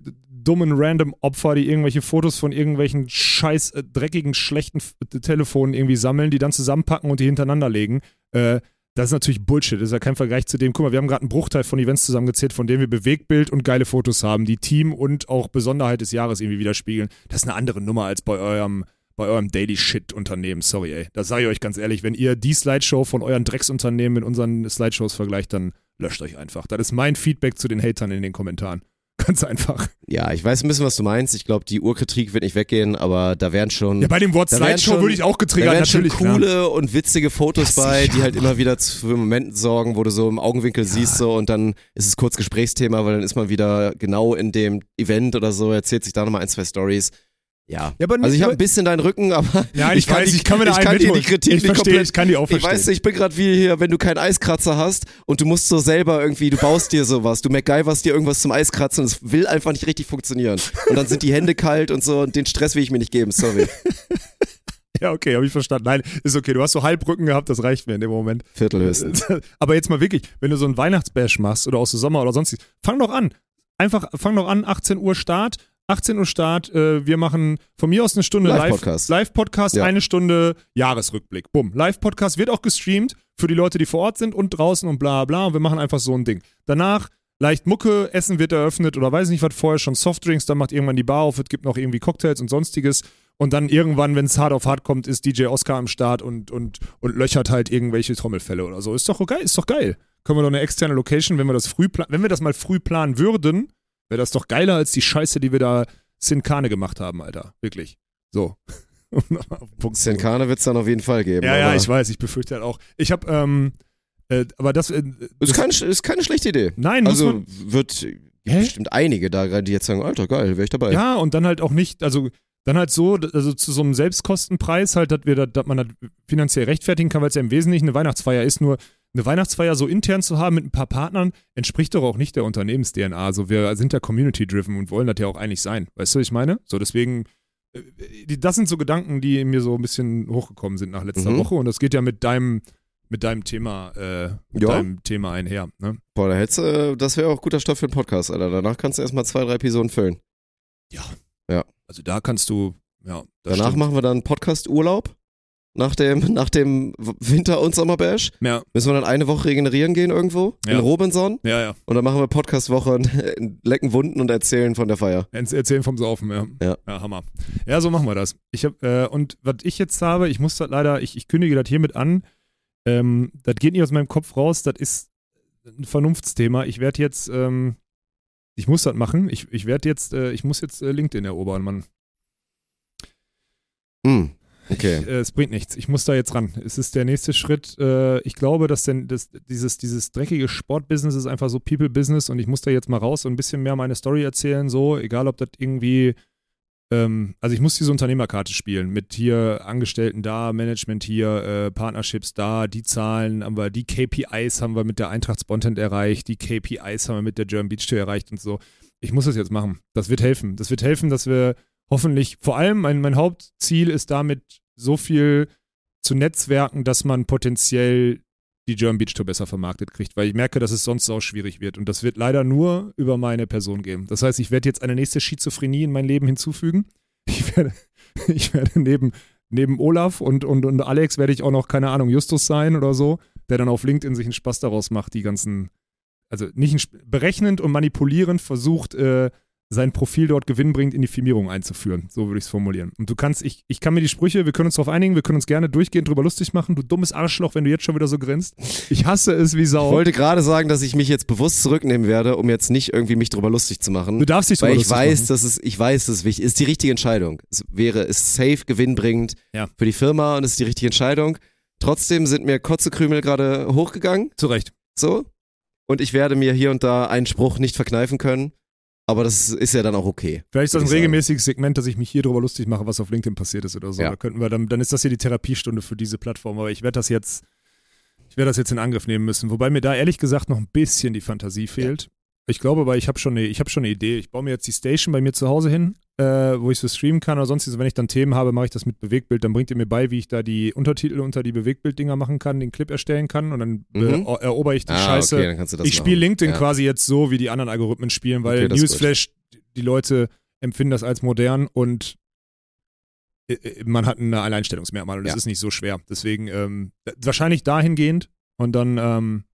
dummen random Opfer, die irgendwelche Fotos von irgendwelchen scheiß äh, dreckigen, schlechten F Telefonen irgendwie sammeln, die dann zusammenpacken und die hintereinander legen. Äh, das ist natürlich Bullshit. Das ist ja kein Vergleich zu dem. Guck mal, wir haben gerade einen Bruchteil von Events zusammengezählt, von denen wir Bewegtbild und geile Fotos haben, die Team und auch Besonderheit des Jahres irgendwie widerspiegeln. Das ist eine andere Nummer als bei eurem bei eurem Daily Shit Unternehmen. Sorry, ey. Das sage ich euch ganz ehrlich. Wenn ihr die Slideshow von euren Drecksunternehmen mit unseren Slideshows vergleicht, dann löscht euch einfach. Das ist mein Feedback zu den Hatern in den Kommentaren. Ganz einfach. Ja, ich weiß ein bisschen, was du meinst. Ich glaube, die Urkritik wird nicht weggehen, aber da wären schon. Ja, bei dem Wort Da wären Slideshow schon- würde ich auch da getriggert, wären schon natürlich. klar. coole und witzige Fotos Ja, bei, die halt Mann. immer wieder für Momenten sorgen, wo du so im Augenwinkel siehst so und dann ist es kurz Gesprächsthema, weil dann ist man wieder genau in dem Event oder so, erzählt sich da nochmal ein, zwei Stories. Ja. Ja, aber Also ich habe ein bisschen deinen Rücken, aber Nein, ich, <laughs> weiß, die- ich kann mir da ich kann dir die. Kritik ich nicht verstehe, komplett ich kann die auch Ich verstehen. weiß nicht, ich bin gerade wie hier, wenn du keinen Eiskratzer hast und du musst so selber irgendwie, du baust dir sowas, du MacGyverst dir irgendwas zum Eiskratzen und es will einfach nicht richtig funktionieren. Und dann sind die Hände kalt und so und den Stress will ich mir nicht geben, sorry. <laughs> Ja, okay, habe ich verstanden. Nein, ist okay. Du hast so Halbrücken gehabt, das reicht mir in dem Moment. Viertel höchstens. <laughs> Aber jetzt mal wirklich, wenn du so einen Weihnachtsbash machst oder aus dem Sommer oder sonstiges, fang doch an. Einfach, fang doch an, 18 Uhr Start. 18 Uhr Start, äh, wir machen von mir aus eine Stunde Live-Podcast. Live- Live-Podcast, Ja. eine Stunde Jahresrückblick. Bumm. Live-Podcast wird auch gestreamt für die Leute, die vor Ort sind und draußen und bla bla. Und wir machen einfach so ein Ding. Danach leicht Mucke, Essen wird eröffnet oder weiß nicht was, vorher schon Softdrinks, dann macht irgendwann die Bar auf, es gibt noch irgendwie Cocktails und sonstiges. Und dann irgendwann, wenn es hart auf hart kommt, ist DJ Oscar am Start und, und, und löchert halt irgendwelche Trommelfälle oder so. Ist doch geil, ist doch geil. Können wir doch eine externe Location, wenn wir das früh wenn wir das mal früh planen würden, wäre das doch geiler als die Scheiße, die wir da Sinkane gemacht haben, Alter. Wirklich. So. <laughs> Punkt kommen. Zinkane wird es dann auf jeden Fall geben. Ja, ja, ich weiß, ich befürchte halt auch. Ich habe, ähm, äh, aber das, äh, Ist keine, ist keine schlechte Idee. nein, Also man, wird Hä? bestimmt einige da, die jetzt sagen, Alter, geil, wäre ich dabei. Ja, und dann halt auch nicht, also dann halt so, also zu so einem Selbstkostenpreis halt, dass wir das, dass man das finanziell rechtfertigen kann, weil es ja im Wesentlichen eine Weihnachtsfeier ist, nur eine Weihnachtsfeier so intern zu haben mit ein paar Partnern, entspricht doch auch nicht der Unternehmens-DNA. Also wir sind ja community-driven und wollen das ja auch eigentlich sein. Weißt du, was ich meine? So, deswegen, äh, das sind so Gedanken, die mir so ein bisschen hochgekommen sind nach letzter Mhm. Woche und das geht ja mit deinem, mit deinem Thema, äh, mit Ja. deinem Thema einher. Ne? Boah, da hättest du, das wäre auch guter Stoff für einen Podcast, Alter. Danach kannst du erstmal zwei, drei Episoden füllen. Also da kannst du, ja. Danach stimmt. machen wir dann Podcast-Urlaub. Nach dem, nach dem Winter- und Sommerbash. Ja, Müssen wir dann eine Woche regenerieren gehen irgendwo? Ja. In Robinson? ja, ja. Und dann machen wir Podcast-Woche in <laughs> lecken Wunden und erzählen von der Feier. Erzählen vom Saufen, ja. Ja. Hammer. Ja, so machen wir das. Ich hab, äh, und was ich jetzt habe, ich muss das leider, ich, ich kündige das hiermit an. Ähm, das geht nicht aus meinem Kopf raus, das ist ein Vernunftsthema. Ich werde jetzt, ähm, ich muss das machen. Ich, ich werde jetzt, äh, ich muss jetzt äh, LinkedIn erobern, Mann. Hm. Okay. Äh, es bringt nichts. Ich muss da jetzt ran. Es ist der nächste Schritt. Äh, ich glaube, dass denn das, dieses, dieses dreckige Sportbusiness ist einfach so People-Business und ich muss da jetzt mal raus und ein bisschen mehr meine Story erzählen, so, egal ob das irgendwie ähm, also ich muss diese Unternehmerkarte spielen mit hier Angestellten da, Management hier, äh, Partnerships da, die Zahlen haben wir, die KPIs haben wir mit der Eintracht Spontent erreicht, die KPIs haben wir mit der German Beach Tour erreicht und so. Ich muss das jetzt machen. Das wird helfen. Das wird helfen, dass wir hoffentlich, vor allem mein, mein Hauptziel ist damit so viel zu netzwerken, dass man potenziell die German Beach Tour besser vermarktet kriegt, weil ich merke, dass es sonst auch schwierig wird. Und das wird leider nur über meine Person gehen. Das heißt, ich werde jetzt eine nächste Schizophrenie in mein Leben hinzufügen. <laughs> Ich werde, ich werde neben, neben Olaf und, und, und Alex werde ich auch noch, keine Ahnung, Justus sein oder so, der dann auf LinkedIn sich einen Spaß daraus macht, die ganzen, also nicht ein, berechnend und manipulierend versucht, äh, sein Profil dort gewinnbringend in die Firmierung einzuführen. So würde ich es formulieren. Und du kannst, ich, ich kann mir die Sprüche, wir können uns darauf einigen, wir können uns gerne durchgehend drüber lustig machen. Du dummes Arschloch, wenn du jetzt schon wieder so grinst. Ich hasse es wie Sau. Ich wollte gerade sagen, dass ich mich jetzt bewusst zurücknehmen werde, um jetzt nicht irgendwie mich drüber lustig zu machen. du darfst dich drüber Weil ich weiß, machen. dass es, ich weiß, dass es wichtig ist. die richtige Entscheidung. Es wäre, ist safe gewinnbringend Ja. für die Firma und es ist die richtige Entscheidung. Trotzdem sind mir Kotzekrümel gerade hochgegangen, Zu Recht. so. Und ich werde mir hier und da einen Spruch nicht verkneifen können. Aber das ist ja dann auch okay. Vielleicht ist das ein sagen. regelmäßiges Segment, dass ich mich hier drüber lustig mache, was auf LinkedIn passiert ist oder so. Ja. Da könnten wir, dann, dann ist das hier die Therapiestunde für diese Plattform. Aber ich werde das jetzt, ich werde das jetzt in Angriff nehmen müssen. Wobei mir da ehrlich gesagt noch ein bisschen die Fantasie fehlt. Ich glaube aber, ich habe schon, eine, ich hab schon eine Idee. Ich baue mir jetzt die Station bei mir zu Hause hin, äh, wo ich so streamen kann oder sonst. Wenn ich dann Themen habe, mache ich das mit Bewegtbild. Dann bringt ihr mir bei, wie ich da die Untertitel unter die Bewegtbilddinger machen kann, den Clip erstellen kann und dann Mhm. äh, erober ich die ah, Scheiße okay, das ich spiele. LinkedIn ja. quasi jetzt so, wie die anderen Algorithmen spielen, weil Okay, das Newsflash, die Leute empfinden das als modern und äh, äh, man hat ein Alleinstellungsmerkmal und es Ja. ist nicht so schwer. Deswegen ähm, äh, wahrscheinlich dahingehend und dann, ähm,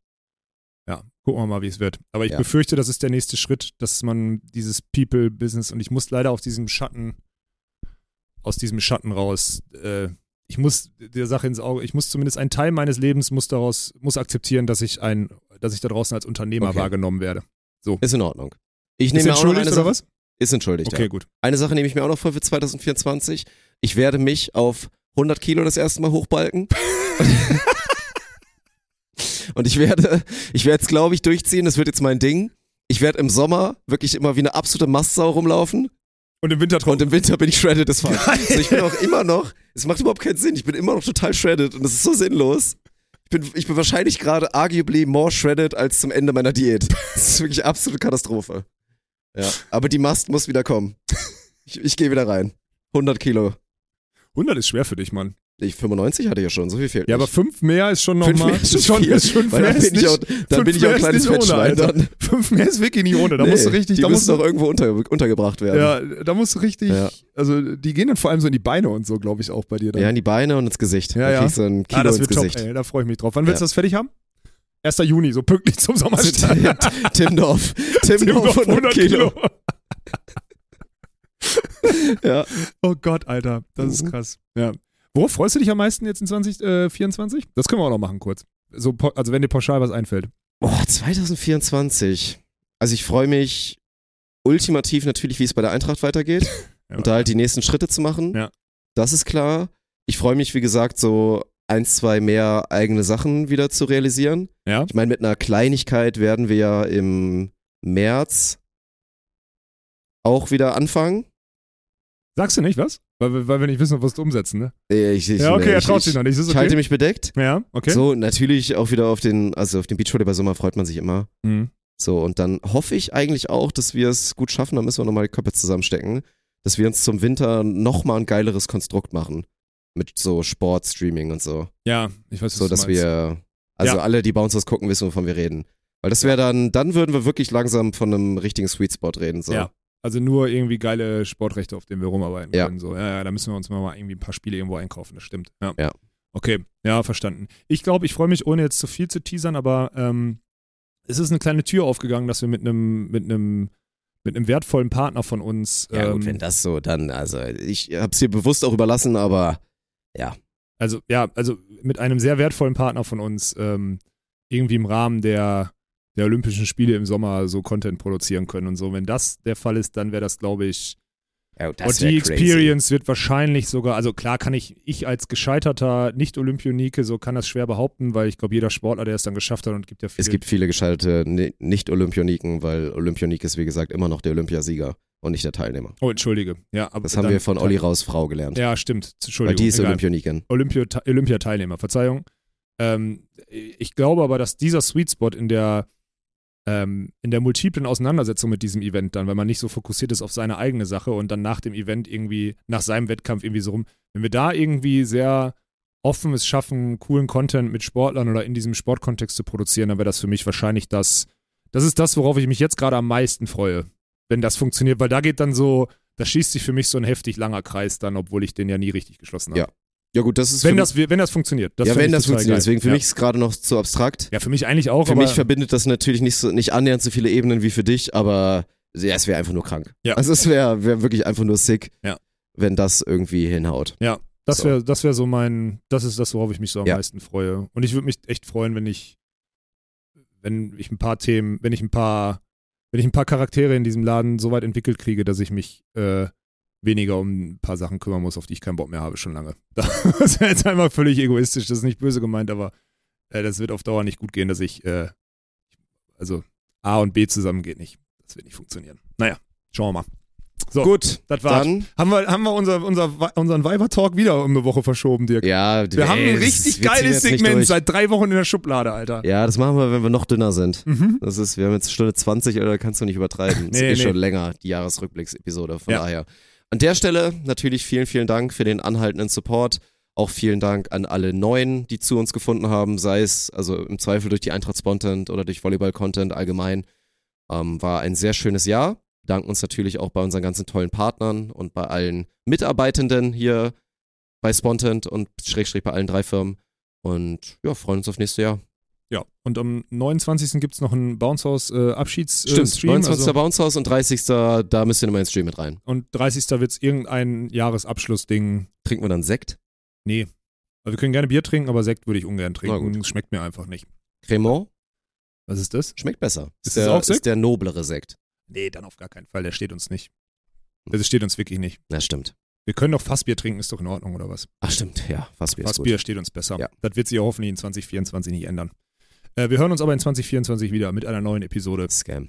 gucken wir mal, wie es wird. Aber ich Ja. befürchte, das ist der nächste Schritt, dass man dieses People-Business und ich muss leider aus diesem Schatten, aus diesem Schatten raus, äh, ich muss der Sache ins Auge, ich muss zumindest ein Teil meines Lebens muss daraus, muss akzeptieren, dass ich ein, dass ich da draußen als Unternehmer Okay. wahrgenommen werde. Ist in Ordnung. Ich Ist nehme mir auch noch entschuldigt eine oder Sache. was? Ist entschuldigt, Okay, ja. gut. Eine Sache nehme ich mir auch noch vor für 2024. Ich werde mich auf 100 Kilo das erste Mal hochbalken. <laughs> <laughs> Und ich werde, ich werde es glaube ich durchziehen. Das wird jetzt mein Ding. Ich werde im Sommer wirklich immer wie eine absolute Mastsau rumlaufen. Und im Winter Und im Winter bin ich shredded as fuck. Also ich bin auch immer noch, es macht überhaupt keinen Sinn. Ich bin immer noch total shredded und das ist so sinnlos. Ich bin, ich bin wahrscheinlich gerade arguably more shredded als zum Ende meiner Diät. Das ist wirklich absolute Katastrophe. Ja. Aber die Mast muss wieder kommen. Ich, ich gehe wieder rein. 100 Kilo. 100 ist schwer für dich, Mann. Ich 95 hatte ich ja schon, so viel fehlt Ja, aber nicht. fünf mehr ist schon Fünf nochmal. mehr ist schon <laughs> schon, viel. ist fünf mehr dann ist bin ich nicht, auch, dann fünf bin ich auch kleines Fettschwein Alter. dann. <laughs> Fünf mehr ist wirklich nicht ohne. Da musst du Nee, richtig, die da musst du, doch irgendwo unter, untergebracht werden. ja, da musst du richtig, Ja. also die gehen dann vor allem so in die Beine und so, glaube ich, auch bei dir dann. Ja, in die Beine und ins Gesicht. Ja, da ja. du ein Kilo ah, das wird top, Gesicht. ey, da freue ich mich drauf. Wann willst du Ja. das fertig haben? 1. Juni, so pünktlich zum Sommerstart. Timdorf. Timdorf 100 Kilo. <laughs> Ja. Oh Gott, Alter, das ist Mhm. krass. Ja. Worauf freust du dich am meisten jetzt in 2024? Das können wir auch noch machen kurz. So, also wenn dir pauschal was einfällt. Boah, 2024. Also ich freue mich ultimativ natürlich, wie es bei der Eintracht weitergeht Ja, <laughs> und da halt die nächsten Schritte zu machen. Ja. Das ist klar. Ich freue mich, wie gesagt, so eins, zwei mehr eigene Sachen wieder zu realisieren. ja. Ich meine, mit einer Kleinigkeit werden wir ja im März auch wieder anfangen. Sagst du nicht was? Weil, wir- weil wir nicht wissen, was du umsetzen, ne? Ich, ich, Ja, okay, nee, er ich, traut ich, sich noch nicht. Ist ich okay. halte mich bedeckt. ja, okay. So, natürlich auch wieder auf den, also auf den Beachvolley bei Sommer freut man sich immer. Mhm. So, und dann hoffe ich eigentlich auch, dass wir es gut schaffen, da müssen wir nochmal die Köpfe zusammenstecken, dass wir uns zum Winter nochmal ein geileres Konstrukt machen. Mit so Sportstreaming und so. Ja, ich weiß, was So, du dass meinst. wir, also Ja. alle, die Bouncers gucken, wissen, wovon wir reden. Weil das wäre dann, dann würden wir wirklich langsam von einem richtigen Sweet Spot reden. So. Ja. Also nur irgendwie geile Sportrechte, auf denen wir rumarbeiten Ja. können. So. Ja, ja, da müssen wir uns mal irgendwie ein paar Spiele irgendwo einkaufen, das stimmt. Ja. Ja. Okay, ja, verstanden. Ich glaube, ich freue mich, ohne jetzt zu viel zu teasern, aber ähm, es ist eine kleine Tür aufgegangen, dass wir mit einem, mit einem, mit einem wertvollen Partner von uns, Ja, ähm, gut, wenn das so, dann, also ich hab's dir bewusst auch überlassen, aber also ja, also mit einem sehr wertvollen Partner von uns ähm, irgendwie im Rahmen der, der Olympischen Spiele im Sommer so Content produzieren können und so. Wenn das der Fall ist, dann wäre das, glaube ich, ja, und die Experience wird wahrscheinlich sogar, also klar kann ich, ich als gescheiterter Nicht-Olympionike, so kann das schwer behaupten, weil ich glaube, jeder Sportler, der es dann geschafft hat und gibt ja viele. Es gibt viele gescheiterte Ni- Nicht-Olympioniken, weil Olympionik ist, wie gesagt, immer noch der Olympiasieger. und nicht der Teilnehmer. Oh, entschuldige. Ja, aber Das haben wir von Olli Raus Frau gelernt. Ja, stimmt. Weil Entschuldigung. die ist egal. Olympioniken. Olympio Olympiateilnehmer, Verzeihung. Ähm, ich glaube aber, dass dieser Sweet Spot in der, ähm, in der multiplen Auseinandersetzung mit diesem Event dann, weil man nicht so fokussiert ist auf seine eigene Sache und dann nach dem Event irgendwie, nach seinem Wettkampf irgendwie so rum, wenn wir da irgendwie sehr offen es schaffen, coolen Content mit Sportlern oder in diesem Sportkontext zu produzieren, dann wäre das für mich wahrscheinlich das, das ist das, worauf ich mich jetzt gerade am meisten freue, wenn das funktioniert, weil da geht dann so, da schließt sich für mich so ein heftig langer Kreis dann, obwohl ich den ja nie richtig geschlossen habe. Ja. Ja gut, das ist Wenn das, wenn das funktioniert. Das ja, wenn das funktioniert. geil. Deswegen für ja. mich ist es gerade noch zu abstrakt. Ja, für mich eigentlich auch, Für mich verbindet das natürlich nicht so nicht annähernd so viele Ebenen wie für dich, aber ja, es wäre einfach nur krank. Ja. Also es wäre wär wirklich einfach nur sick, Ja. wenn das irgendwie hinhaut. das so. wäre das wär so mein, das ist das, worauf ich mich so am Ja. meisten freue. Und ich würde mich echt freuen, wenn ich, wenn ich ein paar Themen, wenn ich ein paar, wenn ich ein paar Charaktere in diesem Laden so weit entwickelt kriege, dass ich mich äh, weniger um ein paar Sachen kümmern muss, auf die ich keinen Bock mehr habe, schon lange. <laughs> Das wäre jetzt einmal völlig egoistisch, das ist nicht böse gemeint, aber äh, das wird auf Dauer nicht gut gehen, dass ich, äh, also A und B zusammen geht nicht. Das wird nicht funktionieren. Naja, schauen wir mal. So, Gut, das war's. dann Haben wir, haben wir unser, unser, unseren Weiber-Talk wieder um eine Woche verschoben, Dirk? ja, Wir haben ein ey, richtig geiles Segment seit drei Wochen in der Schublade, Alter. Ja, das machen wir, wenn wir noch dünner sind. Mhm. Das ist, wir haben jetzt Stunde 20, oder kannst du nicht übertreiben. Das Nee, ist eh nee. schon länger, die Jahresrückblicksepisode. Von Ja. daher. An der Stelle natürlich vielen, vielen Dank für den anhaltenden Support. Auch vielen Dank an alle Neuen, die zu uns gefunden haben, sei es also im Zweifel durch die Eintracht Spontent oder durch Volleyball-Content allgemein. Ähm, war ein sehr schönes Jahr. Danken uns natürlich auch bei unseren ganzen tollen Partnern und bei allen Mitarbeitenden hier bei Spontent und Schrägstrich bei allen drei Firmen. Und ja, freuen uns auf nächstes Jahr. Ja, und am 29. gibt es noch einen Bounce House äh, Abschieds äh, Stimmt, Stream. 29. Also, Bounce House und 30. Da müsst ihr nochmal ins Stream mit rein. und 30. wird es irgendein Jahresabschlussding. Trinken wir dann Sekt? Nee. Also wir können gerne Bier trinken, aber Sekt würde ich ungern trinken. Das schmeckt mir einfach nicht. Cremant? Was ist das? Schmeckt besser. Ist der, das auch Sekt? Ist der noblere Sekt. Nee, dann auf gar keinen Fall. Der steht uns nicht. Das steht uns wirklich nicht. Na, stimmt. Wir können doch Fassbier trinken, ist doch in Ordnung, oder was? Ach, stimmt. Ja, Fassbier ist Fassbier gut. steht uns besser. Ja. Das wird sich ja hoffentlich in 2024 nicht ändern. Äh, wir hören uns aber in 2024 wieder mit einer neuen Episode. Scam.